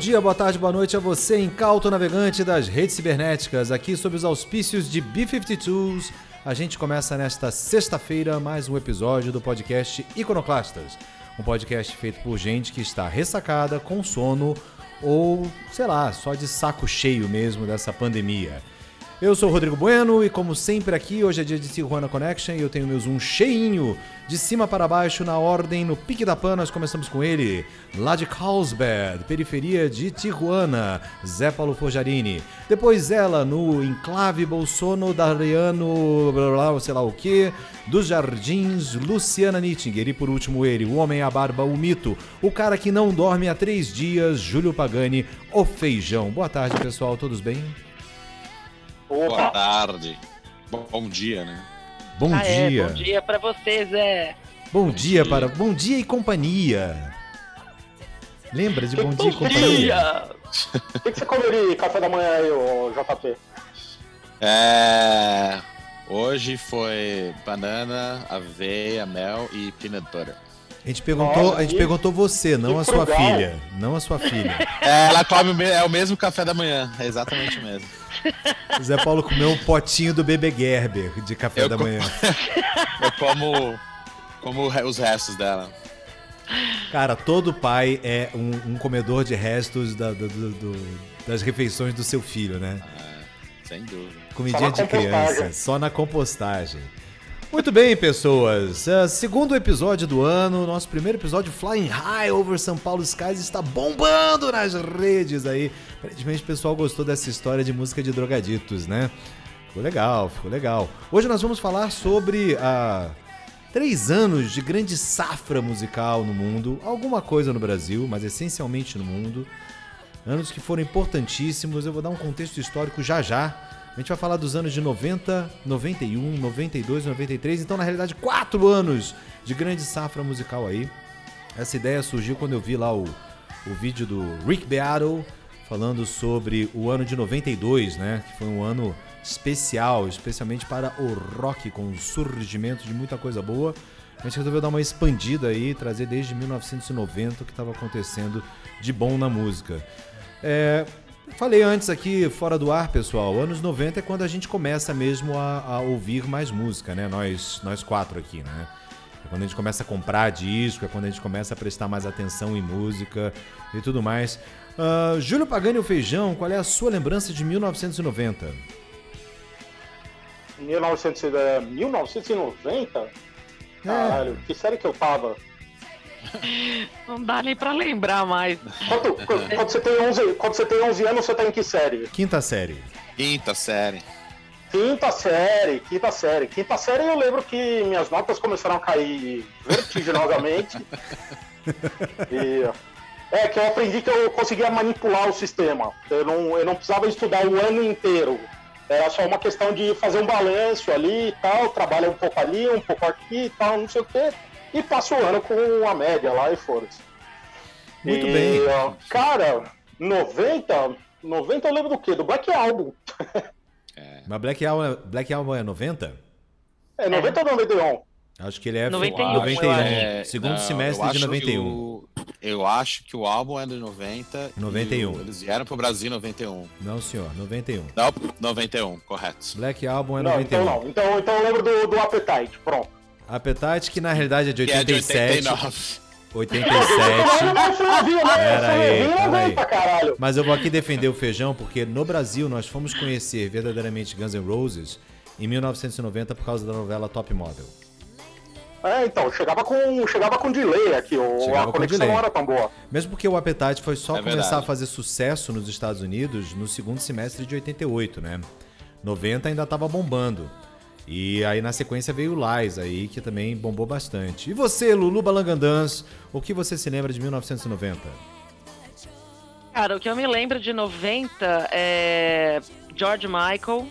Dia, boa tarde, boa noite a você, incauto navegante das redes cibernéticas. Aqui sob os auspícios de B-52s, a gente começa nesta sexta-feira mais um episódio do podcast Iconoclastas. Um podcast feito por gente que está ressacada, com sono ou, sei lá, só de saco cheio mesmo dessa pandemia. Eu sou o Rodrigo Bueno e, como sempre, aqui hoje é dia de Tijuana Connection e eu tenho meu Zoom cheinho, de cima para baixo, na ordem, no pique da pan. Nós começamos com ele, lá de Carlsbad, periferia de Tijuana, Zé Paulo Forjarini. Depois ela, no enclave Bolsono Dariano, blá, blá, blá, sei lá o que, dos Jardins, Luciana Nittinger. E por último ele, o homem à barba, o mito, o cara que não dorme há três dias, Júlio Pagani, o feijão. Boa tarde, pessoal, todos bem? Boa tarde. Bom, bom dia, né? Bom Ah, é, dia. bom dia pra vocês, é. Bom, Bom dia, dia. para Bom dia e companhia. Lembra de Bom dia e companhia? O que, que você comeria café da manhã aí, ô JP? É... Hoje foi banana, aveia, mel e peanut butter. A gente perguntou, Olha, a gente que- perguntou você, não que a sua frugal. filha, não a sua filha. É, ela come o me- é o mesmo café da manhã, é exatamente o mesmo. O Zé Paulo comeu um potinho do bebê Gerber de café Eu da co- manhã. Eu como, como os restos dela. Cara, todo pai é um, um comedor de restos da- do- do- do- das refeições do seu filho, né? É, sem dúvida. Comidinha de criança, só na compostagem. Muito bem, pessoas. É, segundo episódio do ano, nosso primeiro episódio Flying High over São Paulo Skies está bombando nas redes aí. Aparentemente o pessoal gostou dessa história de música de drogaditos, né? Ficou legal, ficou legal. Hoje nós vamos falar sobre a três anos de grande safra musical no mundo, alguma coisa no Brasil, mas essencialmente no mundo. Anos que foram importantíssimos. Eu vou dar um contexto histórico já já. Gente vai falar dos anos de 90, 91, 92, 93. Então, na realidade, quatro anos de grande safra musical aí. Essa ideia surgiu quando eu vi lá o, o vídeo do Rick Beato falando sobre o ano de 92, né? Que foi um ano especial, especialmente para o rock, com o surgimento de muita coisa boa. A gente resolveu dar uma expandida aí, trazer desde 1990 o que estava acontecendo de bom na música. É, falei antes aqui, fora do ar, pessoal, anos 90 é quando a gente começa mesmo a, a ouvir mais música, né? Nós, nós quatro aqui, né? É quando a gente começa a comprar disco, é quando a gente começa a prestar mais atenção em música e tudo mais. Ah, Júlio Pagani o Feijão, qual é a sua lembrança de 1990? 1900, é, 1990? Caralho, que série que eu tava? Não dá nem pra lembrar mais. Quando, quando- você tem 11, quando você tem 11 anos, você tá em que série? Quinta série. Quinta série. Quinta série, quinta série. Quinta série eu lembro que minhas notas começaram a cair vertiginosamente. e, é que eu aprendi que eu conseguia manipular o sistema. Eu não, eu não precisava estudar o ano inteiro. Era só uma questão de fazer um balanço ali e tal, trabalha um pouco ali, um pouco aqui e tal, não sei o quê. E passa o ano com a média lá e foda-se. Muito E, bem. ó, Cara, 90, 90 eu lembro do quê? Do Black Album. Mas Black Album, Black Album é 90? É 90 ou 91? Acho que ele é 91, 91. eu acho. É, segundo não, semestre de acho 91. que o- eu acho que o álbum é de 90. e 91. o- eles vieram pro Brasil em 91. Não, senhor, 91. Não, 91, correto. Black Album é Não, 91. então não. Então, então eu lembro do, do Appetite, pronto. Appetite, que na realidade é de Que é de 87. 89. 87. Mas eu não vi, né? Pera aí, vi pera aí. 90, caralho. Mas eu vou aqui defender o feijão porque no Brasil nós fomos conhecer verdadeiramente Guns N' Roses em 1990 por causa da novela Top Model. É, então, chegava com, chegava com delay aqui, o, Chegava a conexão não era tão boa. Mesmo porque o Appetite foi só É começar verdade. a fazer sucesso nos Estados Unidos no segundo semestre de 88, né? 90 ainda tava bombando. E aí na sequência veio o Lies aí, que também bombou bastante. E você, Lulu Balangandãs, o que você se lembra de 1990? Cara, o que eu me lembro de 90 é George Michael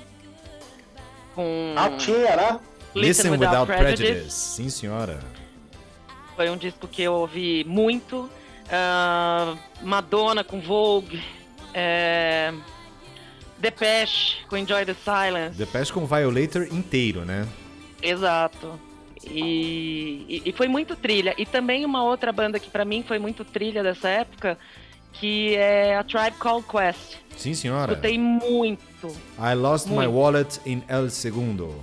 com Ah, tinha, né? Listen Without, Prejudice. Sim, senhora. Foi um disco que eu ouvi muito. Ah, Madonna com Vogue. É... Depeche com Enjoy the Silence. Depeche com Violator inteiro, né? Exato. E, e- e foi muito trilha. E também uma outra banda que pra mim foi muito trilha dessa época, que é a Tribe Called Quest. Sim, senhora. Escutei muito. I lost my Muito. wallet in El Segundo.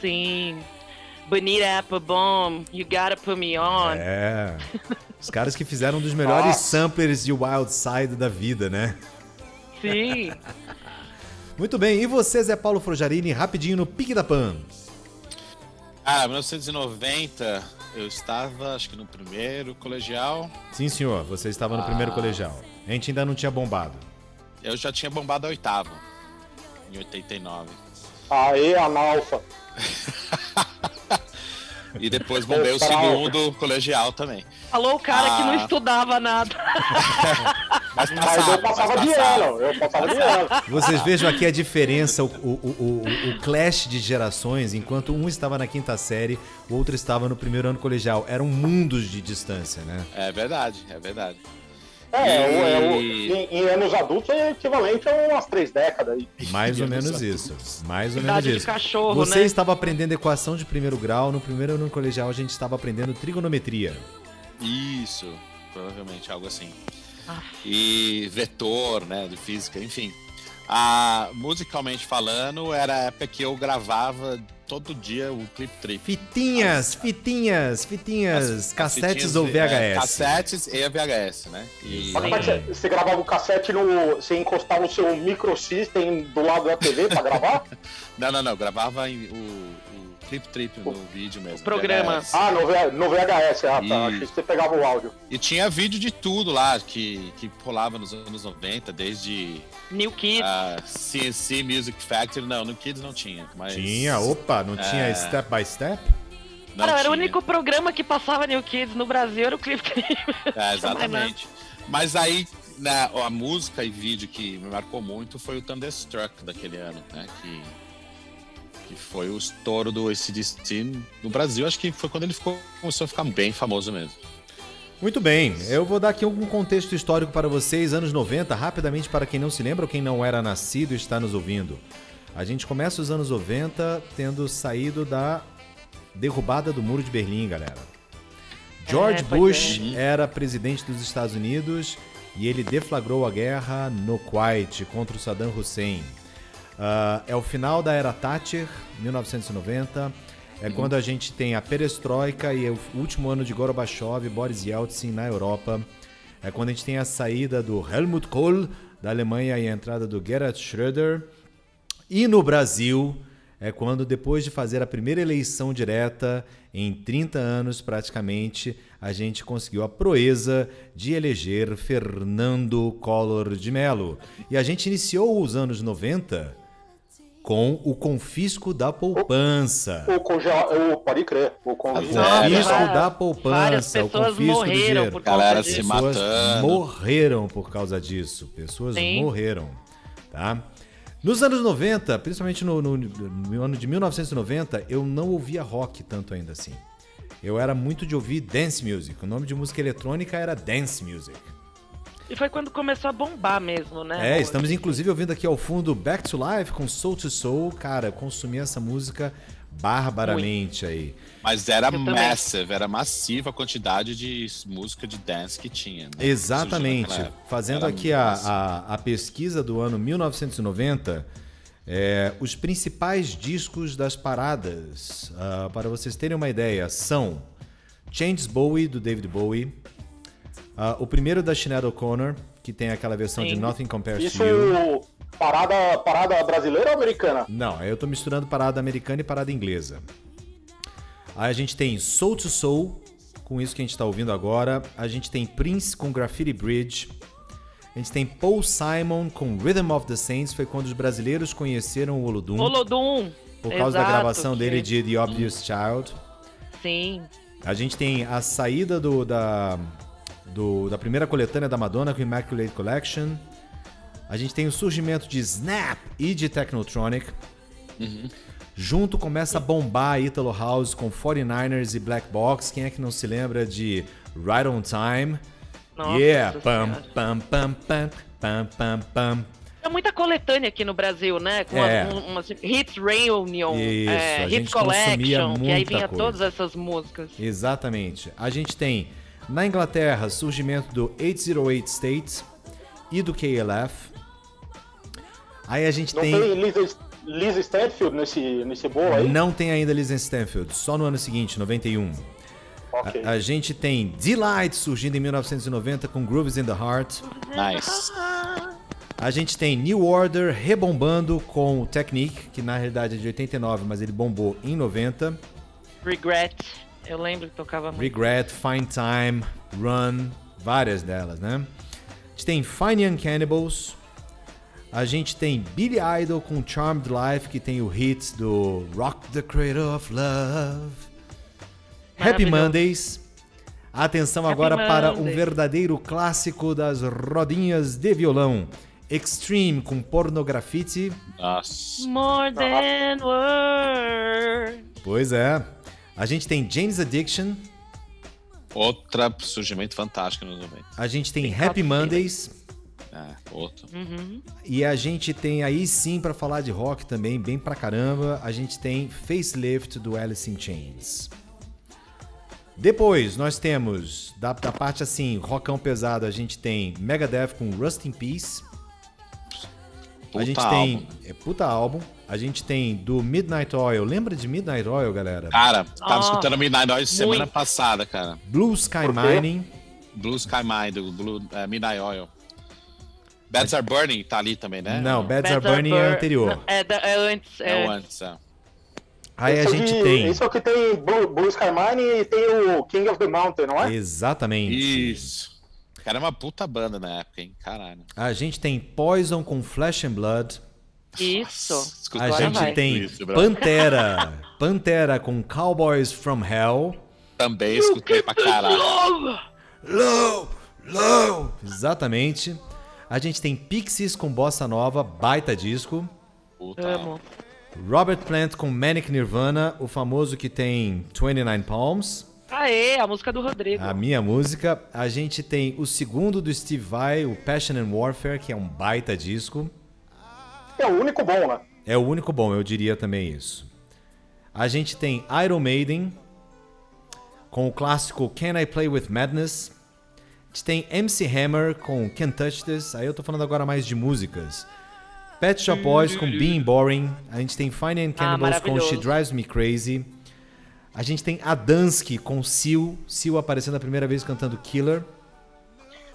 Sim. Bonita Applebaum, You Gotta Put Me On. É. Os caras que fizeram um dos melhores Nossa. samplers de Wild Side da vida, né? Sim. Muito bem, e você, Zé Paulo Frojarini, rapidinho no pique da pan. Ah, 1990, eu estava, acho que no primeiro colegial. Sim, senhor, você estava no primeiro Ah. colegial. A gente ainda não tinha bombado. Eu já tinha bombado a oitava, em 89. Aê, analfa. E depois bombei o segundo colegial também. Falou o cara que não Ah. estudava nada. Mas Mas passava, eu passava mas de passava. ano, eu passava de ano. Vocês vejam aqui a diferença, o, o, o, o- o clash de gerações, enquanto um estava na quinta série, o outro estava no primeiro ano colegial. Eram mundos de distância, né? É verdade, é verdade. É, o- é, o- E- em, em anos adultos é equivalente a umas três décadas. Mais ou Menos isso. Mais ou menos isso. cachorro, Você né? estava aprendendo equação de primeiro grau, no primeiro ano colegial a gente estava aprendendo trigonometria. Isso, provavelmente algo assim. Ah. E vetor, né, de física, enfim. Ah, musicalmente falando, era a época que eu gravava todo dia o Clip Trip. Fitinhas, fitinhas, fitinhas, As- as cassetes fitinhas ou VHS? é, cassetes e a VHS, né? E, você, você gravava o cassete no. Você encostava o seu microsystem do lado da TV pra gravar? Não, não, não. Gravava em- o Clip Trip no vídeo mesmo. programa. VHS. ah, no, V- no VHS, ah, tá. E- Achei que você pegava o áudio. E tinha vídeo de tudo lá que, que rolava nos anos 90, desde New Kids. a CNC Music Factory. Não, no Kids não tinha. Mas Tinha, opa, não tinha É. Step by Step? não Cara, era o tinha. único programa que passava New Kids no Brasil, era o Clip Trip. É, exatamente. Mas aí, né, a música e vídeo que me marcou muito foi o Thunderstruck daquele ano, né? Que, que foi o estouro do ACDC no Brasil. Acho que foi quando ele ficou, começou a ficar bem famoso mesmo. Muito bem, eu vou dar aqui algum contexto histórico para vocês, anos 90, rapidamente para quem não se lembra ou quem não era nascido e está nos ouvindo. A gente começa os anos 90 tendo saído da derrubada do Muro de Berlim, galera. George É, Bush é. era presidente dos Estados Unidos e ele deflagrou a guerra no Kuwait contra o Saddam Hussein. Ah, é o final da era Thatcher, 1990. É quando a gente tem a perestroika e o último ano de Gorbachev e Boris Yeltsin na Europa. É quando a gente tem a saída do Helmut Kohl da Alemanha e a entrada do Gerhard Schröder. E no Brasil é quando, depois de fazer a primeira eleição direta, em 30 anos praticamente, a gente conseguiu a proeza de eleger Fernando Collor de Mello. E a gente iniciou os anos 90 com o confisco da poupança. O congela... o, pode crer. O confisco várias- da Várias poupança, o pessoas confisco do morreram dinheiro. por causa Galera disso. se Pessoas matando. morreram por causa disso. Pessoas Sim. morreram, tá? Nos anos 90, principalmente no, no- no ano de 1990, eu não ouvia rock tanto ainda assim. Eu era muito de ouvir dance music. O nome de música eletrônica era dance music. E foi quando começou a bombar mesmo, né? É, estamos inclusive ouvindo aqui ao fundo Back to Life com Soul to Soul. Cara, consumi essa música barbaramente aí. Mas era massive, era massiva a quantidade de música de dance que tinha. né? Exatamente. Fazendo Era aqui a, a, a pesquisa do ano 1990, é, os principais discos das paradas, ah, para vocês terem uma ideia, são Changes Bowie, do David Bowie, ah, o primeiro da Sinead O'Connor, que tem aquela versão de Sim. Nothing Compares Isso, to You. parada, parada brasileira ou americana? Não, aí eu tô misturando parada americana e parada inglesa. Aí a gente tem Soul to Soul, com isso que a gente tá ouvindo agora. A gente tem Prince com Graffiti Bridge. A gente tem Paul Simon com Rhythm of the Saints, foi quando os brasileiros conheceram o Olodum. Olodum. Por causa exato, da gravação que- dele de The Obvious Child. Sim. A gente tem a saída do, da, do- da primeira coletânea da Madonna com Immaculate Collection. A gente tem o surgimento de Snap e de Technotronic. Junto começa a bombar a Italo House com 49ers e Black Box. Quem é que não se lembra de Right on Time? Nossa yeah! Pam, pam, pam, pam, pam, pam, pam. É muita coletânea aqui no Brasil, né? Com É. as- um- umas Hits Reunion, Isso, é, a Hits gente consumia Collection, que aí muita vinha coisa. todas essas músicas. Exatamente. A gente tem na Inglaterra surgimento do 808 States e do KLF. Aí a gente Não tem. tem Lisa, Lisa Stanfield nesse, nesse bolo aí? Não tem ainda Liz Stanfield, só no ano seguinte, 91. Ok. A, a gente tem Delight surgindo em 1990 com Grooves in the Heart. Nice. A gente tem New Order rebombando com Technique, que na realidade é de 89, mas ele bombou em 90. Regret. Eu lembro que tocava muito. Regret, Fine Time, Run, várias delas, né? A gente tem Fine Young Cannibals. A gente tem Billy Idol com Charmed Life, que tem o hit do Rock the Cradle of Love. Happy. Mondays. Atenção Happy agora para um Mondays. verdadeiro clássico das rodinhas de violão. Extreme com Pornografite. Nossa. More than words. Pois é. A gente tem Jane's Addiction. Outra surgimento fantástico nos 90. A gente tem Bem Happy clássico, Mondays. É, outro. Uhum. E a gente tem aí sim pra falar de rock também, bem pra caramba, a gente tem Facelift do Alice in Chains. Depois nós temos, da, da parte assim, rockão pesado, a gente tem Megadeth com Rust in Peace. Puta a gente álbum. tem. É puta álbum. A gente tem do Midnight Oil. Lembra de Midnight Oil, galera? Cara, tava Ah, escutando Midnight Oil semana muito. passada, cara. Blue Sky? Mining. Blue Sky Mine, do Blue, é, Midnight Oil. Beds Are Burning tá ali também, né? Não, Beds Are Beds Are Burning é Bur- anterior. Não, É, da- é antes. É É, o antes, é. Aí a Esse é o gente de- tem. Esse é o que tem Blue, Blue Sky Mine e tem o King of the Mountain, não é? Exatamente. Isso. Cara, é uma puta banda na época, hein? Caralho. A gente tem Poison com Flesh and Blood. Isso. Nossa, escuta A gente vai. tem. Pantera. Pantera com Cowboys from Hell. Também escutei pra caralho. Low, low. Exatamente. A gente tem Pixies com Bossa Nova, baita disco. Puta. Amo. Robert Plant com Manic Nirvana, o famoso que tem 29 Palms, Aê, a música do Rodrigo. a minha música. A gente tem o segundo do Steve Vai, o Passion and Warfare, que é um baita disco. É o único bom, né? É o único bom, eu diria também isso. A gente tem Iron Maiden com o clássico Can I Play With Madness. A gente tem MC Hammer com Can't Touch This. Aí eu tô falando agora mais de músicas. Pet Shop Boys com Being Boring. A gente tem Fine and Cannibals com She. Drives Me Crazy. A gente tem Adansky com Seal. Seal aparecendo a primeira vez cantando Killer.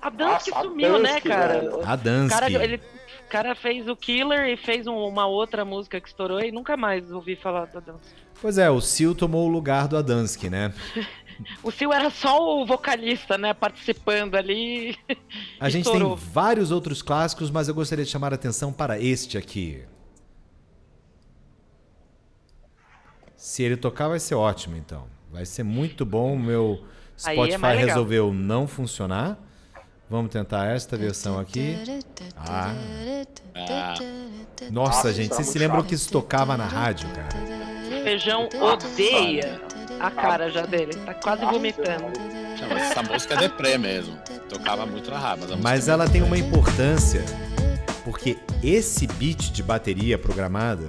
A Dansky Nossa, a sumiu, né, cara? Adansky. cara, ele, o cara fez o Killer e fez um- uma outra música que estourou e nunca mais ouvi falar da Dansky. Pois é, o Seal tomou o lugar do Adansky, né? O Sil era só o vocalista, né, participando ali. A gente Estourou. tem vários outros clássicos, mas eu gostaria de chamar a atenção para este aqui. Se ele tocar, vai ser ótimo, então. Vai ser muito bom. O meu é Spotify legal. resolveu não funcionar. Vamos tentar esta versão aqui. Ah. Ah. Nossa, gente, isso vocês é se lembram que isso tocava na rádio, cara? Feijão odeia a cara já dele. Tá quase vomitando. Não, mas essa música é deprê mesmo. Tocava muito na rádio. Mas, Mas música- ela tem uma importância, porque esse beat de bateria programada,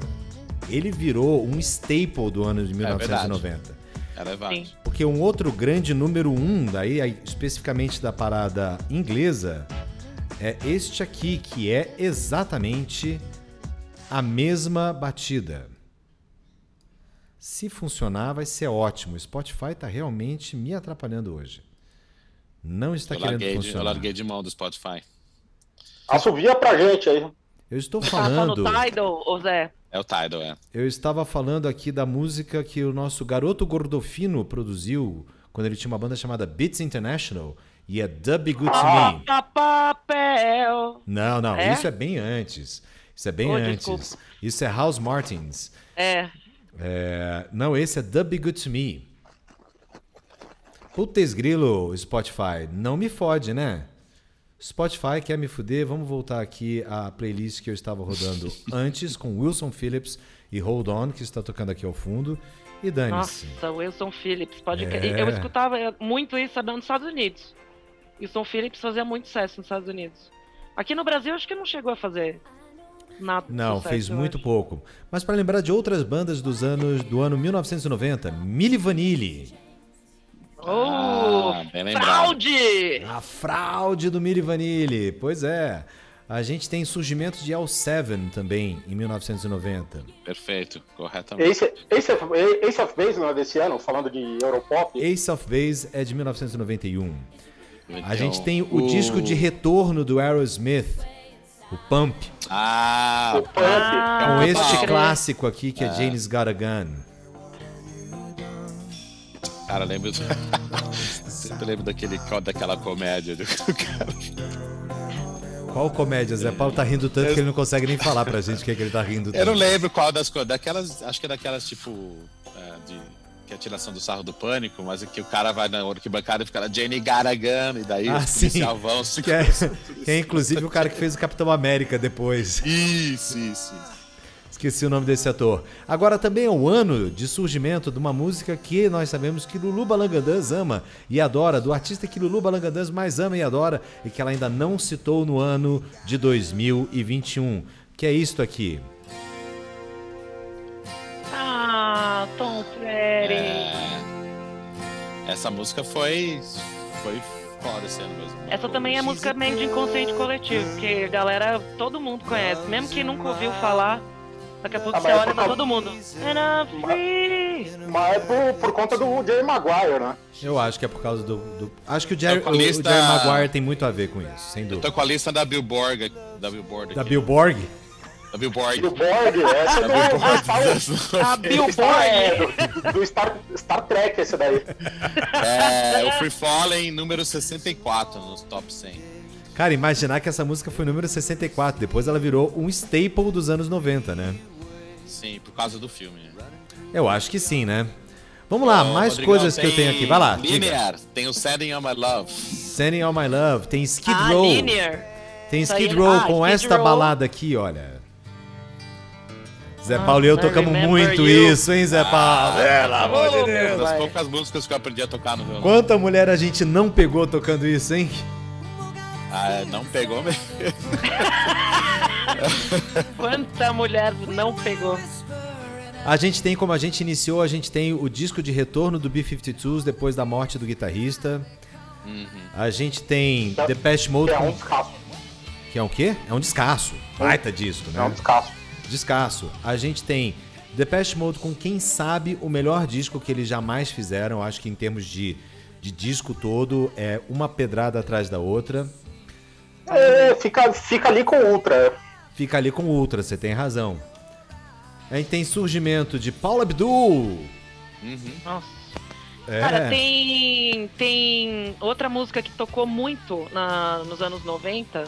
ele virou um staple do ano de 1990. é Sim. Porque um outro grande número um, daí aí, especificamente da parada inglesa, é este aqui, que é exatamente a mesma batida. Se funcionar, vai ser ótimo. O Spotify tá realmente me atrapalhando hoje. Não está Eu querendo larguei, de, eu funcionar. larguei de mão do Spotify. Assovia pra gente aí. Eu estou Tá só no falando. Tidal, ô Zé? É o Tidal, é. Eu estava falando aqui da música que o nosso garoto Gordofino produziu quando ele tinha uma banda chamada Beats International e é Dub Be Good to Me. Ah, papel. Não, não, É? isso é bem antes. Isso é bem Oh, antes. desculpa. Isso é House Martins. É. É, não, esse é Dub Be Good to Me. Putz grilo, Spotify. Não me fode, né? Spotify quer me fuder. Vamos voltar aqui à playlist que eu estava rodando antes com Wilson Phillips e Hold On, que está tocando aqui ao fundo. E dane-se. Nossa, Wilson Phillips, pode É. Eu escutava muito isso nos Estados Unidos. Wilson Phillips fazia muito sucesso nos Estados Unidos. Aqui no Brasil, acho que não chegou a fazer nada. Não, sucesso, fez muito acho. pouco. Mas para lembrar de outras bandas dos anos do ano 1990, Milli Vanilli. Oh, Ah, fraude! A fraude do Milli Vanilli. Pois é. A gente tem surgimento de L7 também em 1990. Perfeito, corretamente. Ace, Ace, of, Ace of Base não é desse ano, falando de Europop. Ace of Base é de 1991. A Então, gente tem o, disco de retorno do Aerosmith, o Pump, Ah, O Pump. Ah, com pode este clássico aqui que é James Got a Gun. Cara, lembro. Sempre lembro daquele, daquela comédia do cara. Qual comédia? Zé Paulo tá rindo tanto que ele não consegue nem falar pra gente o que, é que ele tá rindo. Eu não tanto. lembro qual das coisas. Daquelas. Acho que é daquelas tipo. é, de, que é a tiração do sarro do pânico, mas é que o cara vai na arquibancada e fica lá, Jenny Garagan, e daí Ah, os policial vão se Que é, que é inclusive o cara que fez o Capitão América depois. Isso, isso, isso. Esqueci o nome desse ator. Agora também é o ano de surgimento de uma música que nós sabemos que Lulu Balangandãs ama e adora, do artista que Lulu Balangandãs mais ama e adora e que ela ainda não citou no ano de 2021, que é isto aqui. Ah, Tom Petty. É, essa música foi. Foi foda esse ano mesmo. Essa também é música meio de inconsciente coletivo, porque a galera, todo mundo conhece. Mesmo que nunca ouviu falar, daqui a pouco Ah, você mas é olha por pra todo mundo. And I'm free. Mas é por, por conta do Jerry Maguire, né? Eu acho que é por causa do. do- acho que o Jerry, É o Jerry Maguire tem muito a ver com isso, sem Eu dúvida. tô com a lista da Billboard. Da Billboard. Da aqui. Billboard? Da Billboard. Do Borg, essa Da é do, Billboard. A Star, Billboard. é, do, do Star, Star Trek, esse daí. É, o Free Fallen, número 64 nos top 100. Cara, imaginar que essa música foi número 64, depois ela virou um staple dos anos 90, né? Sim, por causa do filme. né? Eu acho que sim, né? Vamos lá, Ô, mais Rodrigão, coisas que eu tenho aqui. Vai lá, diga. Linear, tem o Setting on My Love. Sending All My Love, tem Skid Ah, Row. Linear. Tem Skid Row ah, com Skid esta Row. balada aqui, olha. Zé Ah, Paulo e eu tocamos muito you. isso, hein, Zé Paulo? Pelo amor de Deus. das poucas músicas que eu aprendi a tocar no violão. Quanta mulher a gente não pegou tocando isso, hein? Ah, não pegou mesmo. Quanta mulher não pegou? A gente tem, como a gente iniciou, a gente tem o disco de retorno do B-52s depois da morte do guitarrista. A gente tem Depeche Mode, É um descasso. que é um quê? É um descasso. Baita disco, É um né? descasso. Descasso. A gente tem Depeche Mode com, quem sabe, o melhor disco que eles jamais fizeram. Acho que em termos de, de disco todo, é uma pedrada atrás da outra. É, fica, fica ali com o Ultra. Fica ali com Ultra, você tem razão. A gente tem surgimento de Paula Abdul. Nossa. É. Cara, tem, tem outra música que tocou muito na, nos anos 90.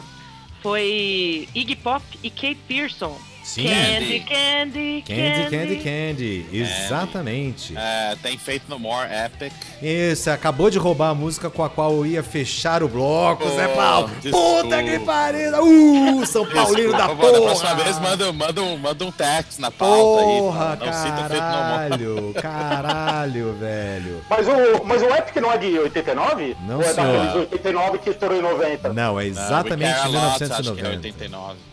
Foi Iggy Pop e Kate Pearson. Sim. Candy, Candy, Candy, Candy, Candy. Exatamente. É, tem Faith No More, Epic. Isso, acabou de roubar a música com a qual eu ia fechar o bloco, Zé Oh, Paulo. desculpa. Puta que pariu! Uh, São Paulino da Por favor, Da porra! próxima vez, manda, manda, um, manda um text na pauta Porra, aí. Não cita Faith No More. caralho, caralho, velho. Mas o, mas o Epic não é de 89? Não, Ou é senhor. daqueles 89 que estourou em 90? Não, é exatamente We Care de a Lot, acho que é 1990. 89.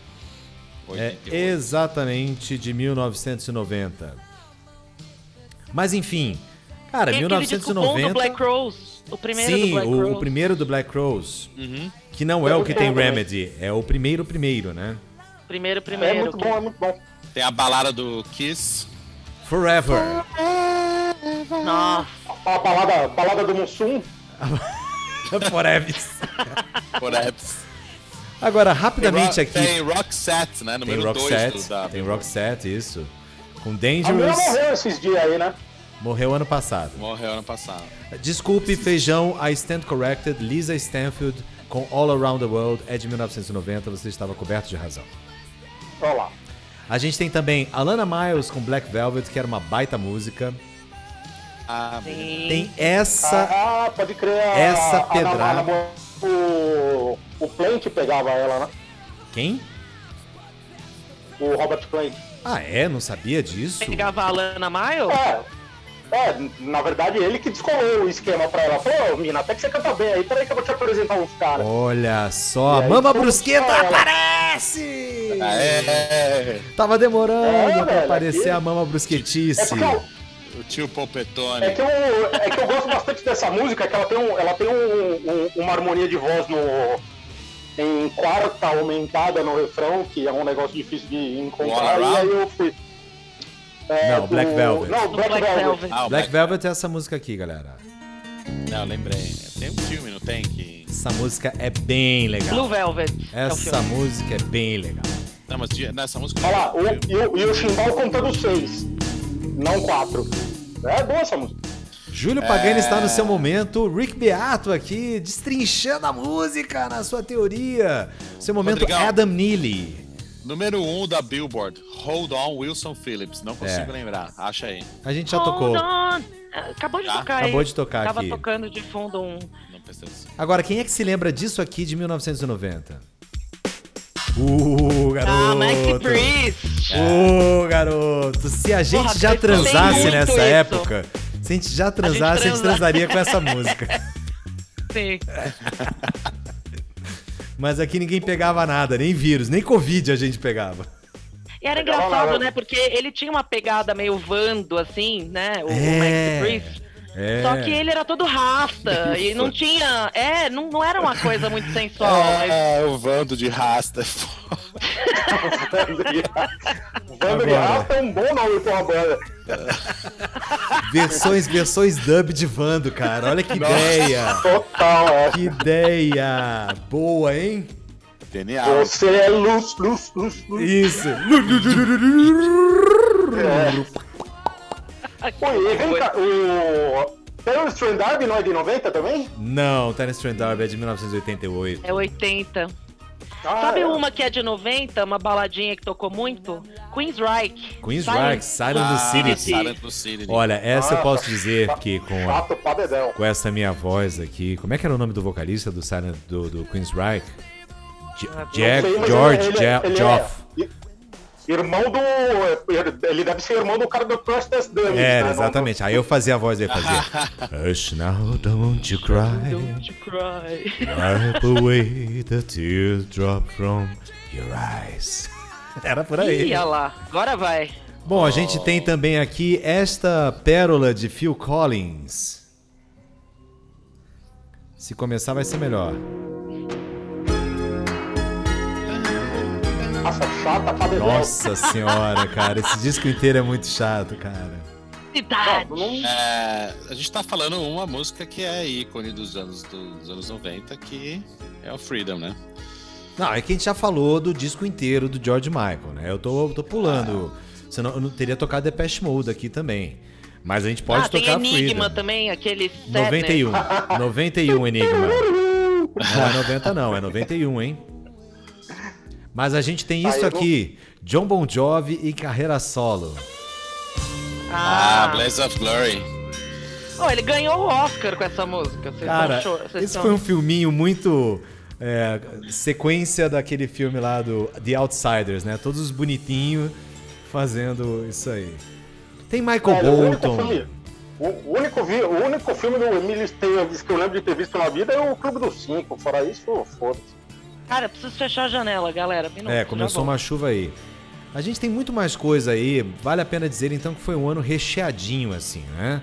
É 88. exatamente de 1990. Mas enfim, cara, Tem aquele disco bom do 1990. Black Rose. O primeiro Sim, do Black o, Rose. o primeiro do Black Rose. Uhum. Que não é o que tem Remedy, é o primeiro primeiro, né? Primeiro, É primeiro. muito bom, é muito bom. Tem a balada do Kiss. Forever. Nossa. A balada, balada do Mussum. Forever. Apps. Agora, rapidamente tem, aqui. Tem Roxette, né? Tem Número 2 Roxette, da tem Roxette, isso. Com A Dangerous, morreu esses dias aí, né? morreu ano passado. Morreu ano passado. Desculpe, feijão, I stand corrected. Lisa Stanfield com All Around the World é de 1990, você estava coberto de razão. Olha lá. A gente tem também Alana Miles com Black Velvet, que era uma baita música. Ah, Sim. Tem essa. Ah, pode crer. a- Essa a- a- pedrada. a- o, o Plant pegava ela, né? Quem? O Robert Plant. Ah, é? Não sabia disso? Pegava a Lana Miles? É. É, na verdade, ele que descolou o esquema pra ela. Falou, ô, mina, até que você canta bem aí, peraí que eu vou te apresentar uns caras. Olha só, aí, Mama Brusqueta que ela- aparece! é, Tava demorando É, pra velho, aparecer aqui- a Mama É Brusquetice. porque eu, o tio Polpetone. é que eu, é que eu gosto bastante dessa música, que ela tem, um, ela tem um- um- uma harmonia de voz no, em quarta aumentada no refrão, que é um negócio difícil de encontrar, e aí eu fui. é, Não, Black Velvet. Não, Do Black, Black Velvet. Velvet. Ah, o Black Velvet é essa música aqui, galera. Não, lembrei. Tem um filme, não tem? Que... Essa música é bem legal. Blue Velvet. é o Essa filme. música é bem legal. Não, mas nessa música. Olha lá, o, e, o, e o chimbal contando seis, não quatro. É boa essa música. Júlio Pagani está no seu momento. Rick Beato aqui, destrinchando a música na sua teoria. Seu momento Rodrigão. Adam Neely. Número 1 um da Billboard. Hold on, Wilson Phillips. Não consigo É. lembrar. Acha aí. A gente já Hold tocou. on. Acabou de Tá. tocar Acabou aí. de tocar Tava aqui. tocando de fundo um. Não. Agora, quem é que se lembra disso aqui de 1990? Uh, garoto. Ah, Mike Priest. Ô, garoto, se a gente Porra, já transasse nessa isso. época, se a gente já transasse, a gente, transa. transaria com essa música. Sim. Mas aqui ninguém pegava nada, nem vírus, nem Covid a gente pegava. E era engraçado, né? Porque ele tinha uma pegada meio vando, assim, né? O, o É, Mike Priest. É. Só que ele era todo rasta e não tinha. É, não, não era uma coisa muito sensual. mas- É, o Vando de Rasta. Banda de Agora. Rasta é um bom nome pra uma banda. Versões, versões dub de Vando, cara. Olha que ideia. Total, é. Que ideia. Boa, hein? Genial. Você é luz, luz, luz, luz. Isso. Pô, e vem cá, o Terrence Trent D'Arby não é de 90 também? Não, Terence Trent D'Arby é de 1988. É 80. Ah, Sabe é. uma que é de 90, uma baladinha que tocou muito? Queensryche. Queensryche, Silent Lucidity. Silent Lucidity. Olha, essa eu Ah, posso dizer que com, a- Chato com essa minha voz aqui. Como é que era o nome do vocalista do Silent do, do Queensryche? J- Ah, Jack, sei, George, ele- Ja- ele é Joff. Irmão do. Ele deve ser irmão do cara do Crush Test Dummies. É, né? exatamente. Aí eu fazia a voz dele, fazia. Hush now, don't you cry. Don't you cry. Wipe away the teardrop from your eyes. Era por aí. Ih, olha lá. Agora vai. Bom, a gente tem também aqui esta pérola de Phil Collins. Se começar vai ser melhor. Nossa, chata pra. Nossa senhora, cara, esse disco inteiro é muito chato, cara. É, a gente tá falando uma música que é ícone dos anos, dos anos 90, que é o Freedom, né? Não, é que a gente já falou do disco inteiro do George Michael, né? Eu tô, tô pulando. Senão eu não teria tocado Depeche Mode aqui também. Mas a gente pode ah, tem tocar Enigma Freedom. também, aquele Sadness. 91. 91 Enigma. Não é 90 não, é 91, hein? Mas a gente tem Ah, isso eu não- aqui, John Bon Jovi e carreira solo. Ah, Ah, Blaze of Glory. Oh, ele ganhou o Oscar com essa música. Vocês Cara, tão cho- vocês esse tão- foi um filminho muito é, sequência daquele filme lá do The Outsiders, né? Todos os bonitinhos fazendo isso aí. Tem Michael único Bolton. filme- O único, vi- o único filme do Emílio Esteves que eu lembro de ter visto na vida é o Clube dos Cinco. Fora isso, foda-se. Cara, eu preciso fechar a janela, galera. Minuto, É, começou uma chuva aí. A gente tem muito mais coisa aí. Vale a pena dizer então que foi um ano recheadinho assim, né?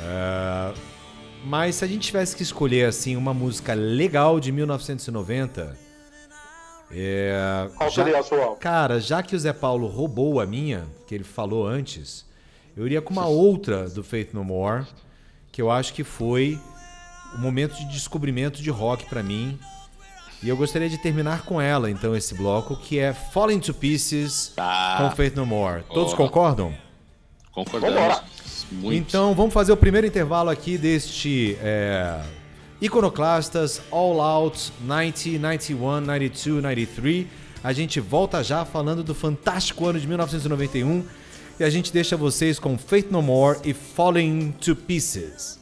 É, Mas se a gente tivesse que escolher assim uma música legal de 1990, é, Qual já- seria a sua? Cara, já que o Zé Paulo roubou a minha, que ele falou antes, eu iria com uma outra do Faith No More, que eu acho que foi o momento de descobrimento de rock pra mim, E eu gostaria de terminar com ela, então, esse bloco, que é Falling to Pieces Tá. com Faith No More. Todos Boa. concordam? Concordamos. Vambora. Muito. Então vamos fazer o primeiro intervalo aqui deste é, Iconoclastas All Out 90, 91, 92, 93. A gente volta já falando do fantástico ano de 1991 e a gente deixa vocês com Faith No More e Falling to Pieces.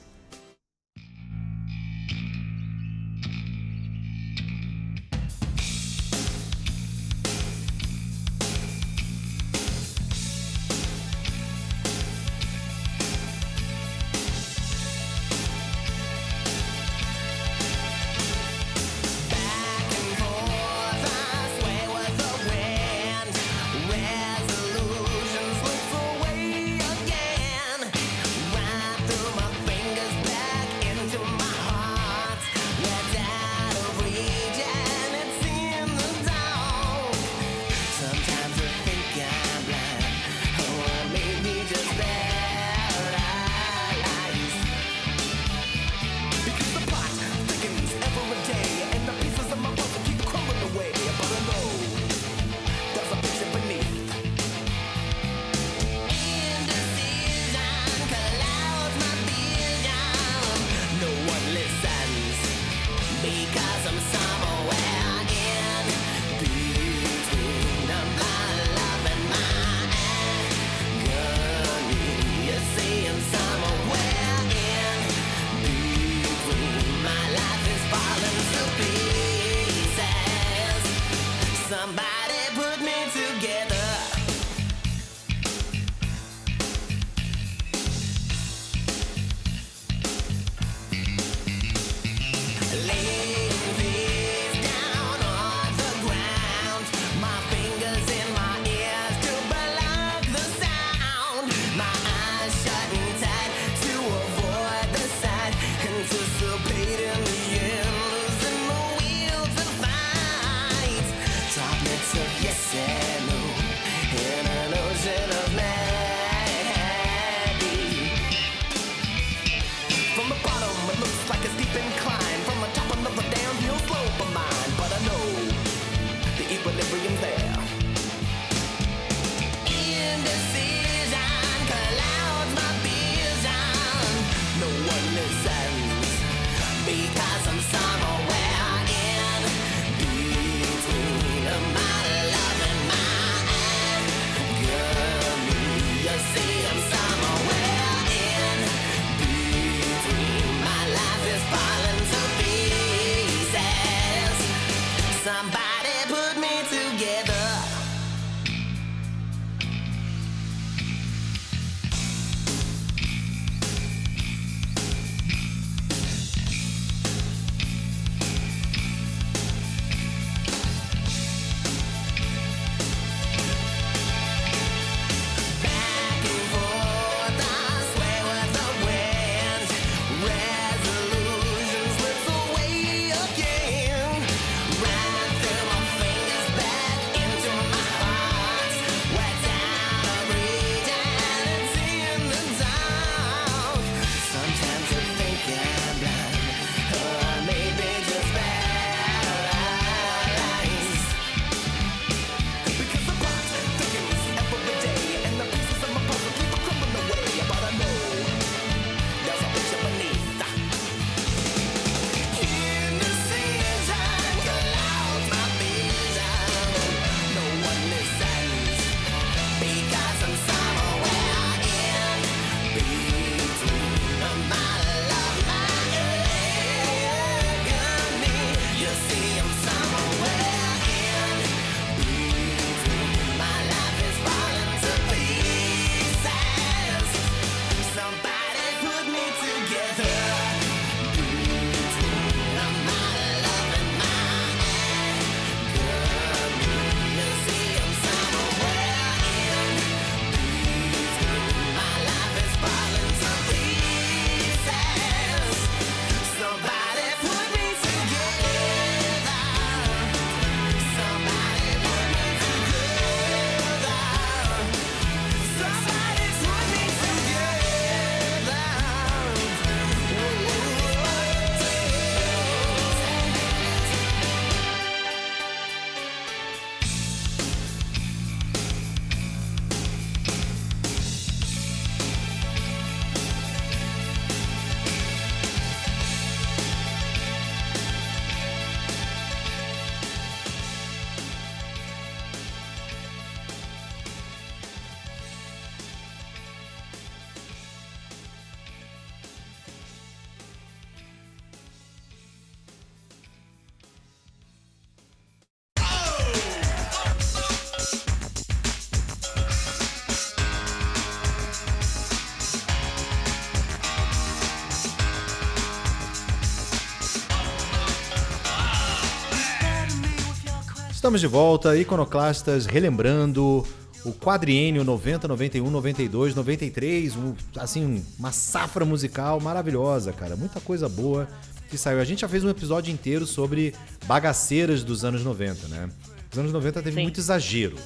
Estamos de volta, Iconoclastas, relembrando o quadriênio 90, 91, 92, 93, um, assim, uma safra musical maravilhosa, cara. Muita coisa boa que saiu. A gente já fez um episódio inteiro sobre bagaceiras dos anos 90, né? Os anos 90 teve Sim. muito exagero.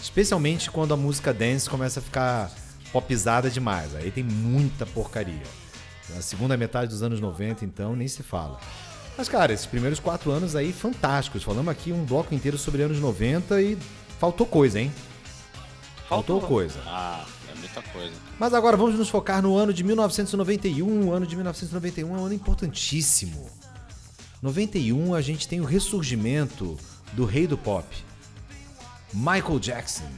Especialmente quando a música dance começa a ficar popizada demais. Aí tem muita porcaria. A segunda metade dos anos 90, então, nem se fala. Mas, cara, esses primeiros quatro anos aí, fantásticos. Falamos aqui um bloco inteiro sobre anos 90 e faltou coisa, hein? Faltou, coisa. Ah, é muita coisa. Mas agora vamos nos focar no ano de 1991. O ano de 1991 é um ano importantíssimo. 91 a gente tem o ressurgimento do rei do pop. Michael Jackson.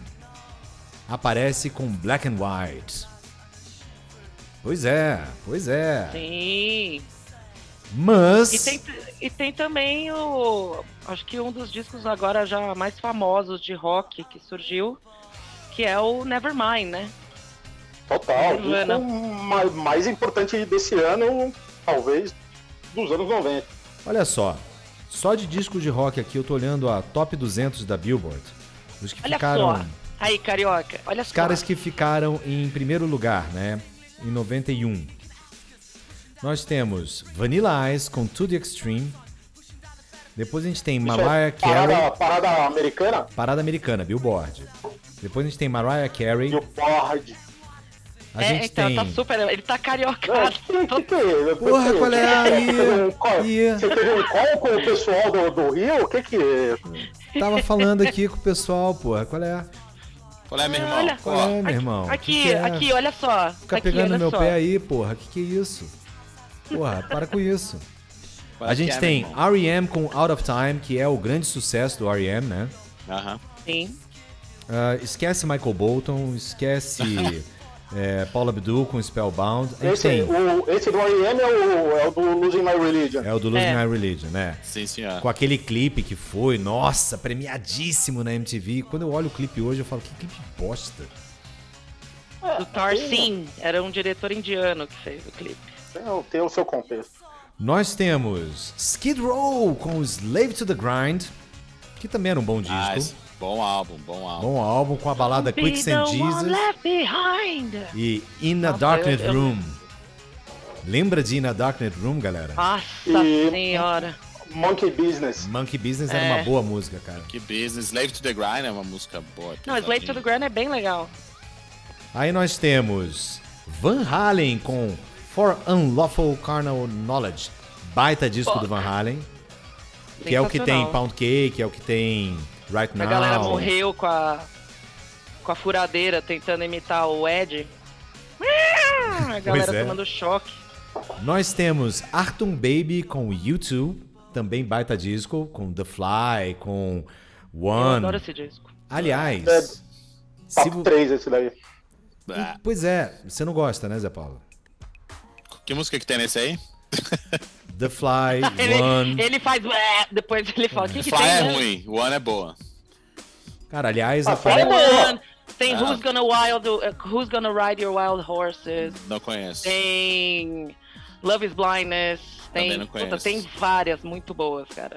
Aparece com Black and White. Pois é, pois é. Sim. Mas. E tem, e tem também o. Acho que um dos discos agora já mais famosos de rock que surgiu, que é o Nevermind, né? Total. O Nirvana. disco ma- mais importante desse ano, talvez, dos anos 90. Olha só, só de disco de rock aqui eu tô olhando a top 200 da Billboard. Os que Olha ficaram. só. Aí, carioca, olha Os só. caras que ficaram em primeiro lugar, né? Em 91. Nós temos Vanilla Ice com To The Extreme. Depois a gente tem Mariah é Carey, parada, parada americana? parada americana, Billboard. Depois a gente tem Mariah Carey. E o Board. A é, gente então, tem. tá super. Ele tá É, cariocado. que, que, que, é? Porra, qual é aí? Você teve um call- um com o pessoal do, do Rio? O que que é? Tava falando aqui com o pessoal, porra. Qual é? Qual é, meu irmão? Olha. Qual é, meu irmão? Aqui, que é? aqui, olha só. Fica aqui, pegando meu só. pé aí, porra. Que que é isso? Porra, para com isso. A gente é, tem? R.E.M. com Out of Time, que é o grande sucesso do R.E.M., né? Aham. Sim. Ah, esquece Michael Bolton, esquece é, Paula Abdul com Spellbound. Esse, tem. o, esse do R.E.M. é o, é o do Losing My Religion. É o do Losing É. My Religion, né? Sim, senhor. Com aquele clipe que foi, nossa, premiadíssimo na MTV. Quando eu olho o clipe hoje, eu falo, que clipe bosta. Do Tarsin. Era um diretor indiano que fez o clipe. Tem, o- seu contexto. Nós temos Skid Row com Slave to the Grind, que também era um bom disco. Ah, bom álbum, bom álbum. Bom álbum com a balada Be Quicksand Jesus left behind. e In a eu- Room. Lembra de In a Darkened Room, galera? Nossa E- senhora. Monkey Business. Monkey Business era É. uma boa música, cara. Que business. Slave to the Grind é uma música boa. Não, Slave to the Grind é bem legal. Aí nós temos Van Halen com For Unlawful Carnal Knowledge. Baita disco do Van Halen. Que é o que tem. Pound Cake, é o que tem Right A Now. galera morreu com a com a furadeira tentando imitar o Ed. A galera é. tomando choque. Nós temos Artum Baby com U2, também baita disco, com The Fly, com Eu One. adoro esse disco. Aliás, É, se Top vo- 3 esse daí. Ah, pois é, você não gosta, né, Zé Paulo? Que música que tem nesse aí? The Fly, Ele, One. ele faz. "Ué", Depois ele fala: o que, que Fly tem? é né? ruim, One é boa. Cara, aliás, Ah, apare- Tem One, tem Ah. Who's Gonna Wild, uh, Who's Gonna Ride Your Wild Horses, Não conheço. tem Love is Blindness, Também tem, não puta, conheço. tem várias muito boas, cara.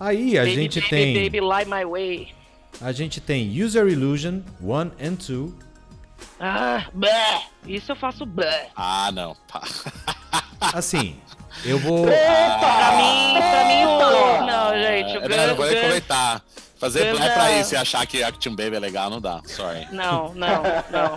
aí a Baby, gente baby, tem Baby, Lie My Way. a gente tem User Illusion 1 and 2. Ah, blé. Isso eu faço blé. Ah, não. Pá. Assim, eu vou Pra mim, pra mim, o. Não, gente, o Eu não, não vou nem comentar. Fazer Guns play pra é- isso e achar que Action Baby é legal, não dá. Sorry. Não, não, não.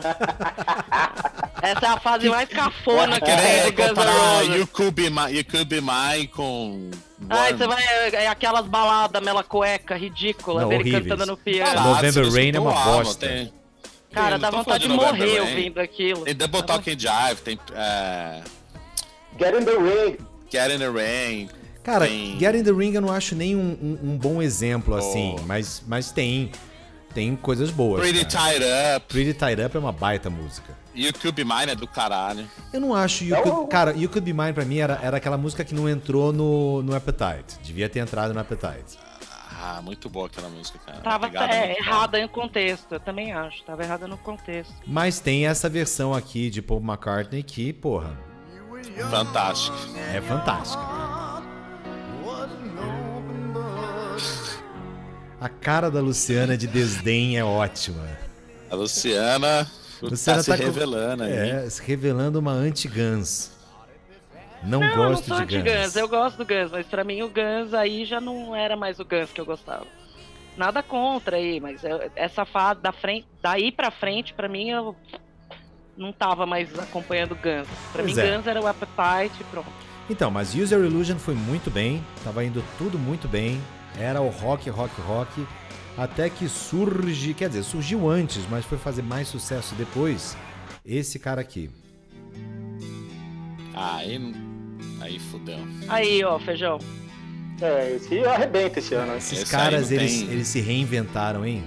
Essa é a fase mais cafona que tem Querer do comparar. You Could Be My, you could be mine com... Ai, One. você vai. É aquelas baladas mela cueca, ridícula, Não, dele horríveis. cantando no piano. Ah, November Rain é uma o bosta. Tem, Cara, dá vontade de morrer Rain. ouvindo aquilo. tem Double Talking Jive, tem é, Get in the Ring. Get in the Rain. Cara, Tem- Get in the Ring eu não acho nem um, um- um bom exemplo assim, Oh. mas, mas tem tem coisas boas. Pretty cara. Tied Up. Pretty Tied Up é uma baita música. You Could Be Mine é do caralho. Eu não acho You Could, o- cara, You Could Be Mine pra mim era, era aquela música que não entrou no, no Appetite. Devia ter entrado no Appetite. Ah, muito boa aquela música, cara. Tava Pegada é, errada no contexto, eu também acho. Tava errada no contexto. Mas tem essa versão aqui de Paul McCartney que, porra, boa. Fantástico. é fantástica. A cara da Luciana de desdém é ótima. A Luciana, Luciana tá se tá com- revelando aí. É, se revelando uma anti-Guns. Não, Não, eu não gosto sou de Guns. anti-Guns, eu gosto do Guns, mas pra mim o Guns aí já não era mais o Guns que eu gostava. Nada contra aí, mas eu- essa fase da frente, daí pra frente, pra mim eu não tava mais acompanhando o Guns. Pra Pois mim é. Guns era o Appetite e pronto. Então, mas User Illusion foi muito bem, tava indo tudo muito bem, era o rock, rock, rock, até que surge, quer dizer, surgiu antes, mas foi fazer mais sucesso depois, esse cara aqui. Aí, aí fudeu. Aí, ó, feijão. É, esse arrebenta esse ano. né? Esses Esse caras, eles, tem- eles se reinventaram, hein?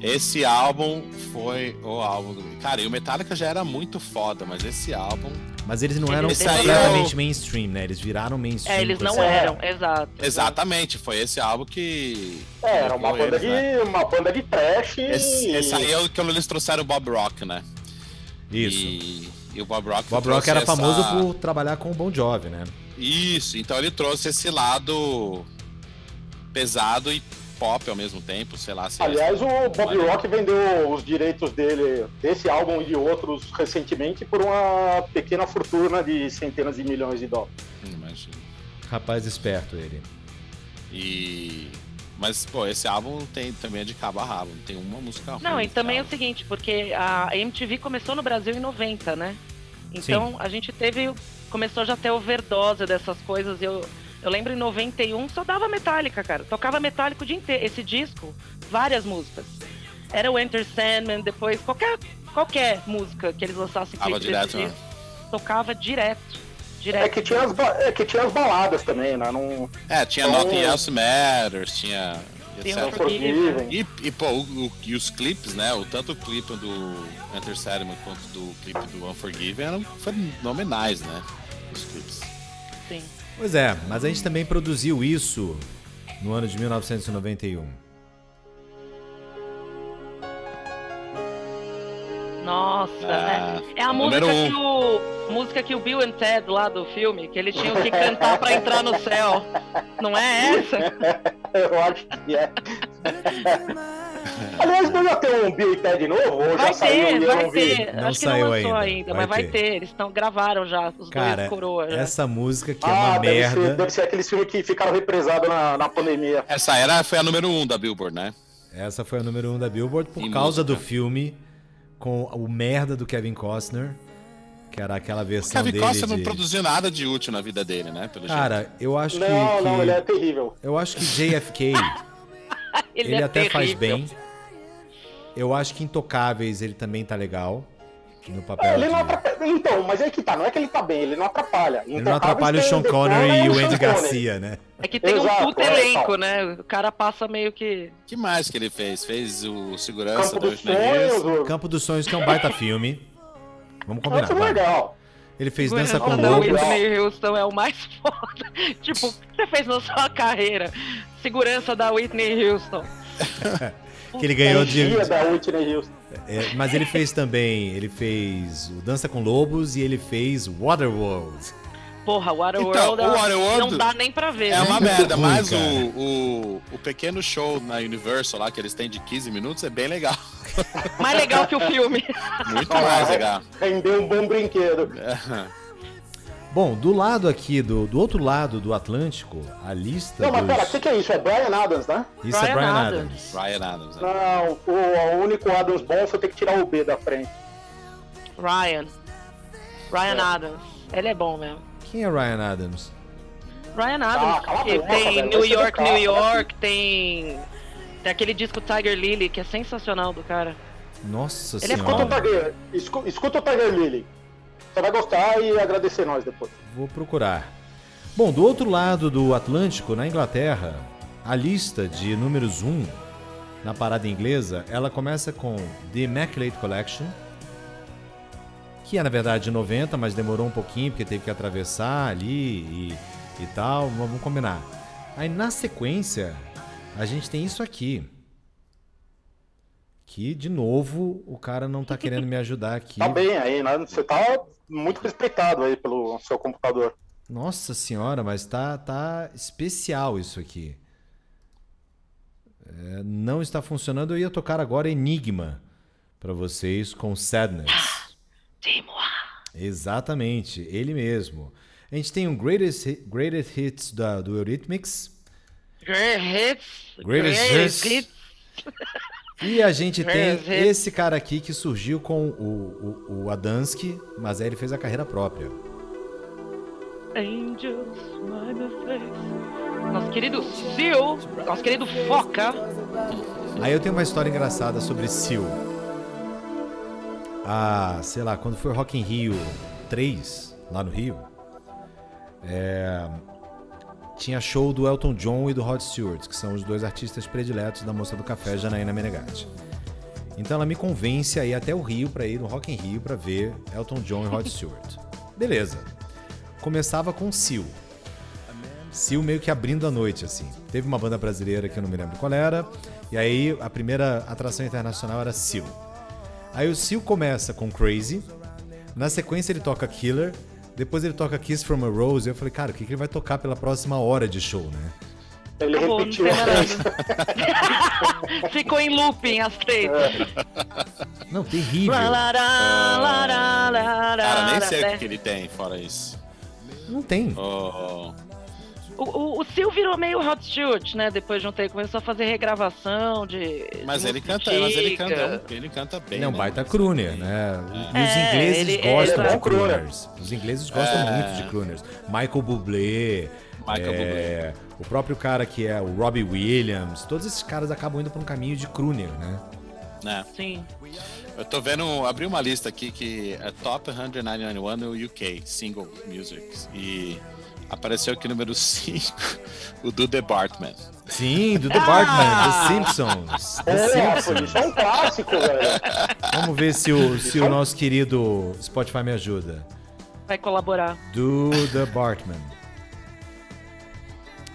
Esse álbum foi o álbum do. Cara, e o Metallica já era muito foda, mas esse álbum. Mas eles não eram aí completamente é mainstream, né? Eles viraram mainstream. É, eles não eram, exato. Exatamente, foi esse álbum que. É, era uma banda, eles, né? de, uma banda de trash. Esse, esse aí é o que eles trouxeram o Bob Rock, né? Isso. E, e o Bob Rock. Bob Rock era essa- famoso por trabalhar com o Bon Jovi, né? Isso, então ele trouxe esse lado pesado e pop ao mesmo tempo, sei lá se. Aliás, o Bob Olha. Rock vendeu os direitos dele, desse álbum e de outros recentemente, por uma pequena fortuna de centenas de milhões de dólares. Hum, Imagina. Rapaz esperto ele. E. Mas, pô, esse álbum tem, também é de cabo a rabo, não tem uma música ruim. Não, e também é o seguinte, porque a MTV começou no Brasil em 90, né? Então a gente teve. Começou já a ter overdose dessas coisas. Eu, eu lembro em 91 só dava Metallica, cara. Tocava Metallica o dia inteiro. Esse disco, várias músicas. Era o Enter Sandman, depois qualquer, qualquer música que eles lançassem clipe desse direto, né? disco, tocava direto. Direto. É que tinha as, ba- é que tinha as baladas também, né? Não, É, tinha Então- Nothing Else Matters, tinha. E, e, pô, o- o- e os clipes, né? O, tanto o clipe do Enter Sandman quanto do clipe do Unforgiven eram fenomenais, né? Os clipes. Sim. Pois é, mas a gente também produziu isso no ano de 1991. Nossa, Ah, é, é a música um. que o música que o Bill and Ted lá do filme, que eles tinham que cantar pra entrar no céu. Não é essa? eu acho que é. Aliás, não ia ter um Bill e Ted novo? Ou já Vai saiu ter, e eu vai não vi? ter. Não Acho que não saiu lançou ainda, ainda, vai mas vai ter. ter. Eles estão gravaram já, os Cara, dois coroas. já. essa música que é Ah, uma deve ser, merda. deve ser aqueles filmes que ficaram represados na, na pandemia. Essa era, foi a número um da Billboard, né? Essa foi a número um da Billboard por Em causa música. do filme com o merda do Kevin Costner, que era aquela O versão Kevin dele Costner não de... produziu nada de útil na vida dele, né? Pelo jeito. Cara, eu acho que, Não, não, que- ele é terrível. eu acho que JFK ele, é até faz terrível. bem. Eu acho que Intocáveis ele também tá legal no papel. É, ele de- não atrapalha. Então, mas é que tá, não é que ele tá bem, ele não atrapalha. Ele não atrapalha o Sean Connery e o Andy Garcia, né? É que tem Exato, um puto é, elenco, tal. né? O cara passa meio que. que mais que ele fez? Fez o Segurança Campo do dos. Sonhos, o... Campo dos Sonhos, que é um baita filme. Vamos combinar. é vai. legal. Ele fez Dança com Segurança Lobos. do. Whitney Houston é o mais foda. tipo, o que você fez na sua carreira? Segurança da Whitney Houston. Que ele ganhou de. Dia da Whitney Houston. É, mas ele fez também. Ele fez o Dança com Lobos e ele fez Waterworld. Porra, Waterworld, Então, o Waterworld não dá nem pra ver. É né? uma merda, ruim, mas o, o, o pequeno show na Universal lá que eles têm de 15 minutos é bem legal. Mais legal que o filme. Muito mais é. legal. Rendeu um bom brinquedo. Bom, do lado aqui, do, do outro lado do Atlântico, a lista. Não, mas dos... pera, o que, que é isso? É Brian Adams, né? Isso é Bryan Brian Adams. Adams. Ryan Adams. né? Não, o, o único Adams bom foi ter que tirar o B da frente. Ryan. Ryan É. Adams. Ele é bom mesmo. Quem é Ryan Adams? Ryan Adams, Ah, cala a que boca, tem velho, New York, carro, New né? York, tem. Tem aquele disco Tiger Lily, que é sensacional do cara. Nossa Ele é Escuta o senhora. Tiger, escu- escuta o Tiger Lily. Você vai gostar e agradecer nós depois. Vou procurar. Bom, do outro lado do Atlântico, na Inglaterra, a lista de números 1 na parada inglesa, ela começa com The Immaculate Collection, que é na verdade de 90, mas demorou um pouquinho porque teve que atravessar ali e, e tal, vamos combinar. Aí na sequência, a gente tem isso aqui. Que, de novo, o cara não tá querendo me ajudar aqui. Tá bem aí, né? Você tá muito respeitado aí pelo seu computador. Nossa senhora, mas tá, tá especial isso aqui. É, não está funcionando. Eu ia tocar agora Enigma para vocês com Sadness. Exatamente, ele mesmo. A gente tem um Greatest, greatest Hits da, do Eurythmics. Great hits. Greatest greatest hits. hits. E a gente tem esse cara aqui que surgiu com o, o, o Adansky, mas aí ele fez a carreira própria. Angels, my face. Nosso querido Seal, nosso querido Foca. Aí eu tenho uma história engraçada sobre Seal. Ah, sei lá, quando foi Rock in Rio 3, lá no Rio, é, tinha show do Elton John e do Rod Stewart, que são os dois artistas prediletos da Moça do Café, Janaína Menegatti. Então ela me convence a ir até o Rio para ir no Rock in Rio para ver Elton John e Rod Stewart. Beleza. Começava com Seal. Seal meio que abrindo a noite, assim. Teve uma banda brasileira que eu não me lembro qual era, e aí a primeira atração internacional era Seal. Aí o Seal começa com Crazy, na sequência ele toca Killer, depois ele toca Kiss from a Rose, e eu falei, cara, o que, que ele vai tocar pela próxima hora de show, né? Ele Acabou, não repetiu. Ficou em looping as três. Não, terrível. Cara, nem sei o que ele tem fora isso. Não tem. Oh, O, o, o Sil virou meio Hot Shoot, né? Depois de um tempo começou a fazer regravação de. mas de ele canta, mas ele canta, ele canta bem. É um né? baita crooner, né? E os É, ingleses ele- gostam ele é de crooners. Os ingleses gostam É. muito de crooners. Michael Bublé, Michael é, o próprio cara que é o Robbie Williams, todos esses caras acabam indo pra um caminho de crooner, né? Né? Sim. Eu tô vendo, abri uma lista aqui que é Top 191 no UK, Single Music. E apareceu aqui número 5, o do The Bartman. Sim, do The Bartman, The Simpsons. The É, Simpsons. isso é um clássico, velho. Vamos ver se o, se o nosso querido Spotify me ajuda. Vai colaborar. Do The Bartman.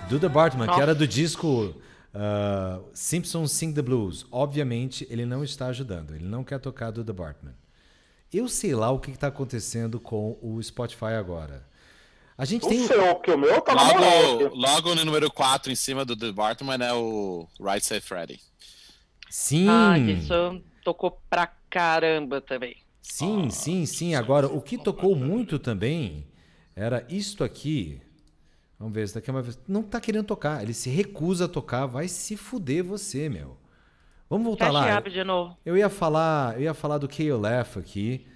Do The Bartman, que era do disco ah, Simpsons Sing the Blues. Obviamente, ele não está ajudando. Ele não quer tocar do The Bartman. Eu sei lá o que está acontecendo com o Spotify agora. A gente O tem. seu, porque o meu tá moral. Logo, logo no número 4, em cima do The Bartman, é o Right Safe Freddy. Sim! Ah, isso tocou pra caramba também. Sim, sim, sim. Agora, o que tocou muito também era isto aqui. Vamos ver, isso daqui é uma vez. Não tá querendo tocar. Ele se recusa a tocar. Vai se fuder você, meu. Vamos voltar Cash lá. App de novo. Eu ia falar, eu ia falar do KOLF aqui.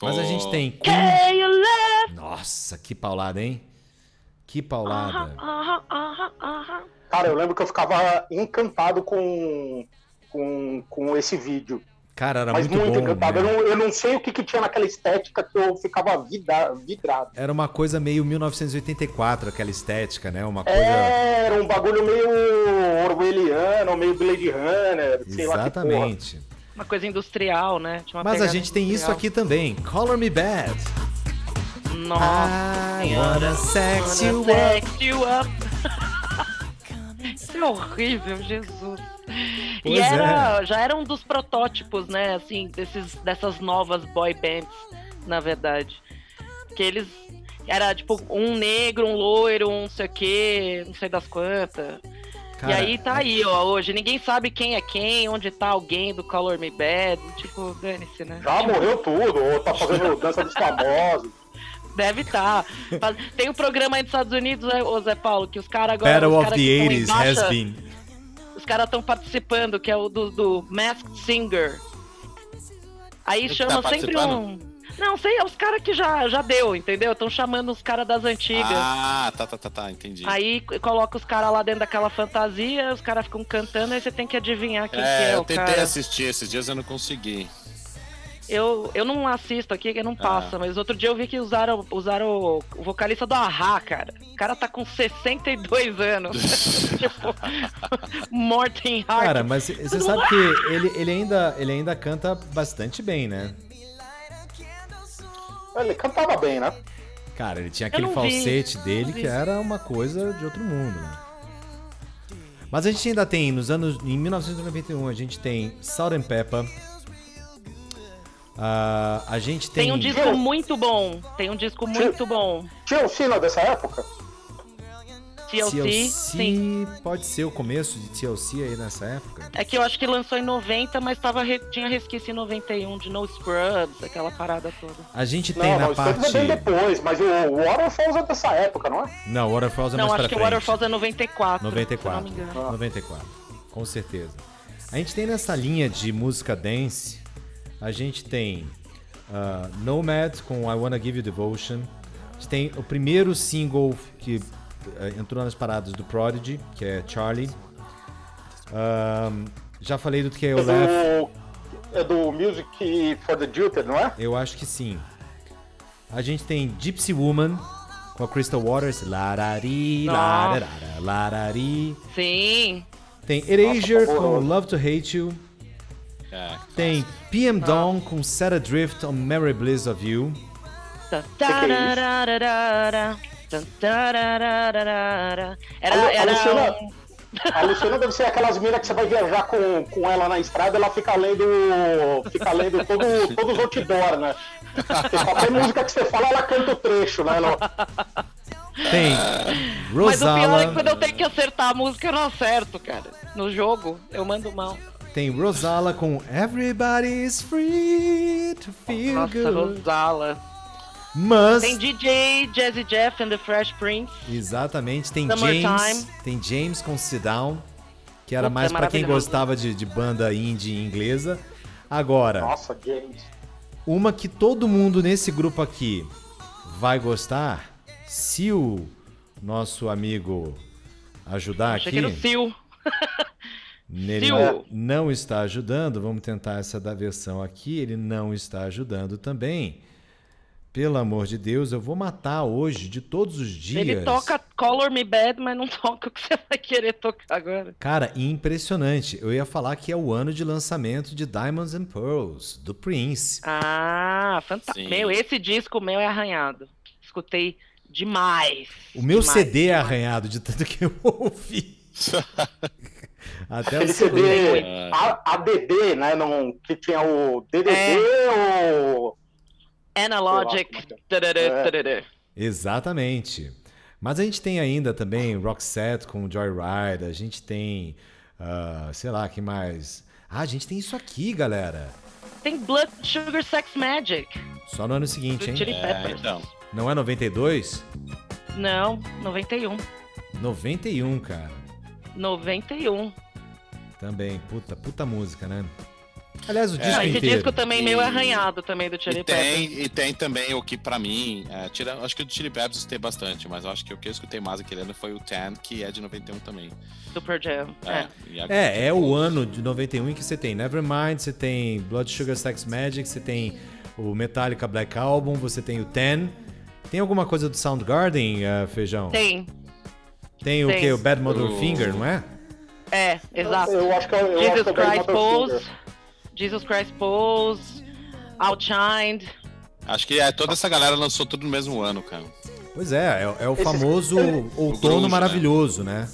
Mas a Pô. gente tem Queen. Left. Nossa, que paulada, hein? Que paulada. Aham, aham, aham. Cara, eu lembro que eu ficava encantado com, com, com esse vídeo. Cara, era Mas muito, muito, bom. encantado. né? Eu, não, eu não sei o que, que tinha naquela estética que eu ficava vida, vidrado. Era uma coisa meio 1984, aquela estética, né? Uma coisa. É, Era um bagulho meio orwelliano, meio Blade Runner, sei lá que porra. Exatamente. Uma coisa industrial, né? Mas a gente tem isso aqui também. Color Me Bad. Nossa. I wanna sex you up. you up. Isso é horrível, Jesus. e Pois era, é. já era um dos protótipos, né, assim, desses, dessas novas boy bands, na verdade. Que eles. Era tipo um negro, um loiro, um não sei o quê, não sei das quantas. Cara, e aí tá aí, ó, hoje. Ninguém sabe quem é quem, onde tá alguém do Color Me Bad. Tipo, dane-se, né? Já morreu tudo, ou tá fazendo dança dos famosos. Deve estar. Tem um programa aí dos Estados Unidos, né, ô Zé Paulo, que os caras agora. Battle os of cara the que tão 80s embaixo, has been. Os caras estão participando, que é o do, do Masked Singer. Aí que chama tá sempre um. Não, sei, é os caras que já, já deu, entendeu? Estão chamando os caras das antigas. Ah, tá, tá, tá, tá, entendi. Aí coloca os caras lá dentro daquela fantasia, os caras ficam cantando, aí você tem que adivinhar quem que é, é eu tentei cara. assistir esses dias eu não consegui. Eu, eu não assisto aqui, que não Ah. passa, mas outro dia eu vi que usaram, usaram o, o vocalista do Ahá, cara. O cara tá com 62 anos. tipo, Morten Hart. Cara, mas você sabe que ele, ele, ainda, ele ainda canta bastante bem, né? Ele cantava bem, né? Cara, ele tinha aquele não vi, falsete dele que era uma coisa de outro mundo, né? Mas a gente ainda tem, nos anos. Em 1991, a gente tem Salt and Pepper. Ah, a gente tem. Tem um disco muito bom. Tem um disco muito bom. Tinha o Sina dessa época? TLC, sim. pode ser o começo de TLC aí nessa época. É que eu acho que lançou em 90, mas tava re- tinha resquício em 91 de No Scrubs, aquela parada toda. A gente tem Não, na não, isso parte. é bem depois, mas o Waterfalls é dessa época, não é? Não, Waterfalls é não, mais acho pra que o frente. Waterfalls é 94. 94. Se não me engano. 94. Com certeza. A gente tem nessa linha de música dance, a gente tem ah, Nomad com I Wanna Give You Devotion. A gente tem o primeiro single que eh, entrou nas paradas do Prodigy, que é Charlie. Ahn, já falei do É KLF, do, é do Music for the Jilted, não é? eu acho que sim. A gente tem Gypsy Woman com a Crystal Waters. Larari, lararara, larari. Sim. Tem Erasure Nossa, com horroroso. Love to Hate You. É, Tem PM Dawn com Set Adrift on Mary Bliss of You. Tá, é. Era, A Lu- a era Luciana- um- A Luciana deve ser aquelas minas que você vai viajar com, com ela na estrada ela fica lendo. Fica lendo todo, todos os outdoor, né? Porque qualquer música que você fala, ela canta o trecho, né? Ela- Tem Mas o pior é que Rosala. quando eu tenho que acertar a música, eu não acerto, cara. No jogo, eu mando mal. Tem Rosala com Everybody's Free to Feel Nossa, Good. Rosala. Mas. Tem DJ, Jazzy Jeff and the Fresh Prince. Exatamente. Tem Summertime. James. Tem James com Sit Down. Que era Puta, mais é pra quem gostava de, de banda indie inglesa. Agora, Nossa, James. uma que todo mundo nesse grupo aqui vai gostar, se o nosso amigo ajudar Achei aqui. que era o. Ele Sil. não, está ajudando. Vamos tentar essa da versão aqui. Ele não está ajudando também. Pelo amor de Deus, eu vou matar hoje, de todos os dias. Ele toca Color Me Bad, mas não toca o que você vai querer tocar agora. Cara, impressionante. Eu ia falar que é o ano de lançamento de Diamonds and Pearls, do Prince. Ah, fantástico. Meu, esse disco meu é arranhado. Escutei demais. O meu demais, CD é demais. arranhado de tanto que eu ouvi. Até o CD. CD A- ADD, né? Não, que tinha o DDD É. ou. Analogic. É É. tarará. Exatamente. Mas a gente tem ainda também Roxette com Joyride, a gente tem, ah, sei lá, que mais? Ah, a gente tem isso aqui, galera. Tem Blood Sugar Sex Magic. Só no ano seguinte, hein? Chili É, Peppers. então. Não é 92? Não, 91. 91, cara. 91. Também. Puta, puta música, né? Aliás, o É, disco Não, esse inteiro. disco também E- meio arranhado também do Chili E Peppers. tem, e tem também o que pra mim, é, tira, acho que o do Chili Peppers eu escutei bastante, mas eu acho que o que eu escutei mais aquele ano foi o Tan, que é de 91 também. Super Jam. É. a- É, é o ano de 91 em que você tem Nevermind, você tem Blood Sugar Sex Magic, você tem o Metallica Black Album, você tem o Ten. Tem alguma coisa do Soundgarden, ah, Feijão? Tem. Tem o que? O Bad Mother O- Finger, não é? É, exato. Eu acho que eu, eu acho Jesus que pego Christ Pose. Finger. Jesus Christ Pose. Outshined. Acho que é, toda essa galera lançou tudo no mesmo ano, cara. Pois é, é, é o Esses- famoso outono grunge, né? maravilhoso, né?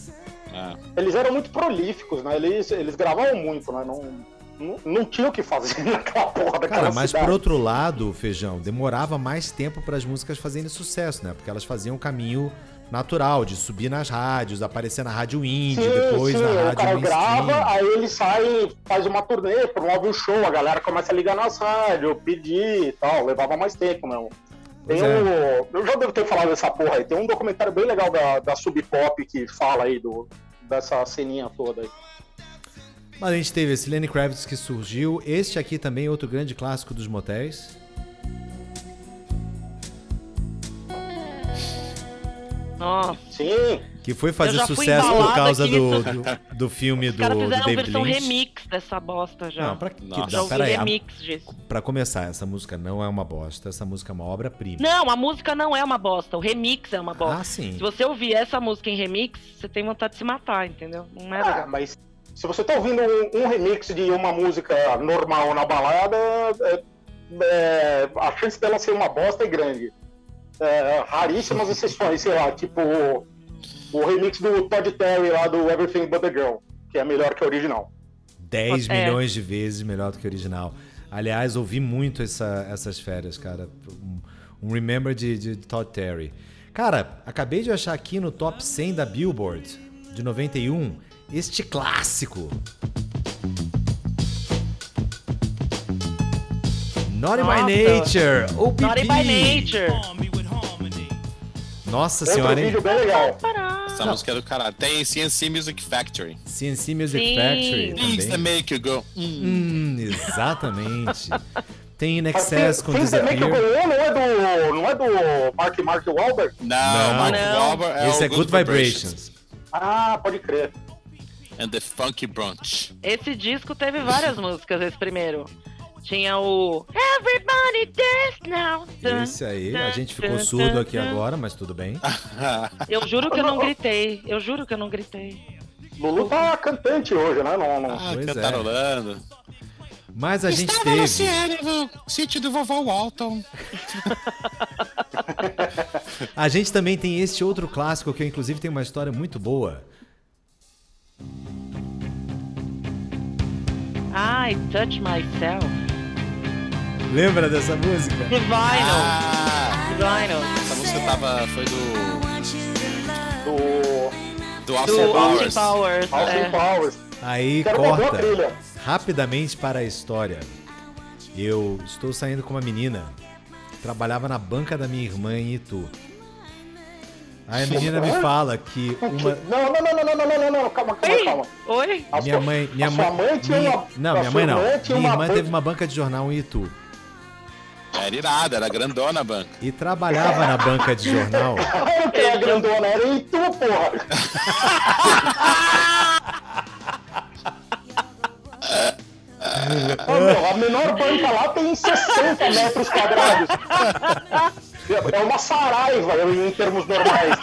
É. Eles eram muito prolíficos, né? Eles, eles gravavam muito, né? Não, não, não tinha o que fazer naquela porra daquela Cara, mas cidade. por outro lado, Feijão, demorava mais tempo para as músicas fazerem sucesso, né? Porque elas faziam um caminho natural de subir nas rádios, aparecer na rádio indie, Sim, depois sim, na o rádio cara mainstream. grava, aí ele sai, faz uma turnê, promove um show, a galera começa a ligar nas rádios, pedir e tal, levava mais tempo, meu. Tem Pois é. um, eu já devo ter falado dessa porra aí, tem um documentário bem legal da, da Sub Pop que fala aí do, dessa ceninha toda aí. Mas a gente teve esse Lenny Kravitz que surgiu. Este aqui também, outro grande clássico dos motéis. Nossa. Sim, Que foi fazer sucesso por causa do, do, do filme do, do fizeram David versão Lynch. remix dessa bosta já. Não, pra, que, Nossa. já não, ouvi peraí. a- remix disso. Pra começar, essa música não é uma bosta. Essa música é uma obra-prima. Não, a música não é uma bosta. O remix é uma bosta. Ah, sim. Se você ouvir essa música em remix, você tem vontade de se matar, entendeu? Não é Ah, legal. mas se você tá ouvindo um, um remix de uma música normal na balada, é- é, a chance dela ser uma bosta é grande. É, raríssimas exceções, sei lá, tipo o, o remix do Todd Terry lá do Everything But The Girl, que é melhor que a original. 10 É. milhões de vezes melhor do que o original. Aliás, ouvi muito essa- essas férias, cara. Um, um Remember de, de Todd Terry. Cara, acabei de achar aqui no top 100 da Billboard de 91 este clássico. Naughty by Nossa. Nature, OPP. Naughty by Nature. Nossa senhora, hein? vídeo bem legal. Essa música é do caralho. Tem CNC Music Factory. CNC Music Sim. Factory Things that também. make you go. Hum. Hum, exatamente. Tem In Excess com Things That Make You Disappear. Go On não é do, não é do Mark Mark Wahlberg? Não, Não. Mark Não. Wahlberg é Esse o é Good Vibrations. Ah, pode crer. And the Funky Brunch. Esse disco teve várias músicas, esse primeiro. Tinha o Everybody Dance Now. Esse aí, a gente ficou surdo aqui agora, mas tudo bem. Eu juro que eu não gritei. Eu juro que eu não gritei. Lulu tá cantante hoje, né? Não, não. Ah, Pois é. cantarolando. Mas a gente Estava no teve. Sierra, no sítio do vovô Walton. A gente também tem este outro clássico que inclusive tem uma história muito boa. Ai, Touch Myself. Lembra dessa música? Vinyl. Ah, Vinyl. Essa música tava, foi do... Do... Do Austin Powers. Austin Powers. Austin é. Powers. Aí Quero corta rapidamente para a história. Eu estou saindo com uma menina que trabalhava na banca da minha irmã em Itu. Aí a menina me fala que uma. Não, não, não, não, não, não, não, não, calma, calma, calma. Oi? Minha mãe. Minha mãe, minha... Não, minha mãe não. Minha irmã teve uma banca de jornal em Itu. Era irada, era grandona a banca. E trabalhava na banca de jornal. Era o que é grandona, era em tu, porra. Meu, a menor banca lá tem 60 metros quadrados. É uma saraiva em termos normais.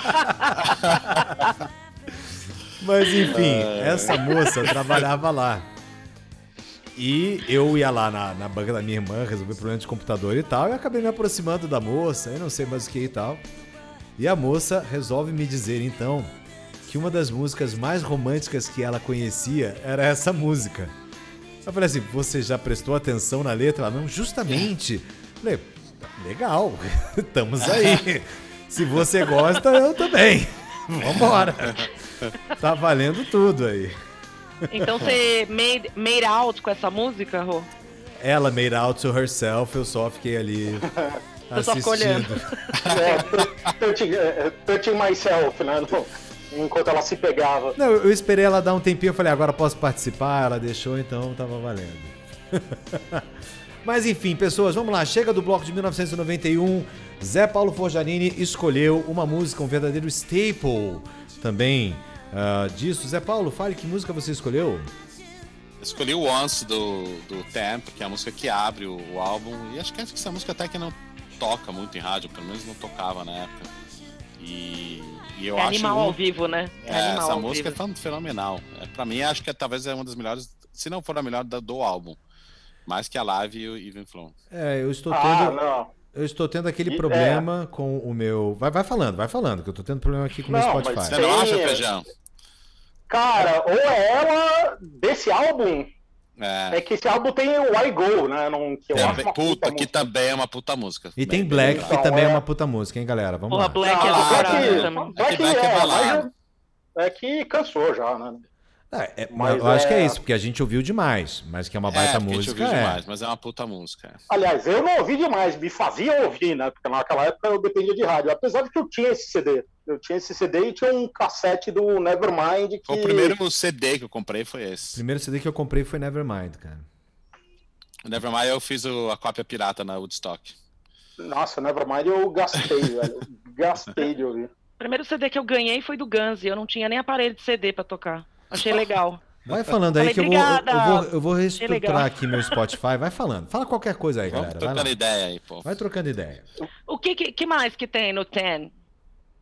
Mas enfim, essa moça trabalhava lá. E eu ia lá na, na banca da minha irmã resolver problema de computador e tal. E acabei me aproximando da moça, eu não sei mais o que e tal. E a moça resolve me dizer então que uma das músicas mais românticas que ela conhecia era essa música. Eu falei assim: você já prestou atenção na letra? Ela, não, justamente. Falei, legal, estamos aí. Se você gosta, eu também. Vambora. Tá valendo tudo aí. Então você made, made out com essa música, Rô? Ela made out to herself, eu só fiquei ali Você só ficou olhando. É, touching, é, myself, né? Enquanto ela se pegava. Não, eu esperei ela dar um tempinho, eu falei, agora posso participar, ela deixou, então tava valendo. Mas enfim, pessoas, vamos lá, chega do bloco de 1991. Zé Paulo Forjarini escolheu uma música, um verdadeiro staple também ah, disso. Zé Paulo, fale que música você escolheu. Escolhi o Once do, do Temp, que é a música que abre o, o álbum. E acho que essa música até que não toca muito em rádio, pelo menos não tocava na época. E, e eu É acho. animal um- ao vivo, né? É, É, essa música é vivo. fan- fenomenal. É, pra mim, acho que é, talvez é uma das melhores, se não for a melhor da- do álbum. Mais que a Live e o Even Flow. É, eu estou Ah, tendo, não. Eu estou tendo aquele E- problema com o meu. Vai, vai falando, vai falando, que eu tô tendo problema aqui com o meu Não, Spotify. mas Você não acha, é. Feijão? Cara, ou é ela desse álbum, É. é que esse álbum tem o I Go, né? Não, que eu Também- acho uma puta, que também é uma puta música. E tem Black, bem que Então, também é é- uma puta música, hein, galera? Vamos Porra, lá. Black é Ah, do balada, caralho Black, também. Black, Black é é, é, é que cansou já, né? É, é, Mas eu acho que é é- isso, porque a gente ouviu demais, mas que é uma baita é, porque a gente música. ouviu É. demais, mas é uma puta música. é. Aliás, eu não ouvi demais, me fazia ouvir, né? Porque naquela época eu dependia de rádio. Apesar de que eu tinha esse CD. Eu tinha esse CD e tinha um cassete do Nevermind que. Foi o primeiro CD que eu comprei, foi esse. O primeiro CD que eu comprei foi Nevermind, cara. Nevermind eu fiz o- a cópia pirata na Woodstock. Nossa, Nevermind eu gastei, velho. Gastei de ouvir. O primeiro CD que eu ganhei foi do Guns e eu não tinha nem aparelho de CD pra tocar. Achei legal. Vai falando aí Falei, que eu vou, eu vou, eu vou reestruturar aqui meu Spotify. Vai falando. Fala qualquer coisa aí, Vamos galera. Vai, trocando ideia aí, pô. Vai trocando ideia. O que, que, que mais que tem no Ten?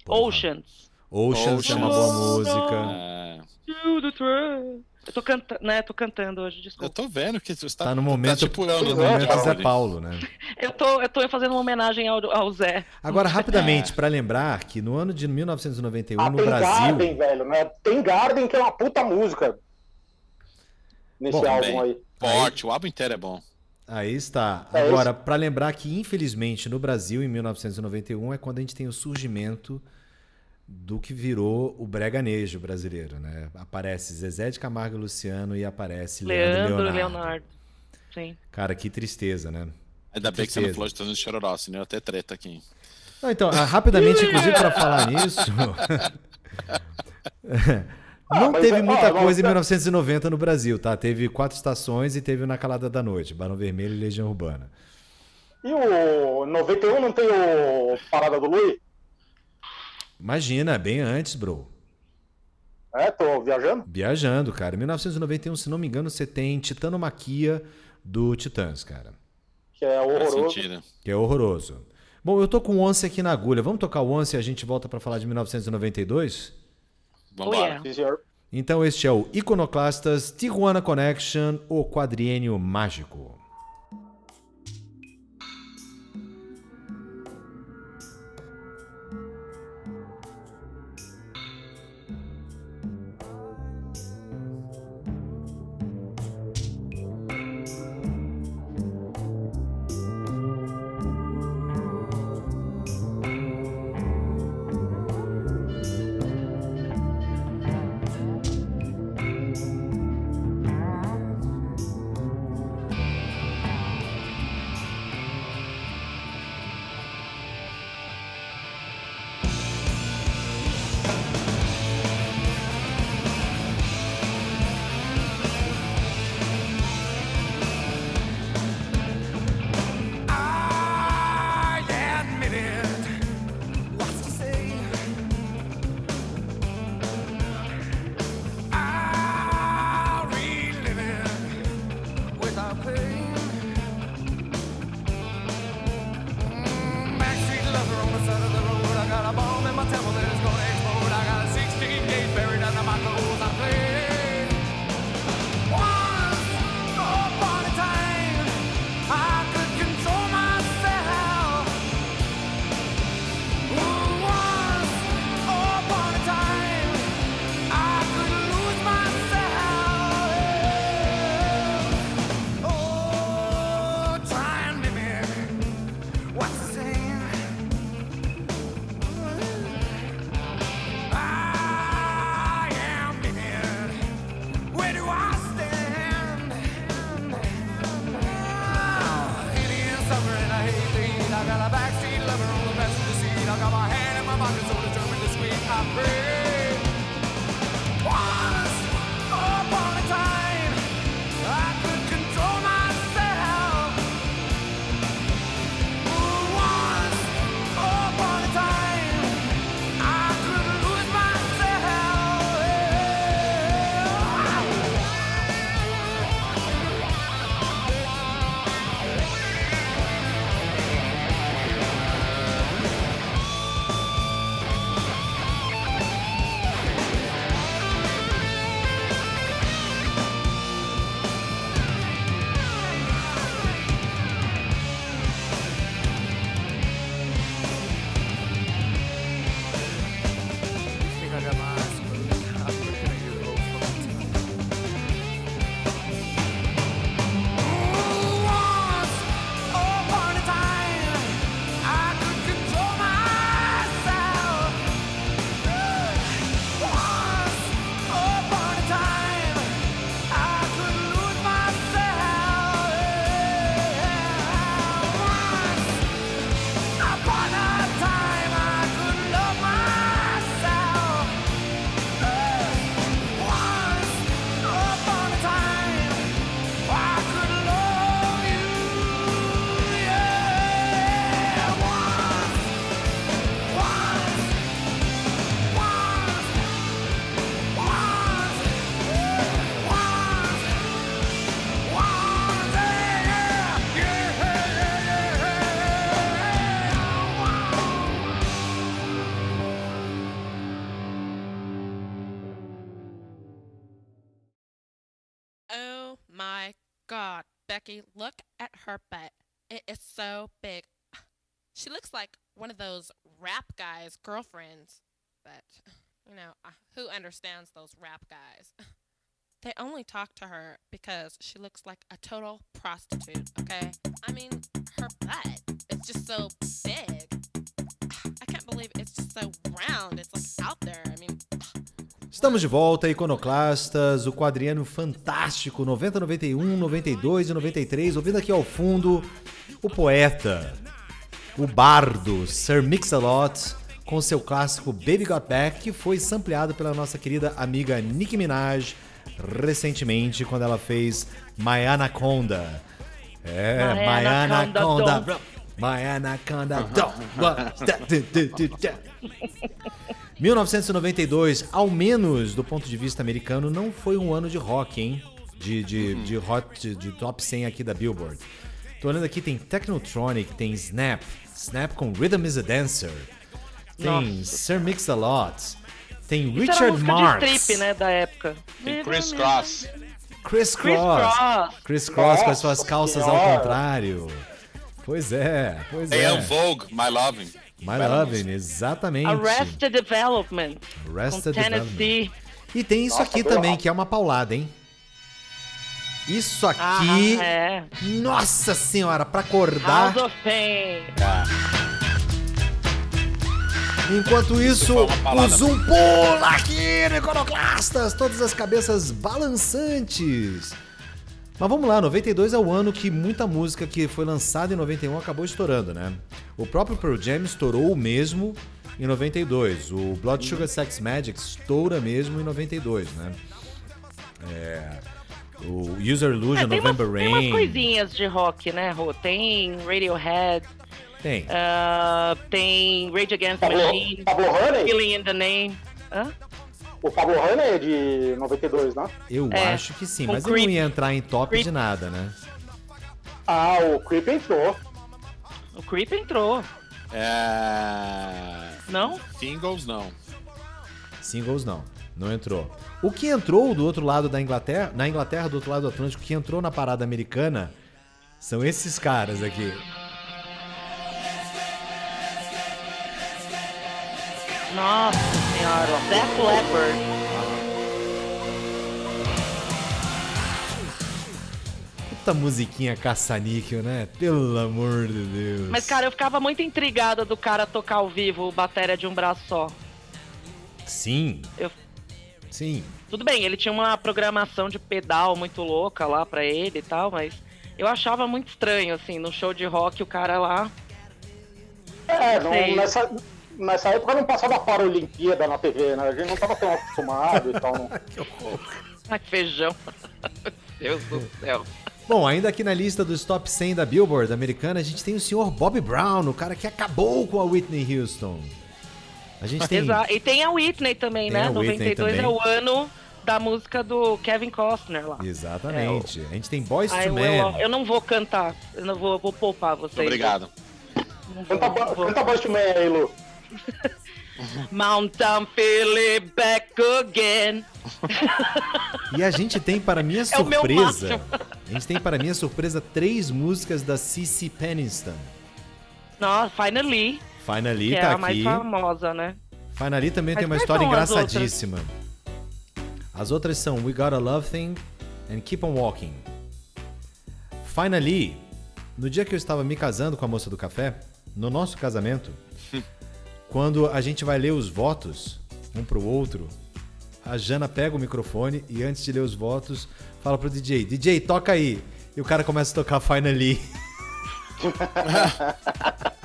Porra. Oceans. Oceans é uma boa música. É. Eu tô cantando, né? Tô cantando hoje, eu desculpa. tô vendo que você tá, Tá no momento, tipo eu no é, momento. Zé Paulo, né? Eu tô, eu tô fazendo uma homenagem ao, ao Zé. Agora, É. rapidamente, pra lembrar que no ano de 1991, Ah, no tem Brasil. Garden, velho, né? Tem Garden que é uma puta música. Nesse Bom, álbum aí. Forte, o álbum inteiro é bom. Aí está. É Agora, para lembrar que, infelizmente, no Brasil, em 1991, é quando a gente tem o surgimento do que virou o breganejo brasileiro, né? Aparece Zezé de Camargo e Luciano e aparece Leandro, Leandro, Leonardo. Leonardo. Sim. Cara, que tristeza, né? Ainda bem que você não tristeza. falou de Tano Chororó, senão ter treta aqui. Não, então, ah, rapidamente, inclusive, para falar nisso. Não mas teve é- muita ó, não, coisa em tá- 1990 no Brasil, tá? Teve quatro estações e teve o Na Calada da Noite, Barão Vermelho e Legião Urbana. E o 91 não tem o Parada do Luiz? Imagina, bem antes, bro. É, tô viajando. Viajando, cara. Em 1991, se não me engano, você tem Titanomaquia do Titãs, cara. Que é horroroso. sentido. Que é horroroso. Bom, eu tô com o Once aqui na agulha. Vamos tocar o Once e a gente volta pra falar de 1992? Vambora. Oh, yeah. Sim, senhor. Então este é o Iconoclastas Tijuana Connection, o quadriênio mágico. So big. She looks like one of those rap guys' girlfriends. But, you know, uh, who understands those rap guys? They only talk to her because she looks like a total prostitute, okay? I mean, her butt is just so big. I can't believe it's just so round. It's like out there. Estamos de volta, Iconoclastas, o quadriano fantástico 90, 91, 92 e 93. Ouvindo aqui ao fundo o poeta, o bardo Sir Mix-a-Lot com seu clássico Baby Got Back, que foi sampleado pela nossa querida amiga Nicki Minaj recentemente quando ela fez My Anaconda. É, My My Anaconda Anaconda. My Anaconda. don't. 1992, ao menos do ponto de vista americano, não foi um ano de rock, hein? De, de, de, hot, de, de top 100 aqui da Billboard. Tô olhando aqui, tem Technotronic, tem Snap, Snap com Rhythm is a Dancer, tem Nossa. Sir Mix-a-Lot, tem Isso Richard Marx, de strip, né, da época. Tem Chris Cross. Chris Cross. Chris Cross com as suas calças ao contrário. Pois é, pois Tem é. Vogue, My Loving. My Lovin', exatamente. Arrested Development. Arrested Tennessee. E tem isso Nossa, aqui também, que é uma paulada, hein? Isso Ah, aqui, é. nossa senhora, pra acordar. House of Pain. Enquanto isso, o. Zoom pula aqui no Iconoclastas, todas as cabeças balançantes. Mas vamos lá, 92 é o ano que muita música que foi lançada em 91 acabou estourando, né? O próprio Pearl Jam estourou mesmo em 92. O Blood Sugar Sex Magic estoura mesmo em 92, né? É, o User Illusion, É, umas, November tem umas Rain. coisinhas de rock, né, Rô? Tem Radiohead, Tem. ah, tem Rage Against the Machine, Pablo Honey? Killing in the Name. Hã? O Pablo Honey é de 92, né? Eu é, acho que sim, mas ele não ia entrar em top Creep. de nada, né? Ah, o Creep entrou. O Creep entrou, É... não? Singles, não. Singles não, não entrou. O que entrou do outro lado da Inglaterra, na Inglaterra, do outro lado do Atlântico, que entrou na parada americana, são esses caras aqui. Nossa senhora, Def Leppard. Puta musiquinha caça-níquel, né? Pelo amor de Deus. Mas, cara, eu ficava muito intrigada do cara tocar ao vivo bateria de um braço só. Sim. Eu- Sim. Tudo bem, ele tinha uma programação de pedal muito louca lá pra ele e tal, mas eu achava muito estranho, assim, no show de rock o cara lá. É, não- nessa, nessa época não passava para a Olimpíada na TV, né? A gente não tava tão acostumado e tal. Não. Ai, que feijão. Deus do céu. Bom, ainda aqui na lista dos top 100 da Billboard americana, a gente tem o senhor Bob Brown, o cara que acabou com a Whitney Houston. A gente tem... Exato. E tem a Whitney também, Tem né? a Whitney 92 é também. o ano da música do Kevin Costner lá. Exatamente. A gente tem Boys Ai, to eu, Men. eu, eu não vou cantar, eu não vou, vou poupar vocês. Obrigado. Vou, Canta, vou. canta Boyz II Men aí, Lu. Mountain Philly back again. E a gente tem, para minha É surpresa, máximo. a gente tem, para minha surpresa, três músicas da Cici Peniston. Nossa, Finally, Finally que é tá a mais aqui. famosa, né? Finally também Mas tem uma história são as engraçadíssima. As outras são We Got a Love Thing and Keep on Walking. Finally, no dia que eu estava me casando com a moça do café, no nosso casamento, quando a gente vai ler os votos um pro outro, a Jana pega o microfone e antes de ler os votos, fala pro DJ, DJ, toca aí. E o cara começa a tocar Finally.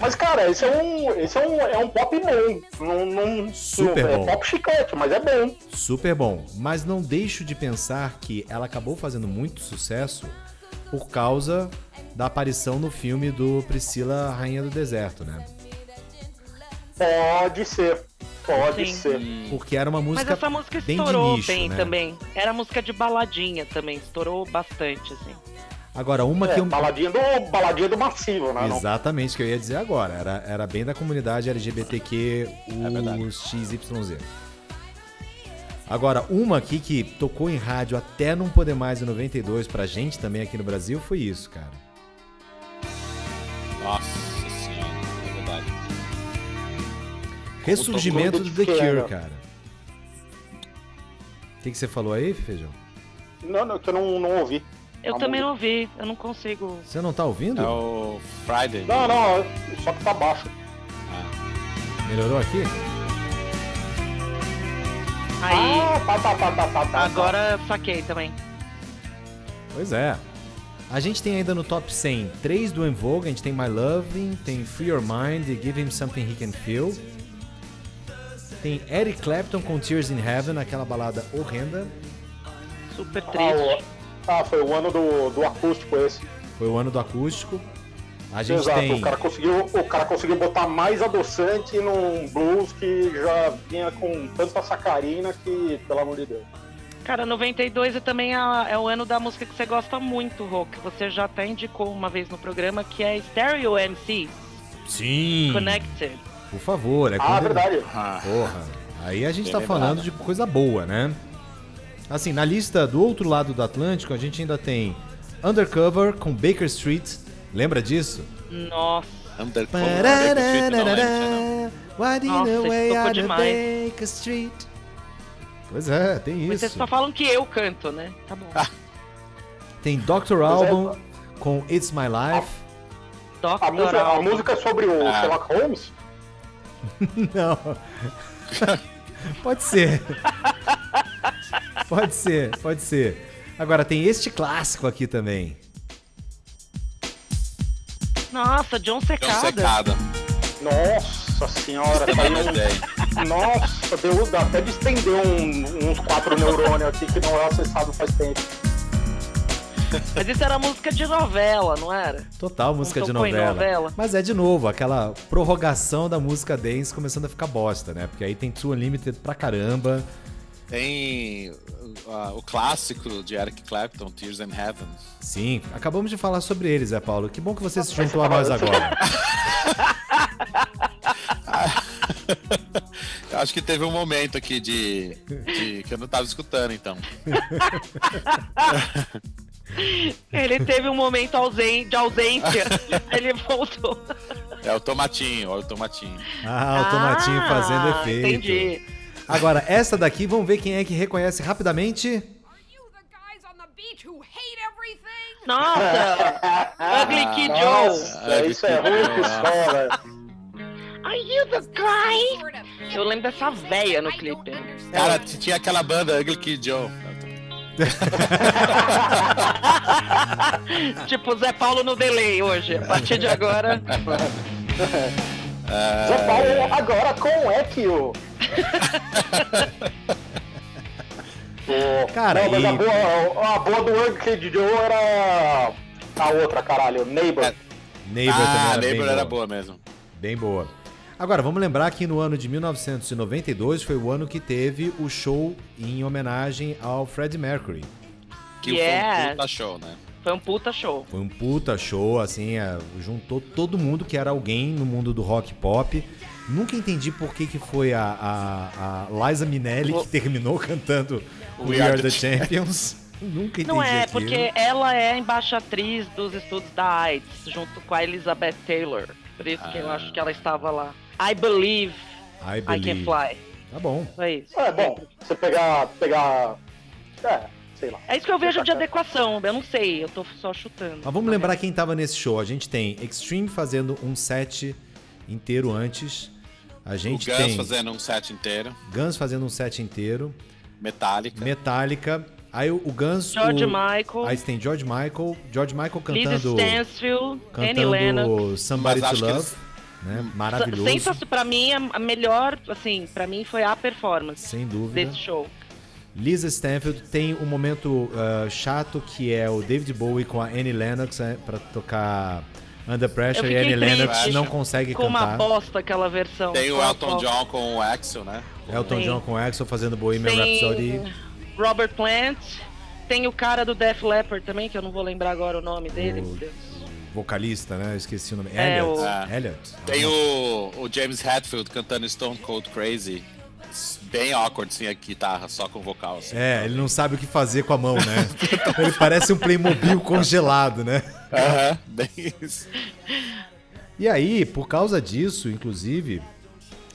Mas, cara, esse é um, esse é um, é um pop bom. Não, não, Super não, bom. É pop chiclete, mas é bom. Super bom, mas não deixo de pensar que ela acabou fazendo muito sucesso por causa da aparição no filme do Priscila Rainha do Deserto, né? Pode ser. Pode Sim. ser. Porque era uma Mas música essa música bem estourou nicho, bem né? também. Era música de baladinha também, estourou bastante, assim. Agora, uma É, que eu... baladinha, do, baladinha do massivo, né? Exatamente o que eu ia dizer agora. Era, era bem da comunidade LGBTQ, É os XYZ. Agora, uma aqui que tocou em rádio até não poder mais em 92 pra gente também aqui no Brasil foi isso, cara. Nossa senhora, é verdade. Ressurgimento do The Cure, quer. cara. que, que você falou aí, Feijão? Não, não, que eu não, não ouvi. Eu A também música. não vi, eu não consigo. Você não tá ouvindo? É o Friday. Não, não, só que tá baixo. Melhorou aqui? Aí, Ah, tá, tá, tá, tá, tá, tá. agora saquei também. Pois é. A gente tem ainda no top 100 três do En Vogue. A gente tem My Loving, tem Free Your Mind e Give Him Something He Can Feel. Tem Eric Clapton com Tears in Heaven, aquela balada horrenda. Super Ah, triste. ah, foi o ano do, do acústico esse. Foi o ano do acústico. A gente Exato, tem. o, cara conseguiu, o cara conseguiu botar mais adoçante num blues que já vinha com tanta sacarina que, pelo amor de Deus. Cara, 92 é também a- é o ano da música que você gosta muito, Rô, que você já até indicou uma vez no programa, que é Stereo MC, Sim! Connected. Por favor, é Ah, verdade. Ah, Porra, aí a gente Bem tá lembrado. falando de coisa boa, né? Assim, na lista do outro lado do Atlântico, a gente ainda tem Undercover com Baker Street. Lembra disso? Nossa, Undercover. Baker Street, não you Nossa, know isso tocou demais. Baker Street? Pois é, tem mas isso. vocês só falam que eu canto, né? Tá bom. Tem Doctor é- Album com It's My Life. Dr. A música, a música é sobre o Ah. Sherlock Holmes? Não. pode ser. Pode ser, pode ser. Agora tem este clássico aqui também. Nossa, John John Secada. Secada. Nossa senhora, saiu um-. Nossa, deu dá até de estender um- uns quatro neurônios aqui que não é acessado faz tempo. Mas isso era música de novela, não era? Total música de novela. novela? Mas é de novo, aquela prorrogação da música dance começando a ficar bosta, né? Porque aí tem True Unlimited pra caramba. Tem uh, o clássico de Eric Clapton, Tears in Heaven. Sim, acabamos de falar sobre eles, Zé Paulo. Que bom que você se juntou a nós agora. Eu acho que teve um momento aqui de, de- que eu não tava escutando, então. Ele teve um momento de ausência. ele voltou. É o tomatinho, ó, o tomatinho. Ah, o tomatinho Ah, fazendo efeito. Entendi. Agora, essa daqui, vamos ver quem é que reconhece rapidamente. You the guys on the beach who hate everything? Nossa! Ugly Kid Joe. Nossa, isso é ruim que. Are you the guy? Eu lembro dessa véia no clipe. Cara, tinha aquela banda Ugly Kid Joe. Tipo, Zé Paulo no delay hoje. A partir de agora. Zé Paulo agora com Ekio. O- Cara, não, mas e- a, boa, a boa do Ugly Kid Joe era a outra, caralho, Neighbor. É. Neighbor também ah, era bem Neighbor boa. era boa mesmo. Bem boa. Agora, vamos lembrar que no ano de 1992 foi o ano que teve o show em homenagem ao Freddie Mercury. Que foi um puta show, né? Foi um puta show. Foi um puta show, assim, é, juntou todo mundo que era alguém no mundo do rock pop. Nunca entendi por que, que foi a, a, a Liza Minnelli que terminou cantando We, Are the Champions. Nunca entendi Não é, aquilo. porque ela é a embaixatriz dos estudos da AIDS, junto com a Elizabeth Taylor. Por isso que eu acho que ela estava lá. I believe I I can believe. fly. Tá bom. Foi isso. É bom, você pegar. pegar. É, sei lá. É isso que eu vejo de adequação. Eu não sei, eu tô só chutando. Mas vamos lembrar quem tava nesse show. A gente tem Extreme fazendo um set inteiro antes. A O gente Guns tem fazendo um set inteiro. Guns fazendo um set inteiro. Metallica. Metallica. Aí o o Guns. George o... Michael, Aí você tem George Michael. George Michael Liz cantando. Stansfield, Annie Cantando Lennox. Somebody Mas to Love. Né? Maravilhoso. Sensacional. Pra mim, a a melhor, assim, pra mim foi a performance Sem dúvida. desse show. Lisa Stanfield tem um momento ah, chato que é o David Bowie com a Annie Lennox né, pra tocar Under Pressure e Annie Lennox triste não consegue Com uma cantar. bosta aquela versão. Tem o Elton? John com o Axel, né? Elton Sim. John com Axel fazendo Bohemian Tem Rhapsody. Robert Plant. Tem o cara do Def Leppard também, que eu não vou lembrar agora o nome dele. meu Deus. Vocalista, né? Eu esqueci o nome. É, Elliot. o- Elliot. Tem o, o James Hetfield cantando Stone Cold Crazy. Bem awkward, sem a guitarra, só com vocal. Assim. É, ele não sabe o que fazer com a mão, né? ele parece um Playmobil congelado, né? Aham, bem isso. E aí, por causa disso, inclusive,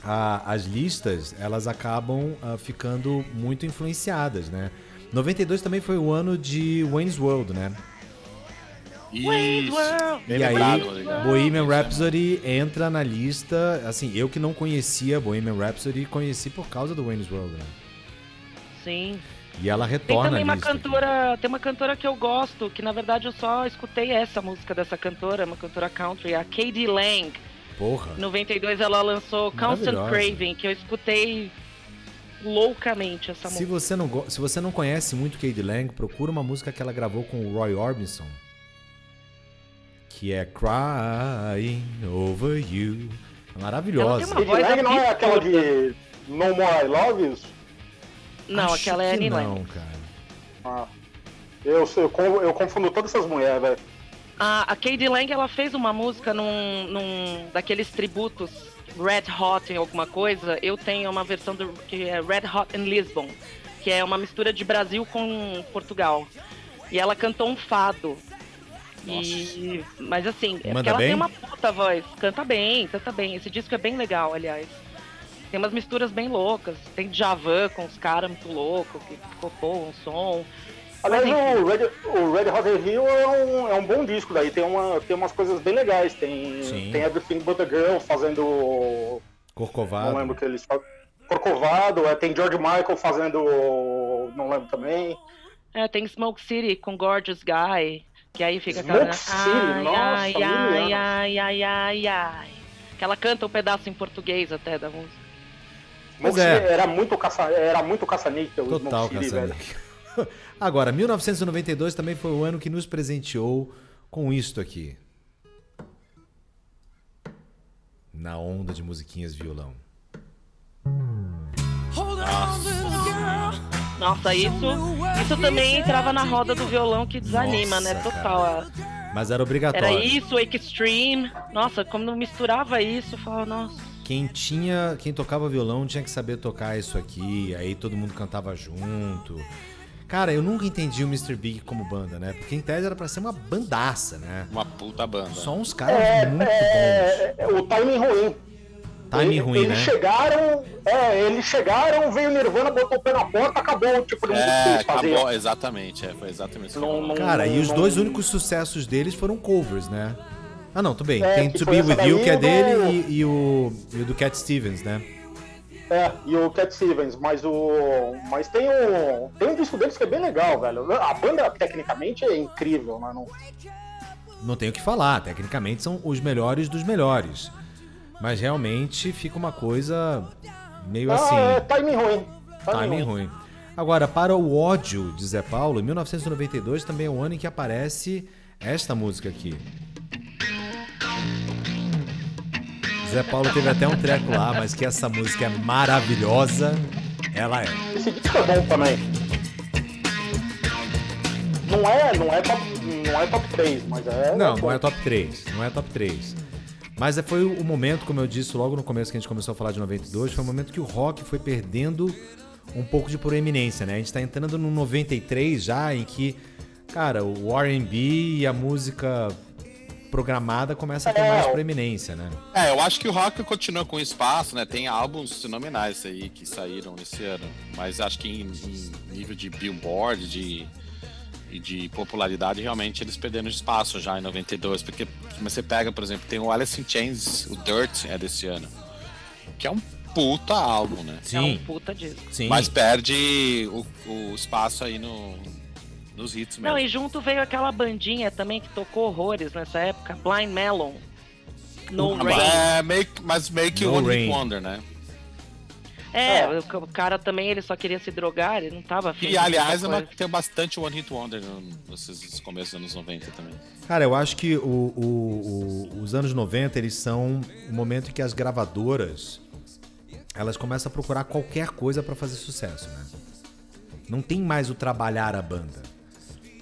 a- as listas elas acabam ah, ficando muito influenciadas, né? 92 também foi o ano de Wayne's World, né? Isso. E aí. Bohemian Rhapsody entra na lista. Assim, eu que não conhecia Bohemian Rhapsody, conheci por causa do Wayne's World, né? Sim. E ela Tem retorna também à uma lista. aqui. cantora, tem uma cantora que eu gosto, que na verdade eu só escutei essa música dessa cantora, uma cantora country, a Katie Lang. Porra. Em 92 ela lançou Constant. Craving, que eu escutei loucamente essa Se música. você, não se você não conhece muito Katie Lang, procura uma música que ela gravou com o Roy Orbison. Que é Crying Over You. É maravilhosa. Ela tem Kid voz Lang não é aquela de No More I Love You? Não, Acho aquela é Annie não, Lang. cara. Ah, eu, eu, eu confundo todas essas mulheres, velho. A, a Katie Lang, ela fez uma música num, num daqueles tributos Red Hot em alguma coisa. Eu tenho uma versão do, que é Red Hot in Lisbon, que é uma mistura de Brasil com Portugal. E ela cantou um fado. E, mas assim, é porque ela bem? tem uma puta voz. Canta bem, canta bem. Esse disco é bem legal, aliás. Tem umas misturas bem loucas. Tem Javan com os caras muito loucos, que ficou um som. Aliás, o Red, o Red Hot Rio é um, é um bom disco daí. Tem, uma, tem umas coisas bem legais. Tem, Sim. tem Everything But a Girl fazendo. Corcovado. Não lembro o que eles falam. Corcovado. É, tem George Michael fazendo. Não lembro também. É, tem Smoke City com Gorgeous Guy, que aí fica Smoke aquela. City, nossa, ai, ai, ai, ai, ai, ai. Que ela canta um pedaço em português até da música. Smoke é. City Era muito caça, era muito caça-níquel. o Total, Smoke City, velho. Caçanique. Agora, 1992 também foi o ano que nos presenteou com isto aqui. Na onda de musiquinhas violão. Hold on. Nossa, isso, isso também entrava na roda do violão que desanima, Nossa, né? Total. cara. Mas era obrigatório. Era isso, Extreme. Nossa, quando misturava isso, eu falava, nossa. Quem tinha, quem tocava violão tinha que saber tocar isso aqui, aí todo mundo cantava junto. Cara, eu nunca entendi o Mr. Big como banda, né? Porque em tese era pra ser uma bandaça, né? Uma puta banda. Só uns caras É, muito bons. é, é, o timing ruim. Ele- ruim, eles né? chegaram, é, eles chegaram, veio o Nirvana, botou o pé na porta, acabou, tipo, não É, quis fazer. acabou, exatamente, é, foi exatamente isso. que Não- não- Cara, e os não- dois únicos sucessos deles foram covers, né? Ah, não, tudo bem. É, Tem To Be With You, que é do- dele, e, e o, e o do Cat Stevens, né? É, e o Cat Stevens, mas o. Mas tem um. Tem um disco deles que é bem legal, velho. A banda tecnicamente é incrível, né? Não, Não tenho o que falar, tecnicamente são os melhores dos melhores. Mas realmente fica uma coisa meio assim. Ah, é timing ruim. Timing ruim. Agora, para o ódio de Zé Paulo, em 1992 também é o ano em que aparece esta música aqui. Zé Paulo teve até um treco lá, mas que essa música é maravilhosa. Ela é. Esse disco é bom também. Não é, não é top, não é top 3, mas é. Não, é não é top 3. Não é top 3. Mas é- foi o momento, como eu disse logo no começo que a gente começou a falar de 92, foi o momento que o rock foi perdendo um pouco de proeminência, né? A gente tá entrando no 93 já, em que, cara, o R&B e a música programada começa a ter É, mais o- proeminência, né? É, eu acho que o rock continua com espaço, né? Tem álbuns fenomenais aí que saíram esse ano. Mas acho que em, em nível de billboard, de, e de popularidade, realmente eles perderam espaço já em 92. Porque você pega, por exemplo, tem o Alice in Chains, o Dirt é desse ano. Que é um puta álbum, né? É um Sim, puta disco. sim. Mas perde o, o espaço aí no, nos hits mesmo. Não, e junto veio aquela bandinha também que tocou horrores nessa época, Blind Melon. No Ah, Rain. mas é, meio, mas meio que o Wonder, né? É, É. o cara também, ele só queria se drogar, ele não tava afim E aliás, é uma, tem bastante One Hit Wonder no- nesses começos dos anos 90 também. Cara, eu acho que o- o- o- os anos 90, eles são o momento em que as gravadoras, elas começam a procurar qualquer coisa pra fazer sucesso, né? Não tem mais o trabalhar a banda.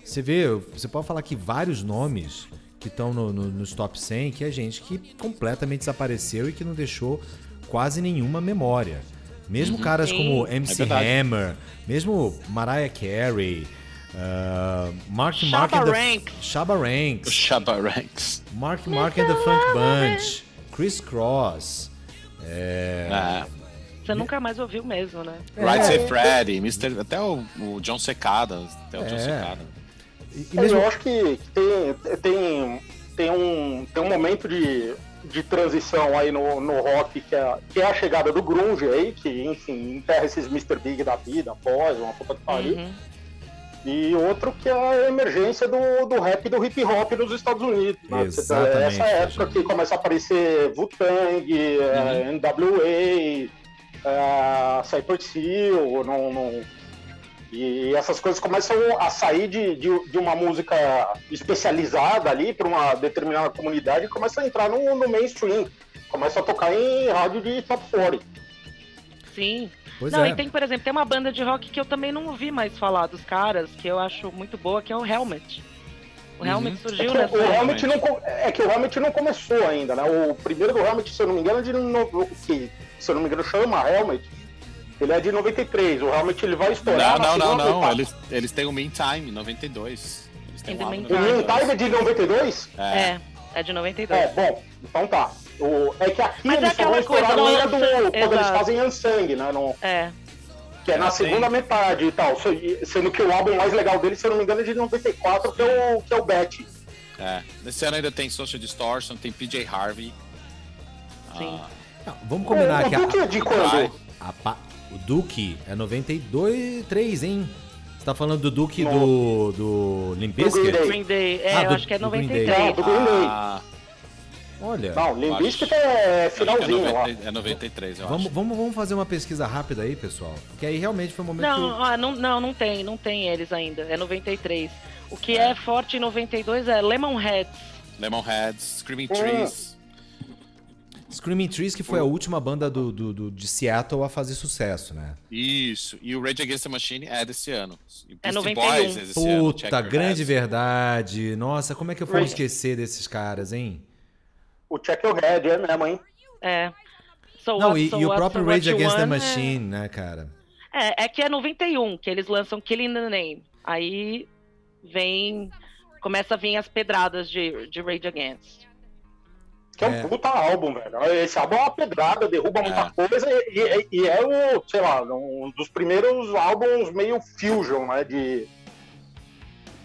Você vê, você pode falar que vários nomes que estão no, no- nos top 100, que é gente que completamente desapareceu e que não deixou quase nenhuma memória. Mesmo caras Sim. como MC É. Hammer, mesmo Mariah Carey, uh, Mark Shabba Mark and the- Ranks. Shabba O Ranks, Shabba Ranks. Mark Mark and the Funk Bunch, Chris Cross, É. Você nunca mais ouviu mesmo, né? Right Say Freddy, Mr. Até o, o John Secada. Até o John É. Secada. E, e É, mesmo, Eu acho que tem, tem, tem, um, tem um momento de, de transição aí no, no rock, que é, que é a chegada do grunge aí, que, enfim, enterra esses Mr. Big da vida, após, uma puta que pariu. Uhum. E outro que é a emergência do, do rap e do hip hop nos Estados Unidos. Né? Exatamente, Essa época que começa a aparecer Wu-Tang, eh, NWA, eh, Cypress Hill, não, não- e essas coisas começam a sair de, de, de uma música especializada ali para uma determinada comunidade e começa a entrar no, no mainstream. Começa a tocar em rádio de top 40. Sim. pois não, é. e tem, por exemplo, tem uma banda de rock que eu também não ouvi mais falar dos caras, que eu acho muito boa, que é o Helmet. O Helmet É surgiu que nessa. o Helmet não, é que o Helmet não começou ainda, né? O primeiro do Helmet, se eu não me engano, é de no, que, se eu não me engano, chama Helmet. Ele é de 93. O Helmet ele vai Não, estourar. não, não, não. etapa. Eles, eles têm o Meantime, 92. Eles têm um álbum Meantime. O Meantime é 92. de 92? É. É, é de 92. É, bom, então tá. O, é que aqui Mas é eles só vão estourar na era lança- do. Quando eles fazem Unsung, né? No, É. que é na segunda metade e tal. Se- Sendo que o álbum mais legal dele, se eu não me engano, é de 94, que é o, que é o Bet. É. Nesse ano ainda tem Social Distortion, tem PJ Harvey. Sim. Ah, Não, vamos combinar o que a, Duke é de quando? A pa- o Duke é 92, 3, hein? Você tá falando do Duke No- do, do Limp Do Green? Day. É, Ah, eu do- acho que é do Green Day. 93. É, do Green Day. ah, Olha, Não, Limbiscuit é é, finalzinho lá. 90 é 93, eu vamos, acho. vamos, vamos fazer uma pesquisa rápida aí, pessoal. Porque aí realmente foi um momento Não, que... ah, não, não, não tem, não tem eles ainda. É 93. O que é forte em 92 é Lemonheads. Lemonheads, Screaming Hum. Trees. O Screaming Trees, que foi a última banda do, do- do- de Seattle a fazer sucesso, né? Isso. E o Rage Against the Machine é desse ano. E É Beastie 91. Boys é desse ano. Puta, Your grande Heads. verdade. Nossa, como é que eu vou esquecer desses caras, hein? O Check Your Head é mesmo, hein? É. So Não, What, e, So e o What, próprio So Rage Against the Want Machine, né, cara? É, é que é 91 que eles lançam Killing the Name. Aí vem. Começa a vir as pedradas de, de Rage Against. Que é um É. puta álbum, velho. Esse álbum é uma pedrada, derruba muita É. coisa e, e- e é o, sei lá, um dos primeiros álbuns meio fusion, né? De.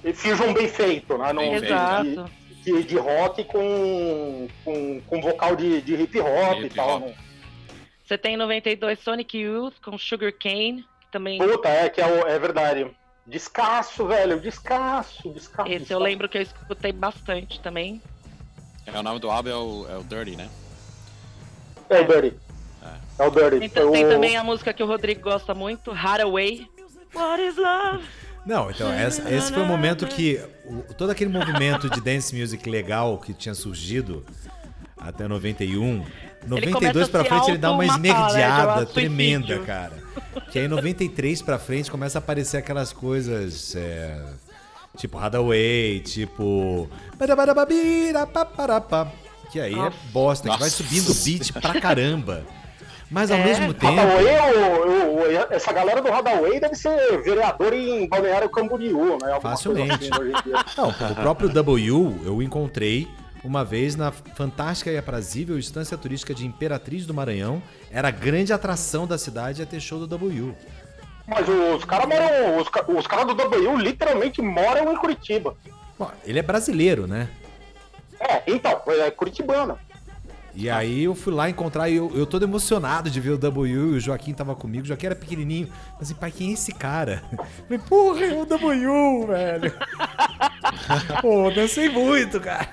de Fusion bem feito, né? Não- Exato. de, de rock com, com, com vocal de, de hip hop e Hip tal. hop. né? Você tem em 92 Sonic Youth com Sugar Cane, que também. Puta, é que é, o- é verdade. Descasso, velho, descasso, descasso. Esse eu lembro que eu escutei bastante também. É, o nome do álbum é o, é o Dirty, né? É o Dirty. É o Dirty. Tem, tem O- também a música que o Rodrigo gosta muito, Haraway. What is love? Não, então, essa- esse foi o momento que o- todo aquele movimento de dance music legal que tinha surgido até 91, 92 começa a pra frente ele dá uma né? Esmerdeada é suicídio. tremenda, cara. Que aí 93 pra frente começa a aparecer aquelas coisas é, tipo Hadaway, tipo que aí é Nossa. bosta, que vai Nossa. subindo o beat pra caramba. Mas ao É. mesmo tempo, Hadaway, o- o- essa galera do Hadaway deve ser vereador em Balneário Camboriú, né? Alguma Facilmente. assim. Não, o próprio W eu encontrei uma vez na fantástica e aprazível estância turística de Imperatriz do Maranhão. Era a grande atração da cidade a ter show do W. Mas os caras moram. Os, os caras do W literalmente moram em Curitiba. Bom, ele é brasileiro, né? É, então, é curitibano. E aí eu fui lá encontrar e eu, eu todo emocionado de ver o W e o Joaquim tava comigo. O Joaquim era pequenininho. Mas assim, pai, quem é esse cara? Eu falei, porra, é o W, velho. Pô, dancei muito, cara.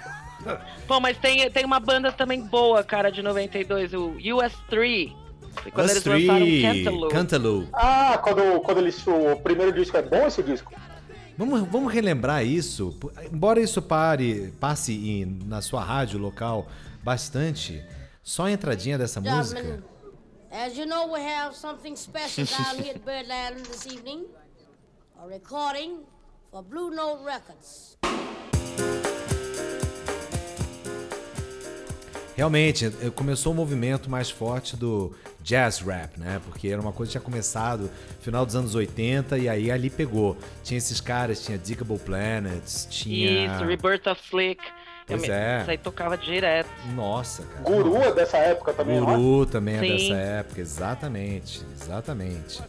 Bom, mas tem, tem uma banda também boa, cara, de 92, o US3. Foi Quando Us eles lançaram Three, Cantaloupe. Cantaloupe. Ah, quando, quando eles. O primeiro disco é bom esse disco? Vamos, vamos relembrar isso. Embora isso pare, passe em- na sua rádio local bastante, só a entradinha dessa música. Gentlemen, as you know, we have something special down here at Birdland this evening. A recording for Blue Note Records. Realmente, eh, começou o movimento mais forte do jazz rap, né? Porque era uma coisa que tinha começado no final dos anos 80 e aí ali pegou. Tinha esses caras, tinha Diggable Planets, tinha. Isso, Rebirth of Slick. Pois me- é. Isso aí tocava direto. Nossa, cara. Guru é dessa época também, é? Guru também é Sim. dessa época, exatamente, exatamente.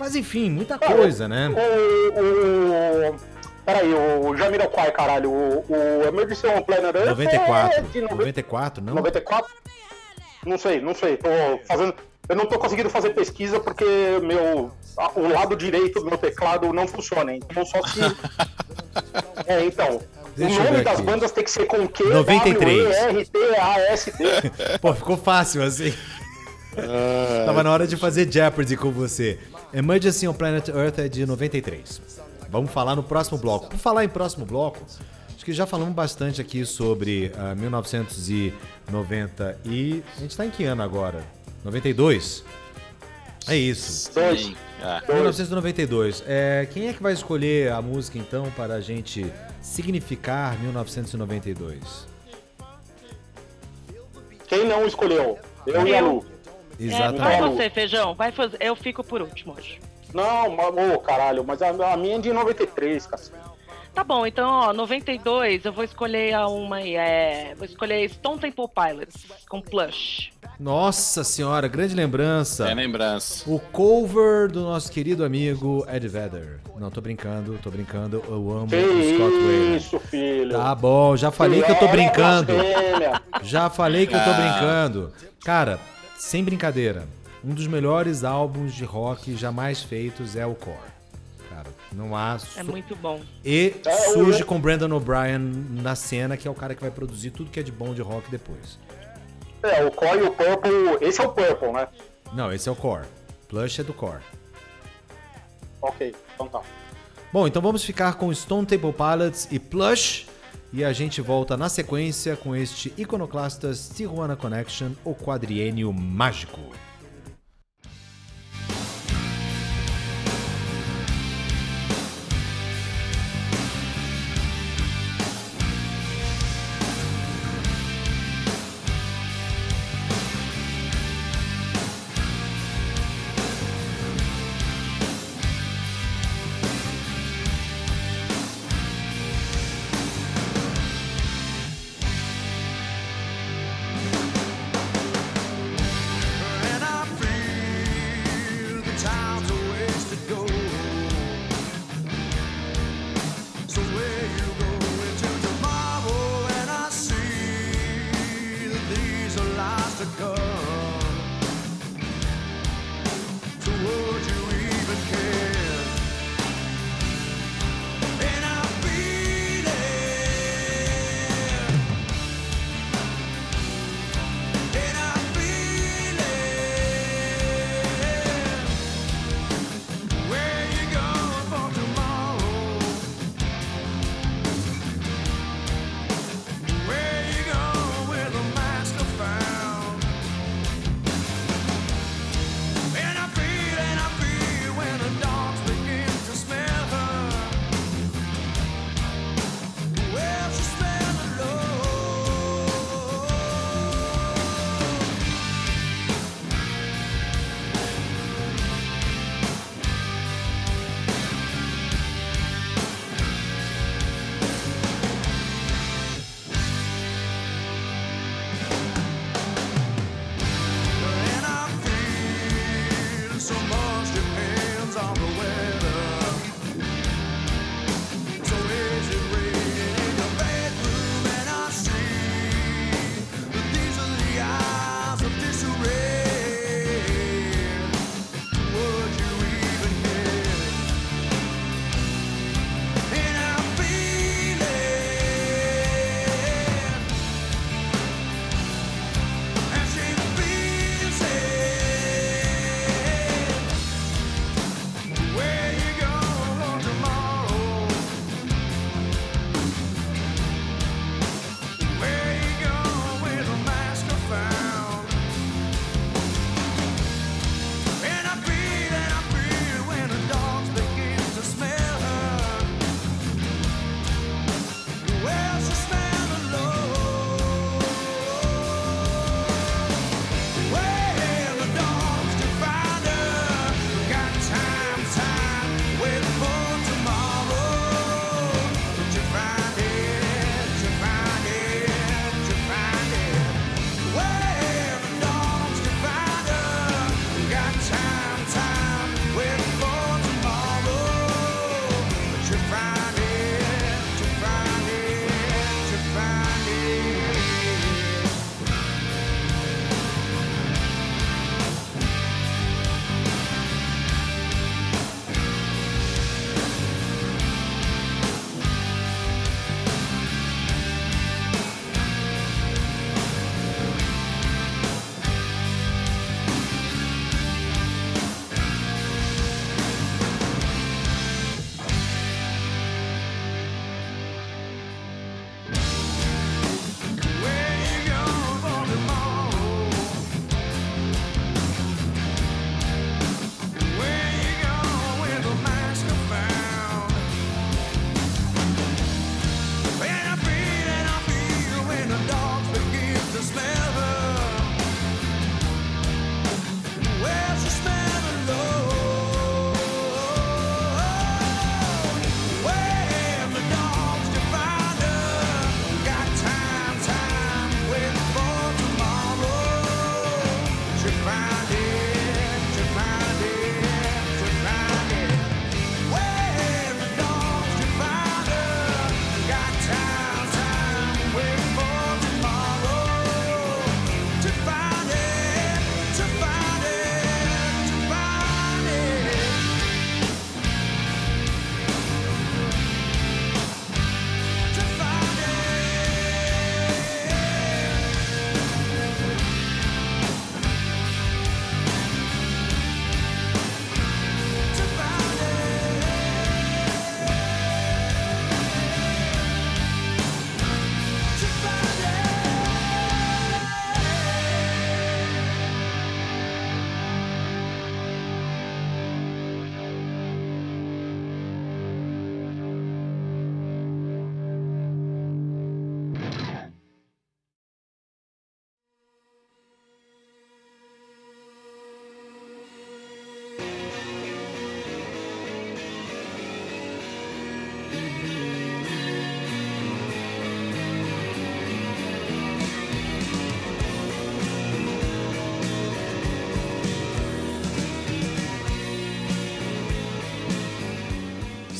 Mas enfim, muita coisa, né? O. o peraí, o Jamiroquai, caralho. O, o Emergency on Planet Earth é 94. de 90 94, não? 94? Não sei, não sei. Tô fazendo. Eu não tô conseguindo fazer pesquisa porque meu, o lado direito do meu teclado não funciona. Então só se. é, então. Deixa o nome das bandas tem que ser com Q, 93. W, E, R, T, A, S, D. Pô, ficou fácil assim. Tava na hora de fazer Jeopardy com você. Emergency on Planet Earth é de 93. Vamos falar no próximo bloco. Por falar em próximo bloco, acho que já falamos bastante aqui sobre ah, 1990 e... A gente tá em que ano agora? 92? É isso. Dois. Sim, é. 1992. É, quem é que vai escolher a música então para a gente significar 1992? Quem não escolheu? Eu e a Lu. É, vai Exatamente. você, feijão. Vai fazer. Eu fico por último hoje. Não, ô, caralho, mas a, a minha é de 93, cacete. Tá bom, então, ó, 92, eu vou escolher a uma aí. É, vou escolher Stone Temple Pilots com Plush. Nossa senhora, grande lembrança. É lembrança. O cover do nosso querido amigo Ed Vedder. Não, tô brincando, tô brincando. Eu amo Que o Scott Wayland. isso, filho. Tá bom, já falei que eu tô brincando. Já falei que eu tô Ah. brincando. Cara, sem brincadeira, um dos melhores álbuns de rock jamais feitos é o Core. Cara, não há. É muito bom. E É, surge com Brandon O'Brien na cena, que é o cara que vai produzir tudo que é de bom de rock depois. É, o Core e o Purple. Esse é o Purple, né? Não, esse é o Core. Plush é do Core. Ok, então tá. Bom, então vamos ficar com Stone Temple Pilots e Plush. E a gente volta na sequência com este Iconoclastas Tijuana Connection, o quadriênio mágico.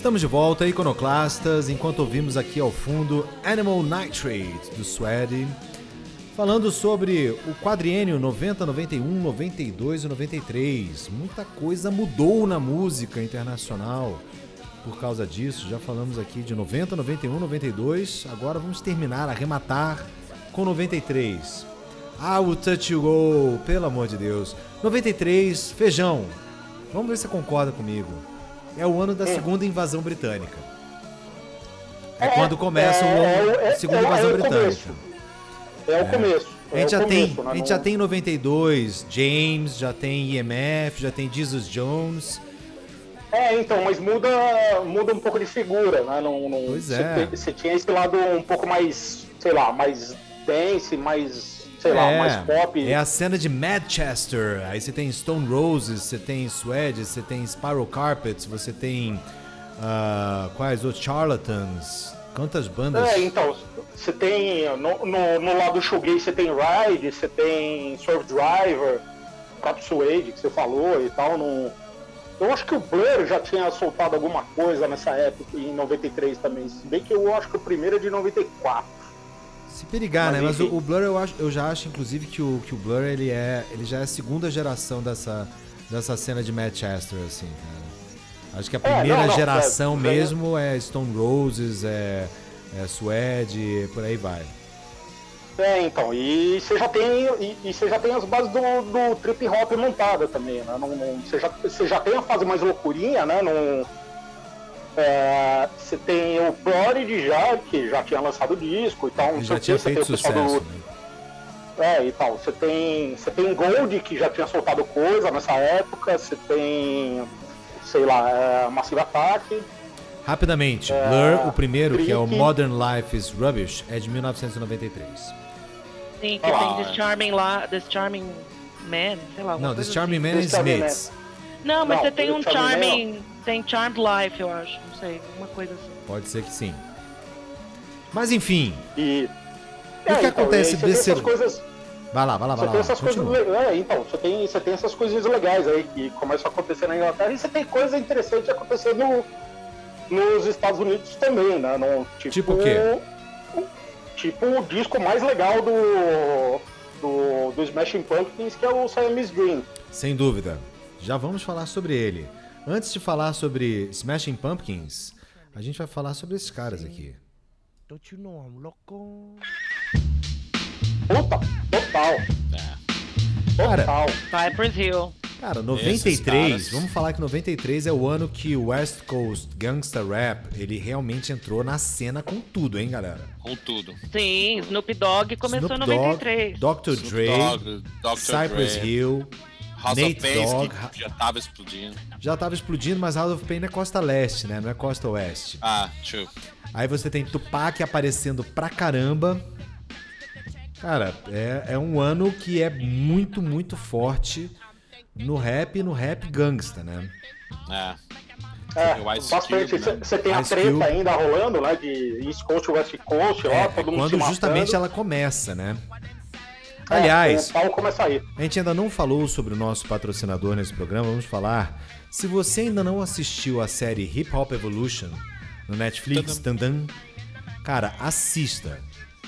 Estamos de volta, iconoclastas, enquanto ouvimos aqui ao fundo Animal Nitrate, do Swede, falando sobre o quadriênio 90, 91, 92 e 93. Muita coisa mudou na música internacional por causa disso. Já falamos aqui de 90, 91, 92. Agora vamos terminar, arrematar com 93. Ah, o Touch You Go, pelo amor de Deus. 93, feijão. Vamos ver se você concorda comigo. É o ano da segunda invasão britânica. É, É, quando começa é, o- é, a é, segunda é, é invasão britânica. É o começo. A é gente, já, começo, tem, né? a gente já tem em 92 James, já tem IMF, já tem Jesus Jones. É, então, mas muda, muda um pouco de figura, né? Não, não, Pois é. Você tinha esse lado um pouco mais, sei lá, mais dance, mais, sei lá, mais pop. é a cena de Manchester. Aí você tem Stone Roses, você tem Swede, você tem Spiral Carpets, você tem. ah, quais outros? Charlatans. Quantas bandas? É, então, você tem, no, no, no lado shoegaze você tem Ride, você tem Surf Driver, próprio Suede que você falou e tal, não... Eu acho que o Blur já tinha soltado alguma coisa nessa época, em 93 também, se bem que eu acho que o primeiro é de 94. Se perigar, Mas né? Mas o, o Blur eu, acho, eu já acho, inclusive, que o, que o Blur ele é, ele já é a segunda geração dessa, dessa cena de Manchester, assim, cara. Acho que a É, primeira não, não, geração é, mesmo é Stone Roses, é, é Suede, por aí vai. É, então, e você já tem, e, e você já tem as bases do, do trip hop montada também, né? Não, não- você, já, você já tem a fase mais loucurinha, né? Não, é, você tem o Prodigy já, que já tinha lançado o disco e tal. não Ele sei já tinha quê, você tem feito sucesso, do- né? É, e tal. Você tem, você tem Gold, que já tinha soltado coisa nessa época. Você tem, sei lá, é, Massive Attack. Rapidamente, É, Blur, o primeiro, que é o. Modern Life is Rubbish, é de 1993. Sim, que Ah, tem. This Charming This Charming Man, sei lá. Não, This Charming assim. Man é Charming Smiths. Não, mas Não, você tem um Charming Charming. Tem Charmed Life, eu acho. Não sei, uma coisa assim. Pode ser que sim. Mas enfim, E, E o que acontece e aí você desse- coisas, vai lá, vai lá, vai Você lá. tem essas coisas é, então, você tem, você tem essas coisinhas legais aí que começam a acontecer na Inglaterra e você tem coisa interessante acontecendo nos Estados Unidos também, né? No, tipo, Tipo o quê? Tipo o disco mais legal do, do, do Smashing Pumpkins, que é o Siamese Dream. Sem dúvida. Já vamos falar sobre ele. Antes de falar sobre Smashing Pumpkins, a gente vai falar sobre esses caras aqui. Don't you know I'm loco? Puta, total. É. Total. Cypress Hill. Cara, Esses 93, caras- vamos falar que 93 é o ano que o West Coast Gangsta Rap, ele realmente entrou na cena com tudo, hein, galera? Com tudo. Sim, Snoop Dogg começou Snoop em Dogg, 93. Dr. Dre, Dr. Cypress Dre, Hill, House Nate of Pain, Dogg, que já tava explodindo. já tava explodindo, mas House of Pain é costa leste, né? Não é costa oeste. Ah, true. Aí você tem Tupac aparecendo pra caramba. Cara, é, é um ano que é muito, muito forte no rap e no rap gangsta, né? É. É, bastante. Você né? tem a Ice treta Cube. ainda rolando, né? De East Coast, West Coast, É, é todo mundo se quando matando. justamente ela começa, né? É, Aliás, o pau começa aí. a gente ainda não falou sobre o nosso patrocinador nesse programa, vamos falar. Se você ainda não assistiu a série Hip Hop Evolution no Netflix, tandan, cara, assista.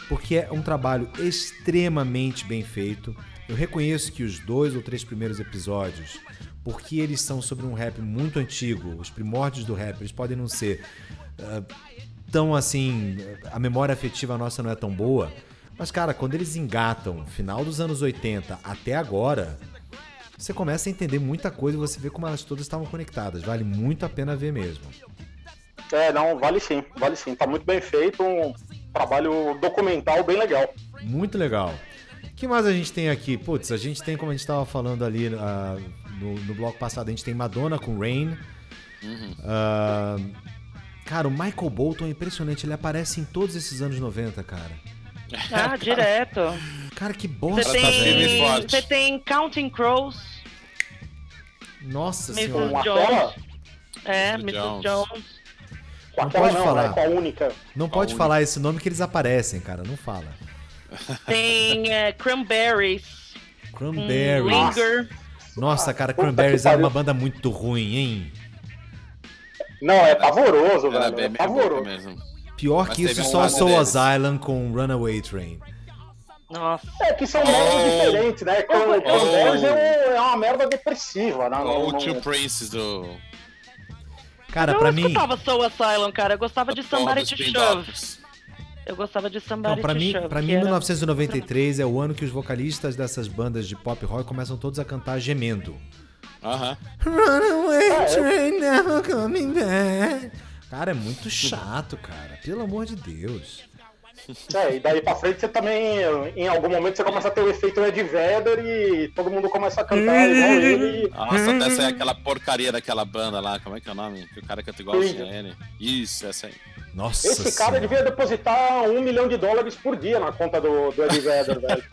Porque é um trabalho extremamente bem feito. Eu reconheço que os dois ou três primeiros episódios, porque eles são sobre um rap muito antigo, os primórdios do rap, eles podem não ser ah, tão assim. A memória afetiva nossa não é tão boa. Mas, cara, quando eles engatam final dos anos 80 até agora, você começa a entender muita coisa e você vê como elas todas estavam conectadas. Vale muito a pena ver mesmo. É, não, vale sim, vale sim. Tá muito bem feito, um trabalho documental bem legal. Muito legal. O que mais a gente tem aqui? Putz, a gente tem, como a gente estava falando ali ah, no, no bloco passado, a gente tem Madonna com Rain. Ah, cara, o Michael Bolton é impressionante, ele aparece em todos esses anos 90, cara. Ah, direto. Cara, que Você bosta, tá e tem, forte. você tem Counting Crows, Nossa Mrs. senhora. Jones. É, Mrs. Jones. Jones. Não pode não, falar. né? Única. Não pode única. falar esse nome que eles aparecem, cara. Não fala. Tem é, Cranberries. Cranberries. Linger. Nossa, cara, Cranberries era pariu. uma banda muito ruim, hein? Não, é pavoroso, Era velho. bem É meia boca pavoroso. mesmo. Pior Mas que isso, um só lado Soul deles. Asylum com Runaway Train. Nossa. É que são Oh. diferentes, né? Cranberries Oh. é, um- é uma merda depressiva, né? Ou o Não- Two não- Princes do. Cara, eu pra não mim, escutava Soul Asylum, cara. Eu gostava de Somebody to Shove. Eu gostava de Somebody pra to mim, Shove. pra mim era- 1993 é o ano que os vocalistas dessas bandas de pop rock começam todos a cantar gemendo. Aham. Runaway É, eu- train now coming back. Cara, é muito chato, cara. Pelo amor de Deus. É, e daí pra frente você também, em algum momento, você começa a ter o efeito Ed Vedder e todo mundo começa a cantar igual ele. Nossa, até sair aquela porcaria daquela banda lá, como é que é o nome? Que o cara canta igualzinho Creed. a ele. Isso, essa aí. Nossa Esse cara Senhora. devia depositar um milhão de dólares por dia na conta do, do Ed Vedder, velho.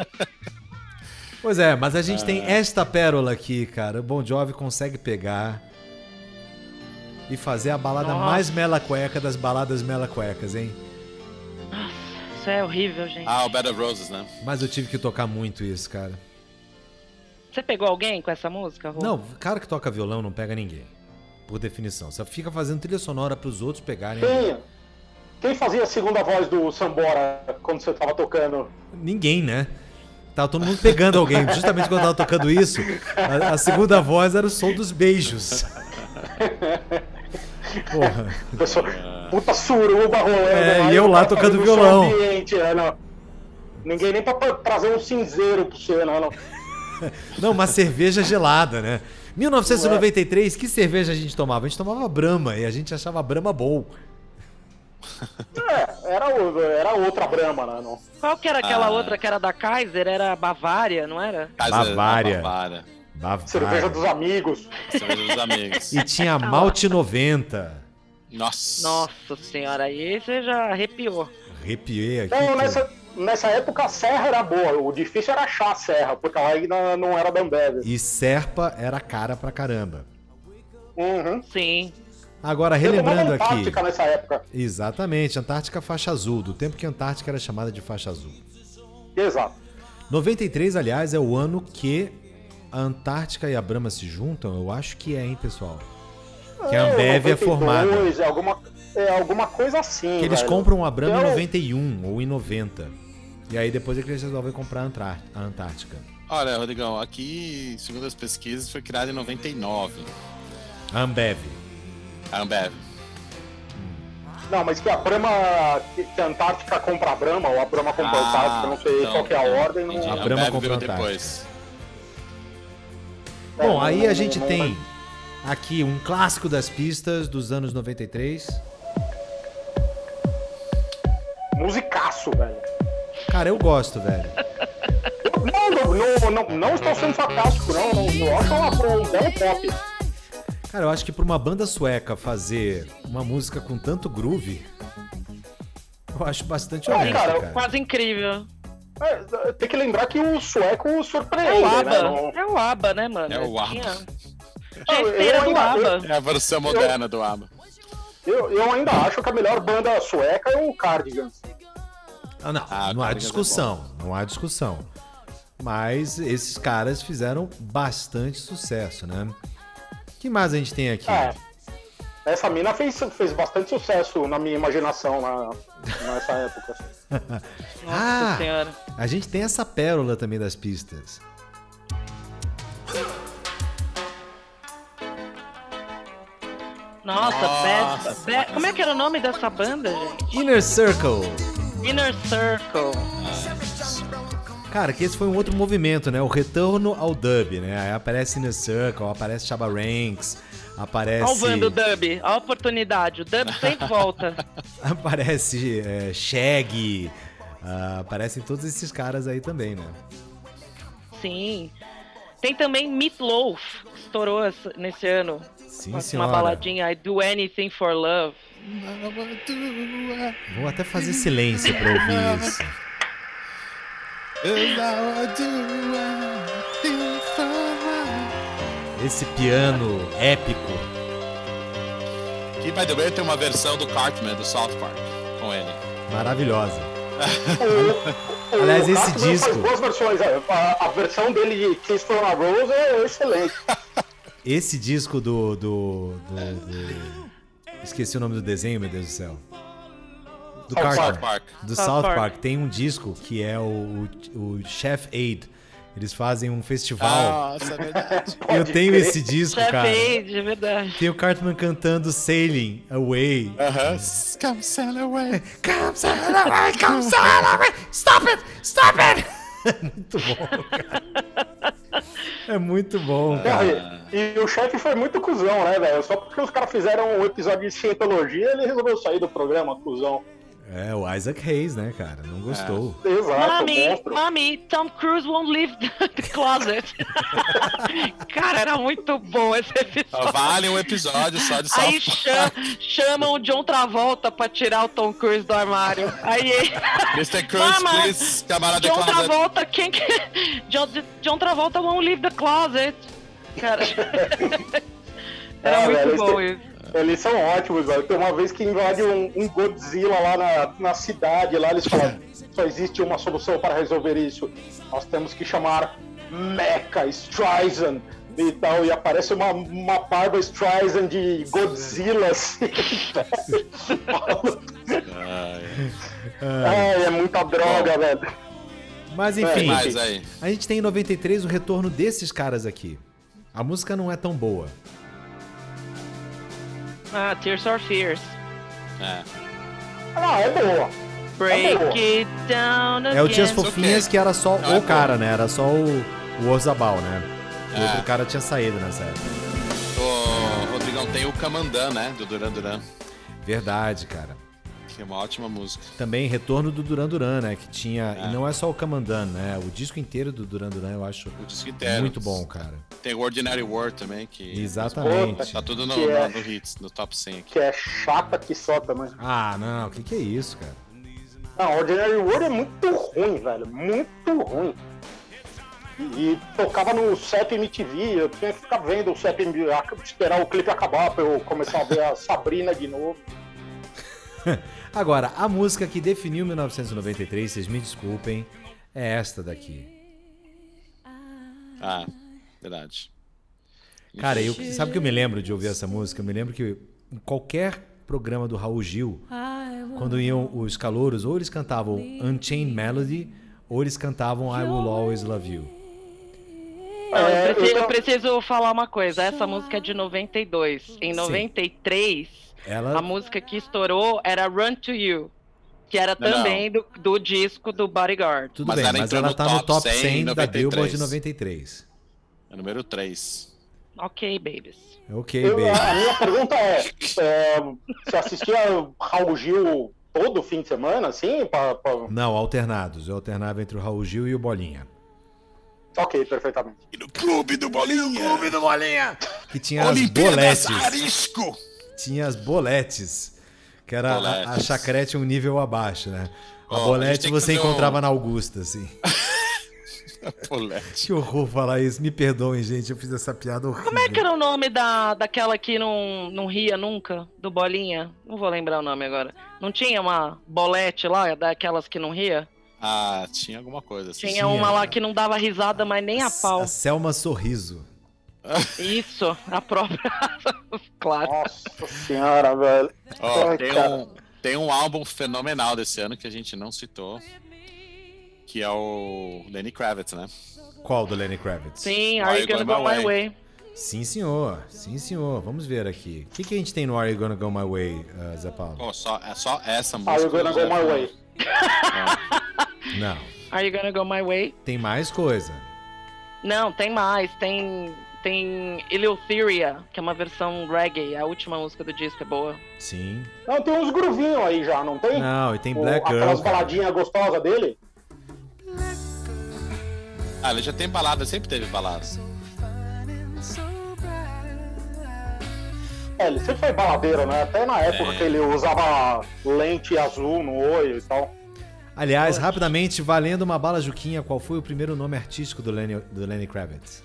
Pois é, mas a gente tem esta pérola aqui, cara. O Bon Jovi consegue pegar e fazer a balada Nossa. mais mela cueca das baladas mela cuecas, hein? Isso é horrível, gente. Ah, o Bed of Roses, né? Mas eu tive que tocar muito isso, cara. Você pegou alguém com essa música, Rô? Não, cara que toca violão não pega ninguém. Por definição. Você fica fazendo trilha sonora pros outros pegarem. Quem, quem fazia a segunda voz do Sambora quando você tava tocando? Ninguém, né? Tava todo mundo pegando alguém. Justamente quando eu tava tocando isso, a, a segunda voz era o som dos beijos. Porra. Pessoa, puta suruba rolando. É, né? e eu lá tocando violão. ambiente, né, não. Ninguém nem pra trazer um cinzeiro pra você, não. não. Não, uma cerveja gelada, né? 1993, que cerveja a gente tomava? A gente tomava Brahma e a gente achava Brahma bom. É, era, era outra Brahma, né? Não. Qual que era aquela Ah. outra que era da Kaiser? Era Bavária, não era? Kaiser- Bavária. Bavária. Cerveja dos amigos. Cerveja dos amigos. E tinha Malte 90. Nossa. Nossa senhora, aí você já arrepiou. Arrepiei aqui. Então, que- nessa, nessa época a serra era boa. O difícil era achar a serra, porque ela ainda não era da Ambev. E Serpa era cara pra caramba. Uhum. Sim. Agora, Eu relembrando aqui. Antártica nessa época. Exatamente, Antártica faixa azul, do tempo que a Antártica era chamada de faixa azul. Exato. 93, aliás, é o ano que a Antártica e a Brahma se juntam. Eu acho que é, hein, pessoal? Que a Ambev é 92, formada. É alguma, é alguma coisa assim. Que eles velho. compram a Brahma em Eu- 91 ou em 90. E aí depois é que eles resolvem comprar a Antártica. Olha, Rodrigão, aqui, segundo as pesquisas, foi criado em 99. A Ambev. A Ambev. Não, mas que a Brahma. Que a Antártica compra a Brahma, ou a Brahma compra a Ah, Antártica, não sei então, qual que é a então, ordem. Não... A Brahma veio a depois. Bom, aí a gente tem aqui um clássico das pistas dos anos 93. Musicaço, velho. Cara, eu gosto, velho. Não, não, não, não, estou sendo sarcástico, não. eu acho uma, um belo pop. Cara, eu acho que pra uma banda sueca fazer uma música com tanto groove, eu acho bastante honesto, cara, cara. Quase incrível. É, tem que lembrar que o sueco É surpreende, o ABBA. né? É o ABBA, né, mano? É o ABBA. Tinha- Ah, eu esteira do ABBA. É a versão moderna do ABBA. Eu, eu ainda acho que a melhor banda sueca é o Cardigans. Ah, não, Ah, não há cara, discussão, não há discussão. Mas esses caras fizeram bastante sucesso, né? O que mais a gente tem aqui? É. Essa mina fez, fez bastante sucesso na minha imaginação na, nessa época. Nossa Ah! senhora. A gente tem essa pérola também das pistas. Nossa, Nossa. Bad, Bad- Como é que era o nome dessa banda, gente? Inner Circle. Inner Circle. Cara, que esse foi um outro movimento, né? O retorno ao dub, né? Aí aparece Inner Circle, aparece Chaba Ranks, aparece. Olha o Dub, a oportunidade. O Dub sempre volta. Aparece é, Shag. ah, aparecem todos esses caras aí também, né? Sim. Tem também Meatloaf, que estourou nesse ano. Sim, com senhora. uma baladinha I Do Anything for Love. Vou até fazer silêncio pra ouvir isso. Esse piano épico. Que, by the way, tem uma versão do Cartman, do South Park, com ele. Maravilhosa. O Aliás, esse Cartman disco- faz duas versões. é, A, a versão dele de Kiss from a Rose é excelente. Esse disco do. do, do- do- Esqueci o nome do desenho, meu Deus do céu. Do South Park. Do South South Park. Park. Tem um disco que é o, o, o Chef Aid. Eles fazem um festival. Nossa, é verdade. Eu tenho esse disco, Chef cara. Aid, é verdade. Tem o Cartman cantando Sailing Away. Aham. Come sail away. Come sail away, come sail away. Stop it, stop it. É muito bom, cara. É muito bom, cara. E, e o chefe foi muito cuzão, né, velho? Só porque os caras fizeram um episódio de cientologia, ele resolveu sair do programa, cuzão. É, o Isaac Hayes, né, cara? Não gostou. Exato, Mami, monstro. mami, Tom Cruise won't leave the closet. Cara, era muito bom esse Só episódio. Vale um episódio só de Aí chamam o John Travolta pra tirar o Tom Cruise do armário. Aí ele. Mr. Cruz, Mama, please, camarada John closet. Travolta, quem que. John, John Travolta won't leave the closet. Cara. Era É, muito velho, bom esse- isso. Eles são ótimos, velho. Tem uma vez que invade um, um Godzilla lá na, na cidade, lá eles falam, só existe uma solução para resolver isso. Nós temos que chamar Mecha Streisand e tal. E aparece uma, uma barba Streisand de Godzilla, assim. é, é muita droga, velho. Mas É, enfim, aí. a gente tem em 93 o retorno desses caras aqui. A música não é tão boa. Ah, Tears for Fears. É. Ah, é boa. Break boa. it down É o Tias again. Fofinhas ok. que era só Não é o cara, bom. né? Era só o, o Orzabal, né? O É. outro cara tinha saído nessa época. O Rodrigão tem o Camandan, né? Do Duran Duran. Verdade, cara. Que é uma ótima música. Também retorno do Duran Duran, né? Que tinha. É. E não é só o Camandan, né? O disco inteiro do Duran Duran eu acho O disco inteiro. muito bom, cara. Tem o Ordinary World também, que. Exatamente. Tá tudo no, é- no, no hits, no top 100 aqui. Que é chata que só também. Ah, não, o que, que é isso, cara? Não, Ordinary World é muito ruim, velho. Muito ruim. E, e tocava no CEP MTV, eu tinha que ficar vendo o CEP MTV, esperar o clipe acabar pra eu começar a ver a Sabrina de novo. Agora, a música que definiu 1993, vocês me desculpem, é esta daqui. Ah, verdade. Cara, eu, sabe o que eu me lembro de ouvir essa música? Eu me lembro que em qualquer programa do Raul Gil, quando iam os calouros, ou eles cantavam Unchained Melody, ou eles cantavam I Will Always Love You. Não, eu, É, preciso, eu- eu preciso falar uma coisa. Essa música é de 92. Em 93, Ela, a música que estourou era Run to You. Que era também do, do disco do Bodyguard. tudo Mas bem, ela mas ela no tá no top top 100 100 em da 93. Billboard de 93. É número 3. Ok, babies. Ok, Eu- baby. a minha pergunta é, é, você assistia Raul Gil todo fim de semana, assim? Pra, pra- Não, alternados. Eu alternava entre o Raul Gil e o Bolinha. Ok, perfeitamente. E no Clube do Bolinha! Clube do Bolinha! Que tinha as boletes. Arisco! Tinha as boletes. Que era a, a Boletes. chacrete um nível abaixo, né? A a gente bolete que você fazer um- encontrava na Augusta, assim. Bolete. Que horror falar isso. Me perdoem, gente. Eu fiz essa piada horrível. Como é que era o nome da, daquela que não, não ria nunca? Do Bolinha? Não vou lembrar o nome agora. Não tinha uma bolete lá, daquelas que não ria? Ah, tinha alguma coisa assim. Tinha, Tinha. uma lá que não dava risada, mas nem a pau. A Selma Sorriso. Isso, a própria. claro. Nossa senhora, velho. Ó, Ai, tem, cara. um, tem um álbum fenomenal desse ano que a gente não citou. Que é o Lenny Kravitz, né? Qual do Lenny Kravitz? Sim, Are You Gonna Go My Way? Sim, senhor. Sim, senhor. Vamos ver aqui. O que, que a gente tem no Are You Gonna Go My Way, uh, Zé Paulo? Pô, só, é só essa música. Are you gonna go my way? Não. Are You Gonna Go My Way? Tem mais coisa. Não, tem mais. Tem, tem Eleutheria, que é uma versão reggae. A última música do disco é boa. Sim. Não, tem uns groovinhos aí já, não tem? Não, e tem O- Black Aquelas Girl. cara. baladinhas gostosas dele? Ah, ele já tem balada, sempre teve balada. É, ele sempre foi baladeiro, né? Até na época É. que ele usava lente azul no olho e tal. Aliás, rapidamente, valendo uma bala Juquinha, qual foi o primeiro nome artístico do Lenny, do Lenny Kravitz?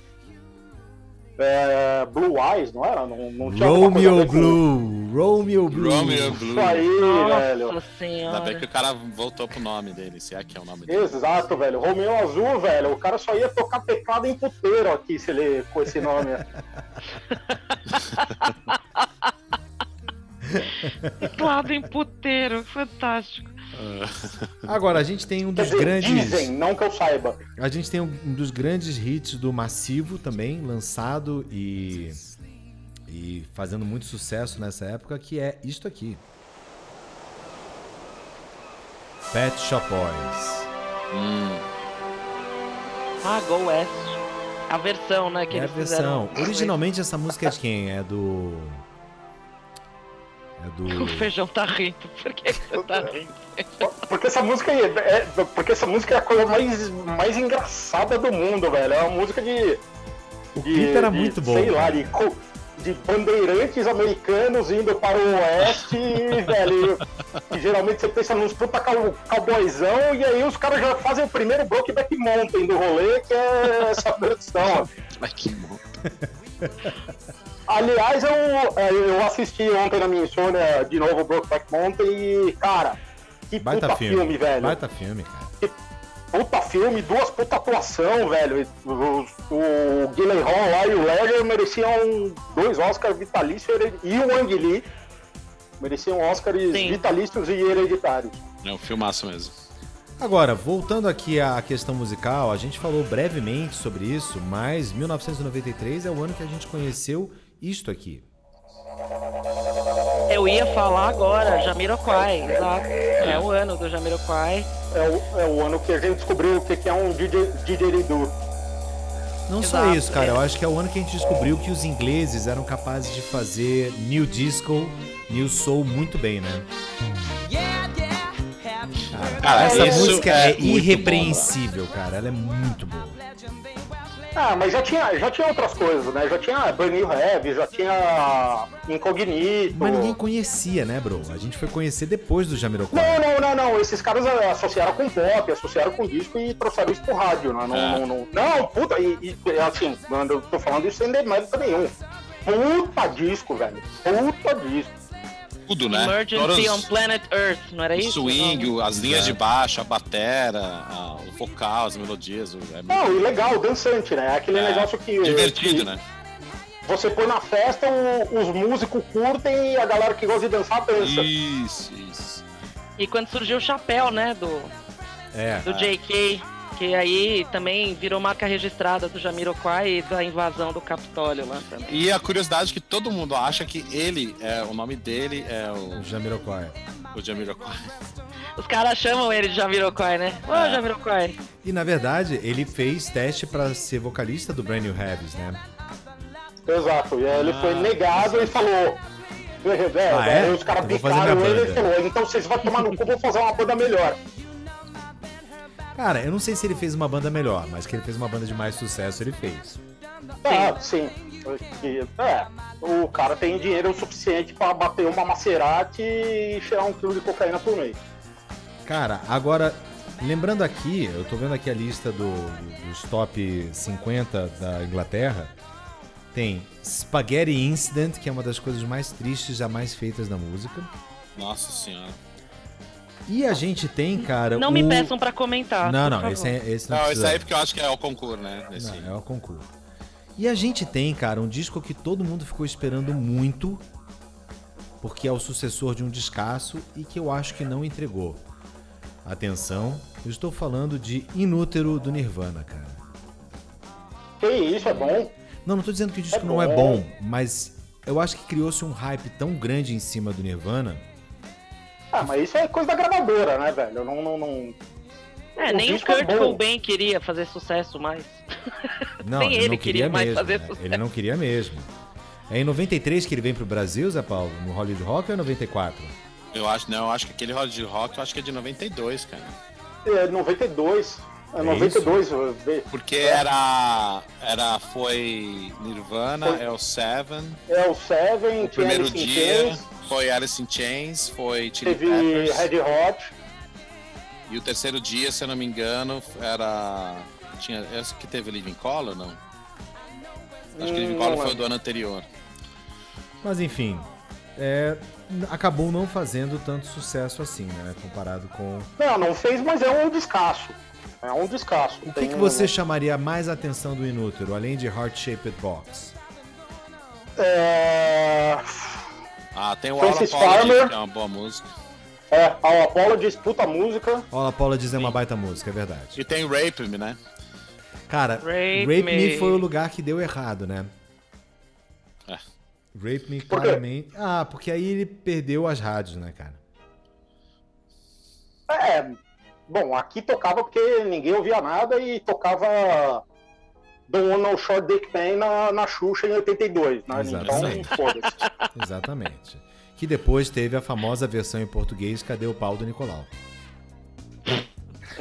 É, Blue Eyes, não era? Não, não tinha Romeo com Blue. Romeo Blue. Romeo Blue. Isso aí, velho. Nossa Ainda bem que senhora. o cara voltou pro nome dele, se é que é o nome dele. Exato, velho. Romeu Azul, velho. O cara só ia tocar teclado em puteiro aqui se ele com esse nome. Teclado em puteiro, fantástico. Agora, a gente tem um dos dizer, grandes. dizem, não que eu saiba. A gente tem um dos grandes hits do Massivo também, lançado e. e fazendo muito sucesso nessa época, que é isto aqui. Pet Shop Boys. Ah, Go West. A versão, né, que é a eles versão. fizeram. Originalmente essa música é de quem? É do. É O do. feijão tá rindo. Por que você tá rindo? Porque essa música é, é- porque essa música é a coisa mais, mais engraçada do mundo, velho. É uma música de. O de- clipe era de, muito bom. Sei lá, cara. de, co- de bandeirantes americanos indo para o oeste, velho. E geralmente você pensa nos puta cow- cowboyzão, e aí os caras já fazem o primeiro Brokeback Mountain do rolê, que é essa versão. Ai, que bom. Aliás, eu, é, eu assisti ontem na minha insônia de novo o Brokeback Mountain e, cara, que Baita puta filme. filme, velho. Baita filme, cara. Puta filme, duas puta atuação, velho. O, o Gyllenhaal lá e o Ledger mereciam dois Oscars vitalícios e o Wang Lee mereciam Oscars Sim. vitalícios e hereditários. É um filmaço mesmo. Agora, voltando aqui à questão musical, a gente falou brevemente sobre isso, mas 1993 é o ano que a gente conheceu isto aqui. Eu ia falar agora, Jamiroquai, exato. É o ano do Jamiroquai. É o, é o ano que a gente descobriu o que é um DJ, didgeridoo. Não só Exato. isso, cara, eu acho que é o ano que a gente descobriu que os ingleses eram capazes de fazer new disco, new soul muito bem, né? Cara, Essa música é é, irrepreensível, cara, ela é muito boa. Ah, mas já tinha, já tinha outras coisas, né? Já tinha Burn You Heavy, já tinha Incognito. Mas ninguém conhecia, né, bro? A gente foi conhecer depois do Jamiroquai. Não, não, não, não. Esses caras associaram com pop, associaram com disco e trouxeram isso pro rádio, né? Não, É. não, não, não, puta, e, e, assim, mano, eu tô falando isso sem demérito nenhum. Puta disco, velho. Puta disco. Tudo, né? Emergency on Planet Earth, não era o isso? swing, Não. as linhas de baixo, a batera, a- o vocal, as melodias. o- É Não, e legal, dançante, né? Aquele É, negócio que. divertido, que né? Você põe na festa, o- os músicos curtem e a galera que gosta de dançar dança. Isso, isso. E quando surgiu o chapéu, né, do, É. do JK, que aí também virou marca registrada do Jamiroquai e da invasão do Capitólio lá também. E a curiosidade é que todo mundo acha que ele, é, o nome dele é O o, Jamiroquai. o Jamiroquai. Os caras chamam ele de Jamiroquai, né? Ô, É. Jamiroquai. E na verdade, ele fez teste pra ser vocalista do Brand New Heavies, né? Exato. E aí ele foi negado e falou. É, Ah, é? aí os caras minha ele e falou, então vocês vão tomar no cu, vou fazer uma banda melhor. Cara, eu não sei se ele fez uma banda melhor, mas que ele fez uma banda de mais sucesso, ele fez. Ah, sim. É, o cara tem dinheiro suficiente pra bater uma Maserati e cheirar um quilo de cocaína por mês. Cara, agora, lembrando aqui, eu tô vendo aqui a lista do- dos top 50 da Inglaterra. Tem Spaghetti Incident, que é uma das coisas mais tristes jamais feitas na música. Nossa senhora. E a gente tem, cara. Não me o- peçam pra comentar. Não, por não, favor. esse, é, esse não, Não, esse precisa. aí porque eu acho que é o concurso, né? Esse- Não, é o concurso. E a gente tem, cara, um disco que todo mundo ficou esperando muito, porque é o sucessor de um descasso e que eu acho que não entregou. Atenção, eu estou falando de Inútero do Nirvana, cara. Que isso, é bom? Não, não tô dizendo que o disco É não é bom. bom, mas eu acho que criou-se um hype tão grande em cima do Nirvana. Ah, mas isso é coisa da gravadora, né, velho? Não, não, não... É, O nem o é Kurt bom. Cobain queria fazer sucesso mais. Não, Nem ele, ele não queria mais mesmo. fazer né? sucesso. Ele não queria mesmo. É em 93 que ele vem pro Brasil, Zé Paulo, no Hollywood Rock ou é 94? Eu acho, não, eu acho que aquele Hollywood Rock, eu acho que é de 92, cara. É 92. É É 92, eu ve- Porque era. Era. Foi Nirvana, Foi- é o Seven. é o Seven, O tinha primeiro dia Chains, foi Alice in Chains, foi Chili teve Peppers. Red Hot. E o terceiro dia, se eu não me engano, era. Tinha. Esse que teve Living Color, não? Acho que Living Hum, Color não foi o do ano anterior. Mas enfim, é, acabou não fazendo tanto sucesso assim, né? Comparado com. Não, não fez, mas é um descasso. É um descasso. O que, que você chamaria mais atenção do Inútero, além de Heart Shaped Box? É... Ah, tem o Francis Farmer. que é uma boa música. É, All Apologies, puta música. Olha, a Paula diz é uma baita música, é verdade. E tem Rape Me, né? Cara, Rape Rape, Me. Me. foi o lugar que deu errado, né? É. Rape Me, Por quê? claramente. Ah, porque aí ele perdeu as rádios, né, cara? É, bom, aqui tocava porque ninguém ouvia nada e tocava Don't No Short Dick Man na, na Xuxa em 82, né? Exatamente. Então, foda-se. Exatamente. Que depois teve a famosa versão em português, Cadê o pau do Nicolau?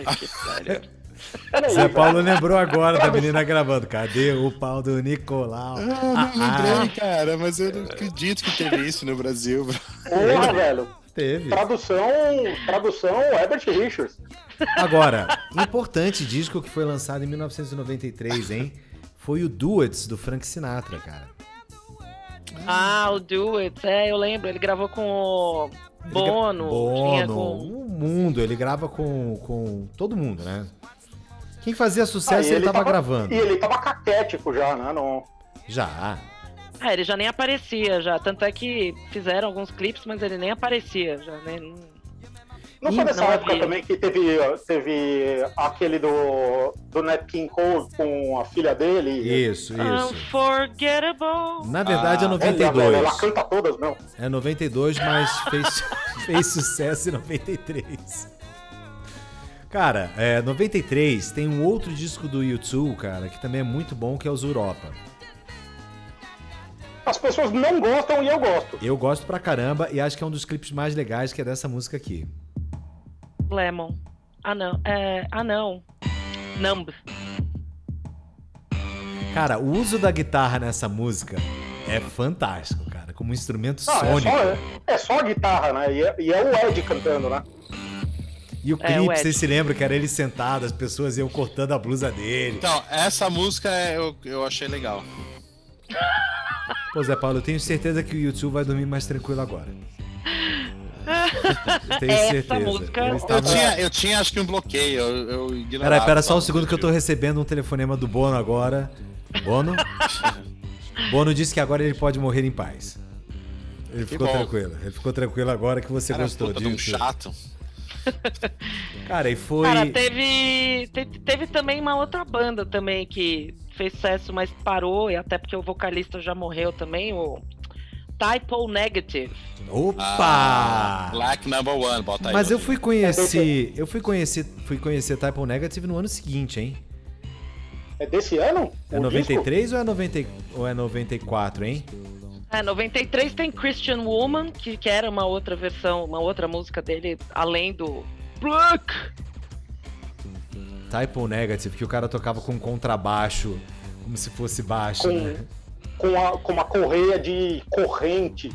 Ai, que sério. Peraí, Zé. Paulo lembrou agora da menina gravando. Cadê o pau do Nicolau? Ah, ah, cara, mas eu não acredito que teve isso no Brasil. Porra, velho. Teve. Tradução, tradução Herbert Richards. Agora, importante disco que foi lançado em 1993, hein? Foi o Duets do Frank Sinatra, cara. Ah, o Do It, é, eu lembro. Ele gravou com o Ele gra- Bono. Bono, com... o mundo. Ele grava com, com todo mundo, né? Quem fazia Ah, sucesso e ele, tava, gravando. E ele tava caquético já, né? No... Já. Ah, ele já nem aparecia, já. Tanto é que fizeram alguns clipes, mas ele nem aparecia. Já, né? Não foi nessa não época havia. também que teve, teve aquele do, do Nat King Cole com a filha dele? Isso, isso. Unforgettable. Na verdade é Ah, velho, 92. ela canta todas, não. É 92, mas fez, fez sucesso em 93. Cara, é, 93 tem um outro disco do YouTube, cara, que também é muito bom, que é os Europa. As pessoas não gostam e eu gosto. Eu gosto pra caramba e acho que é um dos clipes mais legais que é dessa música aqui. Lemon. Ah, não. É... Ah, não. Numb. Cara, o uso da guitarra nessa música é fantástico, cara, como instrumento Ah, é, sônico. só, é só a guitarra, né? E é, e é o Ed cantando, né? E o É, clipe, vocês se lembram que era ele sentado, as pessoas iam cortando a blusa dele. Então, essa música é- eu, eu achei legal. Pô, Zé Paulo, eu tenho certeza que o YouTube vai dormir mais tranquilo agora. Eu tenho Essa certeza. música- Eu estava- tinha, eu tinha acho que um bloqueio, eu, eu ignorava. Pera, pera só um segundo que eu tô recebendo um telefonema do Bono agora. Bono? Bono disse que agora ele pode morrer em paz. Ele ficou tranquilo. Ele ficou tranquilo agora que você Cara, gostou puta de um disso. chato. Cara, e foi. Cara, teve, te- teve também uma outra banda também que fez sucesso, mas parou, e até porque o vocalista já morreu também, o Typo Negative. Opa! Ah, Black Number One, bota aí. Mas eu fui conhecer. Eu fui conhecer. Fui conhecer Type O Negative no ano seguinte, hein? É desse ano? É o 93 ou é, 90, ou é 94, hein? É, 93 tem Christian Woman, que, que era uma outra versão, uma outra música dele, além do Black. Type O Negative, que o cara tocava com contrabaixo, como se fosse baixo, Com, né? com, a, com uma correia de corrente.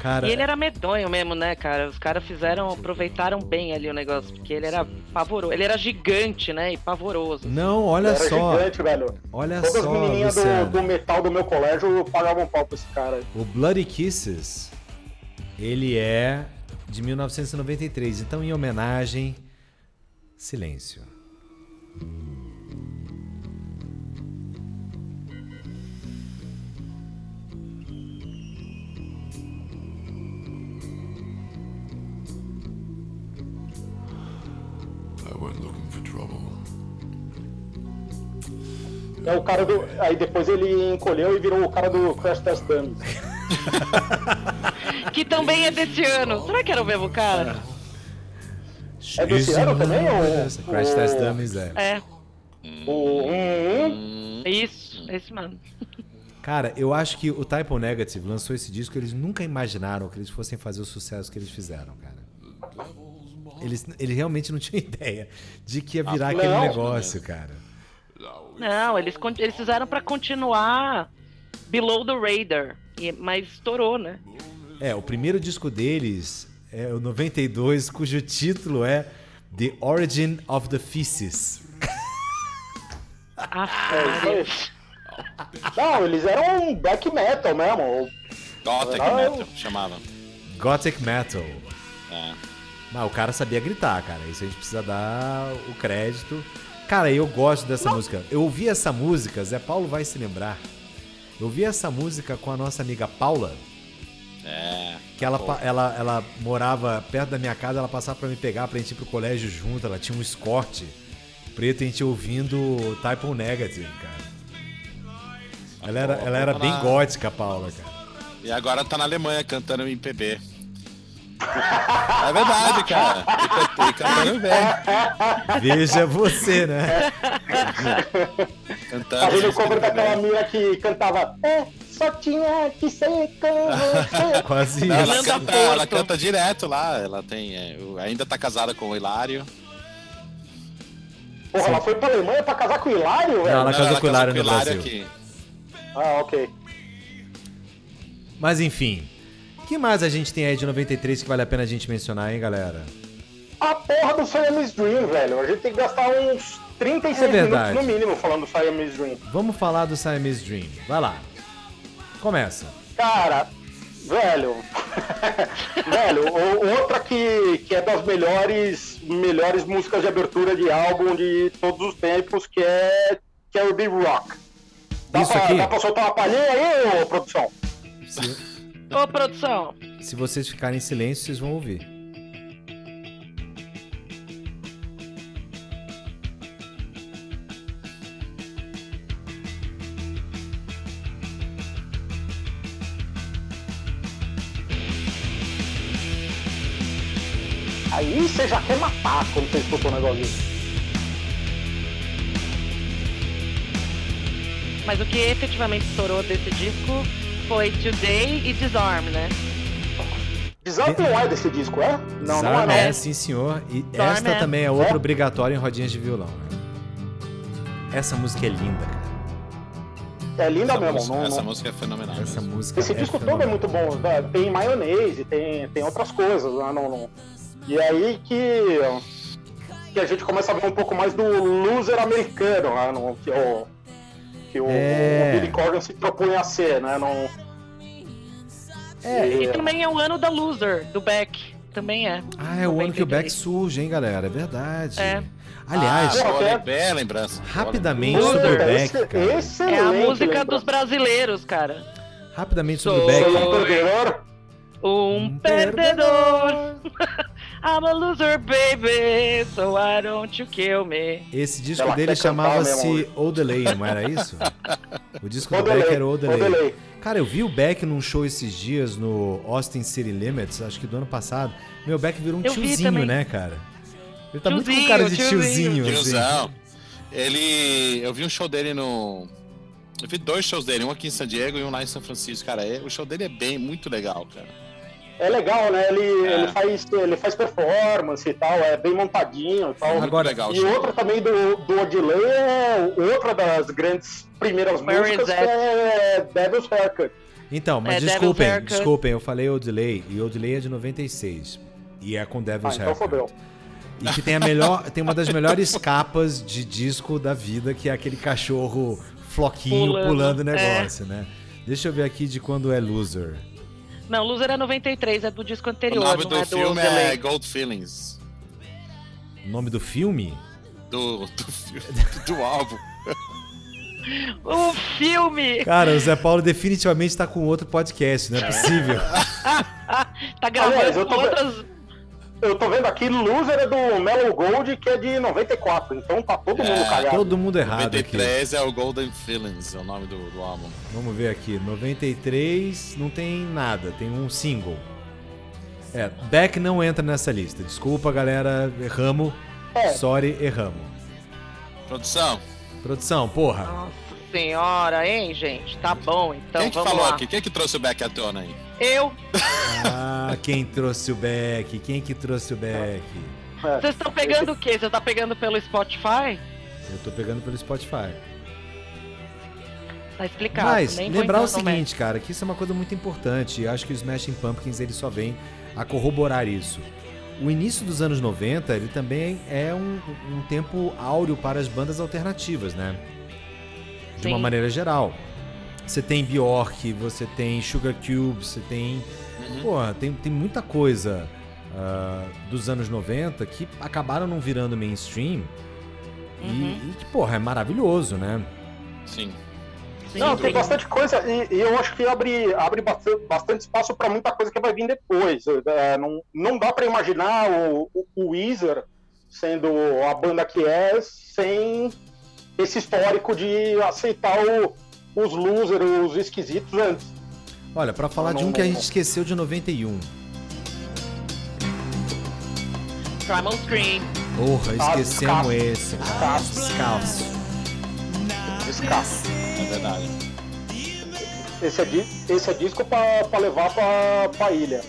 Cara, E ele era medonho mesmo, né, cara? Os caras fizeram, aproveitaram bem ali o negócio, porque ele era pavoroso. Ele era gigante, né? E pavoroso. não, olha Era só. gigante, velho. Olha Todas as só, menininhas do, do metal do meu colégio pagavam pau pra esse cara. aí. O Bloody Kisses, ele é de 1993. Então, em homenagem, silêncio. É o cara do. Aí depois ele encolheu e virou o cara do Crash Test Dummies. Que também é desse ano. Será que era o mesmo cara? É desse ano também, ou- Crash Test Dummies é. É, O hum, isso, esse mano. Cara, eu acho que o Type O Negative lançou esse disco, eles nunca imaginaram que eles fossem fazer o sucesso que eles fizeram, cara. Eles, eles realmente não tinham ideia de que ia virar Ah, aquele não. negócio, cara. Não, eles, eles fizeram pra continuar Below the Radar. Mas estourou, né? É, o primeiro disco deles é o 92, cujo título é The Origin of the Feces. Ah. Não, eles eram um black metal mesmo. Gothic Não. Metal, chamava. Gothic Metal. É. Mas o cara sabia gritar, cara. Isso a gente precisa dar o crédito. Cara, eu gosto dessa música. Eu ouvi essa música, Zé Paulo vai se lembrar. Eu ouvi essa música com a nossa amiga Paula. É. que ela, ela, ela morava perto da minha casa, ela passava pra me pegar pra gente ir pro colégio junto, ela tinha um escorte preto e a gente ouvindo Type O Negative, cara. Ela era, ela era bem gótica, a Paula, cara. E agora tá na Alemanha cantando MPB. É verdade, cara. E can- cantando bem. Veja você, né? Cantando. Fazendo o cover MPB. daquela mina que cantava É, só tinha que ser com você. Quase Não, ela, isso. Fernanda canta, ela canta direto lá. Ela tem. é, ainda tá casada com o Hilário. Porra, ela foi pra Alemanha pra casar com o Hilário, velho? Não, ela casou com o Hilário no Brasil. aqui. Ah, ok. Mas enfim. O que mais a gente tem aí de 93 que vale a pena a gente mencionar, hein, galera? A porra do Siamese Dream, velho. A gente tem que gastar uns 36 É minutos no mínimo falando do Siamese Dream. Vamos falar do Siamese Dream. Vai lá. Começa. Cara, velho. velho, outra que, que é das melhores, melhores músicas de abertura de álbum de todos os tempos, que é Caribbean Rock. Dá, Isso pra, aqui? dá pra soltar uma palhinha aí, ô produção? Se, Ô, produção. se vocês ficarem em silêncio, vocês vão ouvir. Aí você já quer matar quando você escutou o negócio. Mas o que efetivamente estourou desse disco foi Today e Disarm, né? Desarme não é desse disco, é? Não, não é não. é, sim senhor. E Zarm esta é. também é outra É? obrigatória em rodinhas de violão. né? Essa música é linda, cara. É linda Essa, mesmo. música, não- essa não- música é fenomenal. Essa música Esse é disco todo é fenomenal. muito bom. né? Tem maionese, tem, tem outras coisas. Né? Não, não- E aí que, que a gente começa a ver um pouco mais do loser americano, né? No- que o, que o, É. o Billy Corgan se propõe a ser, né? Não, É, E também é o ano da Loser, do Beck. Também é. Ah, é o ano que o Beck 93. surge, hein, galera? É verdade. É. Aliás, Ah, olha, é- bela lembrança. rapidamente sobre o é Beck, ex- cara. excelente É a música lembrança. dos brasileiros, cara. Rapidamente sobre o Beck. É um perdedor? Um perdedor. I'm a loser, baby, so why don't you kill me? Esse disco Ela dele chamava-se. Odelay, não era isso? O disco do Beck era Odelay. Odelay. Cara, eu vi o Beck num show esses dias no Austin City Limits, acho que do ano passado. Meu, o Beck virou um Eu tiozinho, né, cara? Ele tá muito com Tiozinho, cara de tiozinho. tiozinho, assim. Tiozão. Ele. Eu vi um show dele no. Eu vi dois shows dele, um aqui em San Diego e um lá em São Francisco, cara. é- O show dele é bem, muito legal, cara. É legal, né? Ele, É. ele, faz, ele faz performance e tal, é bem montadinho e tal. Agora- legal E show. outra também do, do Odilei é outra das grandes primeiras Where músicas é Devil's Haircut. Então, mas É, desculpem, Haircut. desculpem, eu falei Odelay, e Odelay é de 96. E é com Devil's Ah, então Haircut. fodeu. E que tem a melhor, tem uma das melhores capas de disco da vida, que é aquele cachorro floquinho pulando, Pulando, o negócio, né? Deixa eu ver aqui de quando é Loser. Não, Loser é 93, é do disco O anterior, nome não do é do filme é. Gold Feelings. O nome do filme? Do, do, filme- do álbum. O filme! Cara, o Zé Paulo definitivamente tá com outro podcast, não é possível. Tá gravando Aliás, eu com tô- outras... Eu tô vendo aqui, Loser é do Mellow Gold, que é de 94, então tá todo mundo É, cagado. Todo mundo errado aqui. 93 é o Golden Feelings, é o nome do, do álbum. Vamos ver aqui. 93 não tem nada, tem um single. É, Beck não entra nessa lista. Desculpa, galera, erramos. É. Sorry, erramos. Produção, Produção, porra. Nossa senhora, hein, gente? Tá bom, então quem que vamos falou lá. aqui? Quem que trouxe o Beck à tona aí? Eu. Ah, quem trouxe o Beck? Quem que trouxe o Beck? Vocês estão pegando o quê? Você tá pegando pelo Spotify? Eu tô pegando pelo Spotify. Tá explicado. Mas lembrar o seguinte, cara, que isso é uma coisa muito importante. e acho que o Smashing Pumpkins ele só vem a corroborar isso. O início dos anos 90, ele também é um, um tempo áureo para as bandas alternativas, né? De uma maneira geral. Você tem Bjork, você tem Sugar Cube, você tem. Porra, tem, tem muita coisa ah, dos anos 90 que acabaram não virando mainstream. E- Uhum. E, que, porra, é maravilhoso, né? Sim. Não, tem bastante coisa e, e eu acho que abre, abre bastante, bastante espaço para muita coisa que vai vir depois. É, não, não dá para imaginar o, o, o Weezer sendo a banda que é sem esse histórico de aceitar o- os losers, os esquisitos antes. Olha, pra falar de um que a gente esqueceu de 91. Primal Scream. Porra, Ah, esquecemos esse. Descalço. Descalço. Descalço. É verdade. Esse é, esse é disco pra, pra levar pra, pra ilha.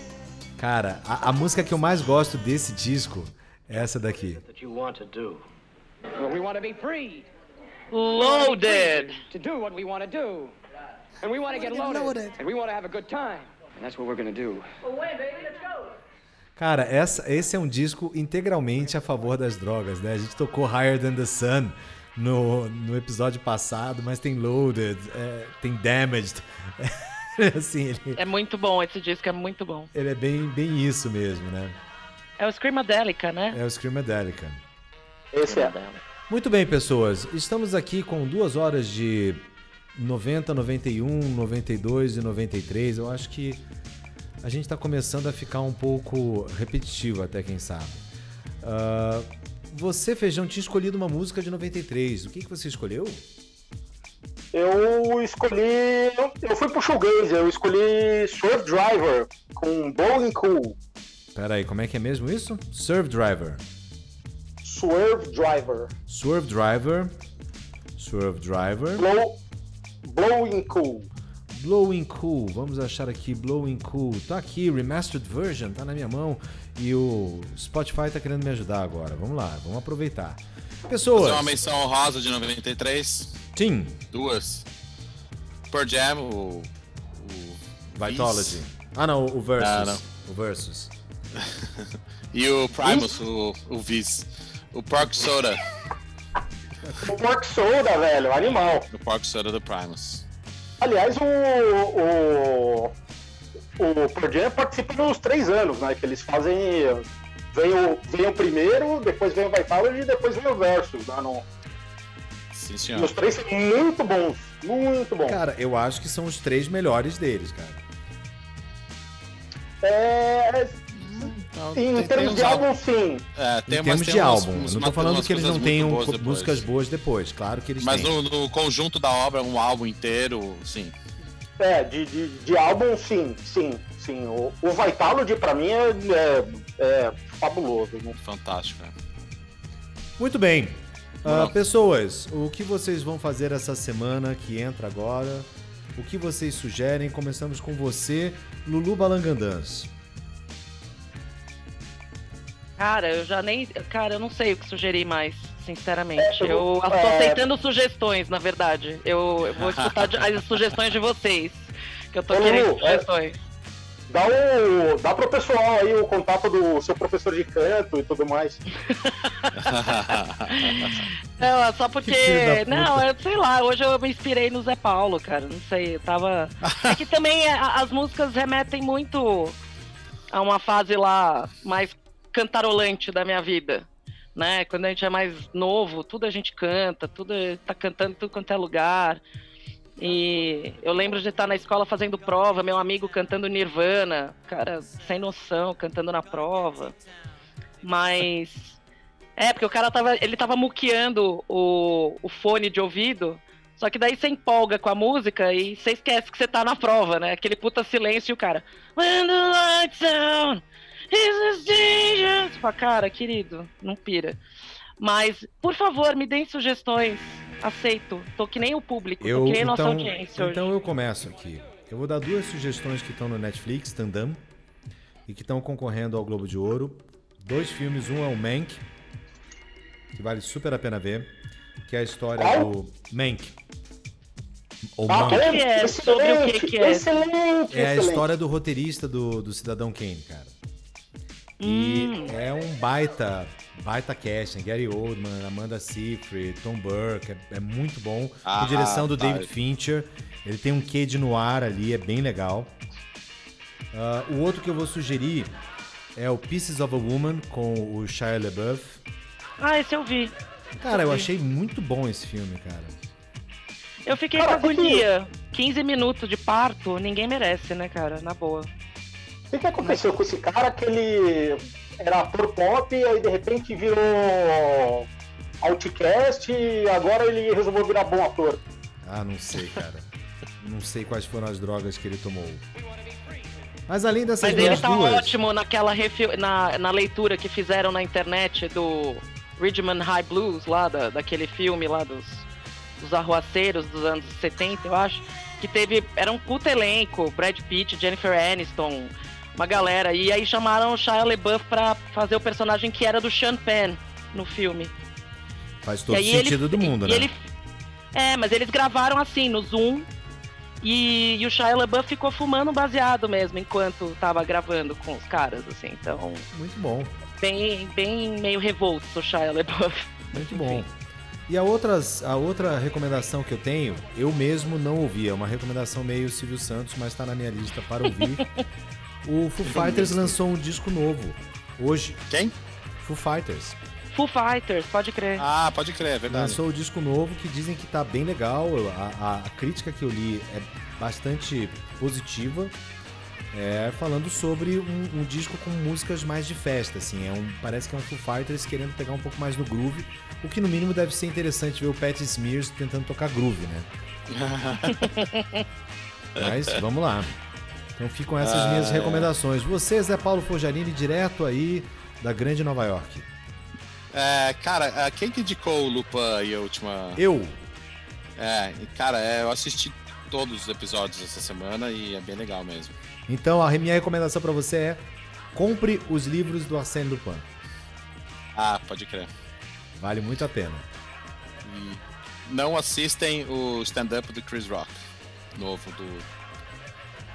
Cara, a, a música que eu mais gosto desse disco é essa daqui. want to do. Well, we want to be free Loaded. to do what we want to do. And we want to get loaded, And we want to have a good time. And that's what we're going to do. Cara, essa, esse é um disco integralmente a favor das drogas, né? A gente tocou Higher Than the Sun no, no episódio passado, mas tem Loaded, é, tem Damaged. assim, ele, É muito bom esse disco, é muito bom. ele é bem, bem isso mesmo, né? É o Screamadelica, né? É o Screamadelica. Esse é. Muito bem, pessoas. Estamos aqui com duas horas de 90, 91, 92 e 93. Eu acho que a gente está começando a ficar um pouco repetitivo, até quem sabe. Ah, você, Feijão, tinha escolhido uma música de 93. O que, que você escolheu? Eu escolhi. Eu fui pro shoegaze, eu escolhi Swerve Driver com Bowling Cool. Pera aí, como é que é mesmo isso? Serve Driver. Swerve Driver. Swerve Driver. Swerve Driver. Blow, blowing Cool. Blowing Cool, vamos achar aqui Blowing Cool. Tá aqui, remastered version, tá na minha mão e o Spotify tá querendo me ajudar agora. Vamos lá, vamos aproveitar. Pessoas, Fazer uma menção honrosa de 93. Tim, Duas. Pearl Jam, o. o Vitology. Ah, não, o Versus. Ah, não. O Versus. E o Primus, o, o Viz. O Pork Soda. O Pork Soda, velho, animal. O Pork Soda do Primus. Aliás, o. O, o Pearl Jam participa nos três anos, né? Que eles fazem. Vem o, vem o primeiro, depois vem o Vitality e depois vem o Versus. Né, no, Sim, e senhor. os três são muito bons. Muito bons. Cara, eu acho que são os três melhores deles, cara. É, Em tem- termos de álbum- álbum, sim. É, tem em umas- termos de umas- álbum. eu não tô umas falando que eles não tenham boas músicas boas depois. Claro que eles Mas têm. no, no conjunto da obra, um álbum inteiro, sim. É, de, de, de álbum, sim, sim, sim. O, o Vitality, pra mim, é, é, é fabuloso. Né? Fantástico. né? Muito bem. Bom. pessoas, o que vocês vão fazer essa semana que entra agora? O que vocês sugerem? Começamos com você, Lulu Balangandãs. Cara, eu já nem. Cara, eu não sei o que sugerir mais, sinceramente. É, Eu tô é. aceitando sugestões, na verdade. Eu, eu vou escutar as sugestões de vocês. Que eu tô Ô, querendo é- sugestões. Dá, o, dá pro pessoal aí o contato do seu professor de canto e tudo mais. Não, é só porque. Não, eu sei lá, hoje eu me inspirei no Zé Paulo, cara. Não sei, eu tava. É que também é, a- as músicas remetem muito a uma fase lá mais cantarolante da minha vida. Né? Quando a gente é mais novo, tudo a gente canta, tudo tá cantando tudo quanto é lugar. E eu lembro de estar na escola fazendo prova, meu amigo cantando Nirvana, cara, sem noção, cantando na prova. Mas é, porque o cara tava. Ele tava muqueando o, o fone de ouvido. Só que daí você empolga com a música e você esquece que você tá na prova, né? Aquele puta silêncio e o cara. When the lights down, is dangerous. Fala, cara, querido, não pira. Mas, por favor, me deem sugestões. Aceito. Tô que nem o público, Eu, tô que nem a nossa então, audiência hoje. então eu começo aqui. Eu vou dar duas sugestões que estão no Netflix, Tandam, e que estão concorrendo ao Globo de Ouro. Dois filmes, um é o Mank, que vale super a pena ver, que é a história Qual? do Mank. Ou Ah, Mank. que é? Sobre o que que é? Excelente, É a excelente. história do roteirista do, do Cidadão Kane, cara. E Hum. é um baita, baita casting. Gary Oldman, Amanda Seyfried, Tom Burke. É, é muito bom. Com Ah, direção do tá. David Fincher. Ele tem um quê de noir ali, é bem legal. Ah, o outro que eu vou sugerir é o Pieces of a Woman, com o Shia LaBeouf. Ah, esse eu vi. Cara, eu achei muito bom esse filme, cara. Eu fiquei Cara, com que que- agonia. 15 minutos de parto, ninguém merece, né, cara? Na boa. O que, aconteceu com esse cara que ele era ator pop e aí de repente virou outcast e agora ele resolveu virar bom ator? Ah, não sei, cara. não sei quais foram as drogas que ele tomou. Mas além dessas Mas ele tá duas ótimo naquela refi- na, na leitura que fizeram na internet do Ridgeman High Blues, lá da, daquele filme lá dos, dos arruaceiros dos anos 70, eu acho. Que teve. Era um puto elenco, Brad Pitt, Jennifer Aniston, uma galera. E aí chamaram o Shia LaBeouf pra fazer o personagem que era do Sean Penn no filme. faz todo sentido ele- do mundo, e né? ele- é, mas eles gravaram assim, no Zoom. E, e o Shia LaBeouf ficou fumando baseado mesmo, enquanto tava gravando com os caras, assim. Então, Muito bom, bem, bem meio revolto o Shia LaBeouf. muito bom. E a, outras, a outra recomendação que eu tenho, eu mesmo não ouvi. É uma recomendação meio Silvio Santos, mas tá na minha lista para ouvir. o Foo Fighters lançou um disco novo. Hoje. Quem? Foo Fighters. Foo Fighters, pode crer. Ah, pode crer, é verdade. Lançou o disco novo que dizem que tá bem legal. A, a- a crítica que eu li é bastante positiva. É, falando sobre um, um disco com músicas mais de festa, assim. É um, parece que é um Foo Fighters querendo pegar um pouco mais no groove. O que no mínimo deve ser interessante ver o Pat Smears tentando tocar groove, né? Mas vamos lá. Então ficam essas Ah, minhas recomendações. Você, Zé Paulo Fojarini, direto aí da grande Nova York. É, cara, é, quem que indicou o Lupin aí a última. Eu, É, e, cara, é, eu assisti todos os episódios essa semana e é bem legal mesmo. Então, a minha recomendação pra você é compre os livros do Arsène Lupin. Ah, pode crer. Vale muito a pena. E não assistem o stand-up do Chris Rock, novo do,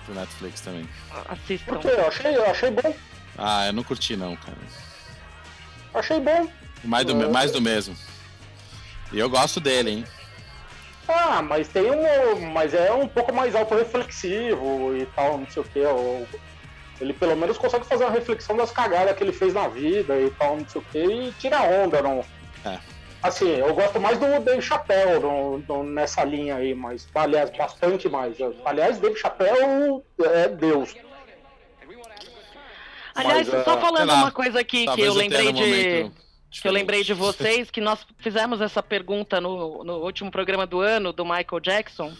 do Netflix também. Assistam. Porque eu achei, eu achei bom. Ah, eu não curti não, cara. Achei bom. Mais do, mais do mesmo. E eu gosto dele, hein? Ah, mas tem um. Mas é um pouco mais autorreflexivo e tal, não sei o que. Ele pelo menos consegue fazer uma reflexão das cagadas que ele fez na vida e tal, não sei o que, e tira onda. Não... É. Assim, eu gosto mais do Dave Chappelle no- no- nessa linha aí, mas aliás, bastante mais. Aliás, Dave Chappelle é Deus. Aliás, Mas, só ah, falando uma coisa aqui que eu lembrei de. que eu lembrei de vocês, que nós fizemos essa pergunta no, no último programa do ano, do Michael Jackson,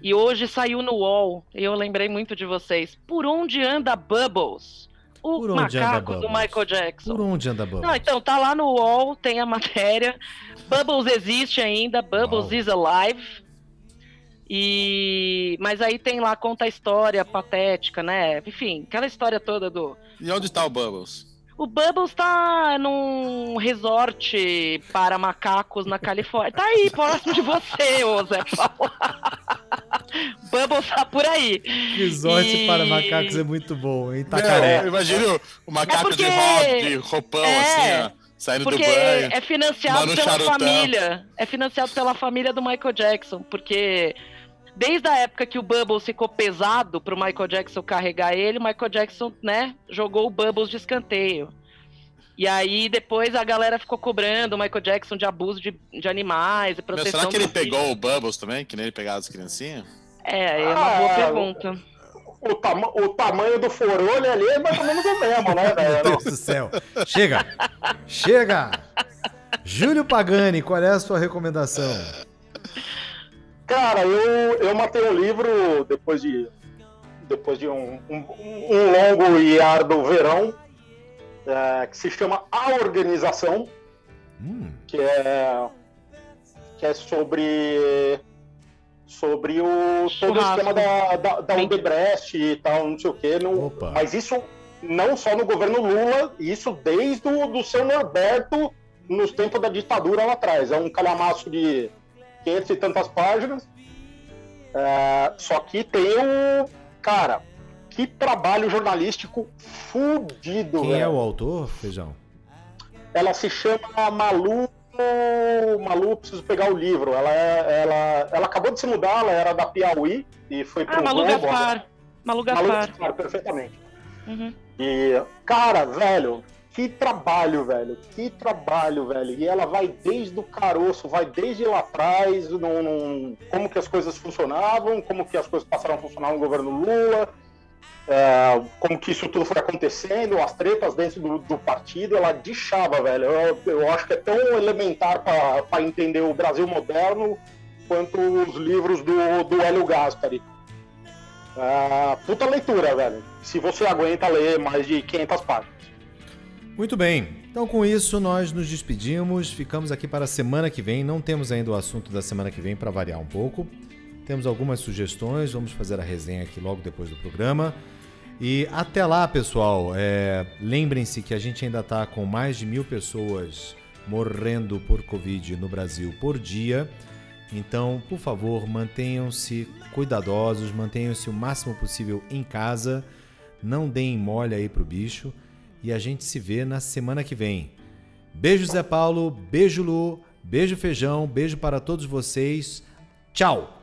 e hoje saiu no UOL, e eu lembrei muito de vocês. Por onde anda Bubbles? O Por onde anda macaco do Bubbles? Michael Jackson. Por onde anda Bubbles? Não, então, tá lá no UOL, tem a matéria. Bubbles existe ainda, Bubbles Uau. is alive. E... Mas aí tem lá, conta a história patética, né? Enfim, aquela história toda do... E onde tá o Bubbles? O Bubbles tá num resort para macacos na Califórnia. Tá aí, próximo de você, ô Zé Paulo. Bubbles tá por aí. Resort E- para macacos é muito bom, hein? É, Itacaré. imagina o- o macaco É porque- de, ro- de roupão, É, assim, ó, saindo Porque do banho. é financiado pela charutão. família. É financiado pela família do Michael Jackson. Porque desde a época que o Bubbles ficou pesado pro Michael Jackson carregar ele, o Michael Jackson, né, jogou o Bubbles de escanteio. E aí depois a galera ficou cobrando o Michael Jackson de abuso de, de animais e Meu, proteção. será que ele filho. pegou o Bubbles também? Que nem ele pegava as criancinhas? É, é uma boa Ah, pergunta. O, tama- o tamanho do forolho ali é mais ou menos o mesmo, né, Meu velho? Deus do céu. Chega! Chega! Júlio Pagani, qual é a sua recomendação? Cara, eu, eu matei o livro depois de depois de um, um, um longo e árduo verão, é, que se chama A Organização, Hum, que é que é sobre sobre o todo o esquema da, da, da Odebrecht e tal, não sei o quê. no- Opa. mas isso não só no governo Lula, isso desde o do seu Norberto nos tempos da ditadura lá atrás. É um calhamaço de 500 e tantas páginas. É, só que tem o. Cara, que trabalho jornalístico fudido, quem é velho. o autor, Feijão? Ela se chama Malu. Malu, preciso pegar o livro. Ela, é- ela, ela acabou de se mudar, ela era da Piauí e foi pro Ah, Malu Globo. Gaspar. Malu Malu Gaspar. Gaspar, perfeitamente. Uhum. E, cara, velho, que trabalho, velho. Que trabalho, velho. E ela vai desde o caroço, vai desde lá atrás, num, num- como que as coisas funcionavam, como que as coisas passaram a funcionar no governo Lula, é, como que isso tudo foi acontecendo, as tretas dentro do, do partido, ela deixava, velho. Eu, eu acho que é tão elementar para entender o Brasil moderno quanto os livros do, do Hélio Gaspari. Ah, puta leitura, velho. Se você aguenta ler mais de 500 páginas. Muito bem. Então, com isso, nós nos despedimos. Ficamos aqui para a semana que vem. Não temos ainda o assunto da semana que vem para variar um pouco. Temos algumas sugestões. Vamos fazer a resenha aqui logo depois do programa. E até lá, pessoal. é, Lembrem-se que a gente ainda está com mais de mil pessoas morrendo por Covid no Brasil por dia. Então, por favor, mantenham-se cuidadosos, mantenham-se o máximo possível em casa. Não deem mole aí pro bicho. E a gente se vê na semana que vem. Beijo, Zé Paulo. Beijo, Lu. Beijo, Feijão. Beijo para todos vocês. Tchau!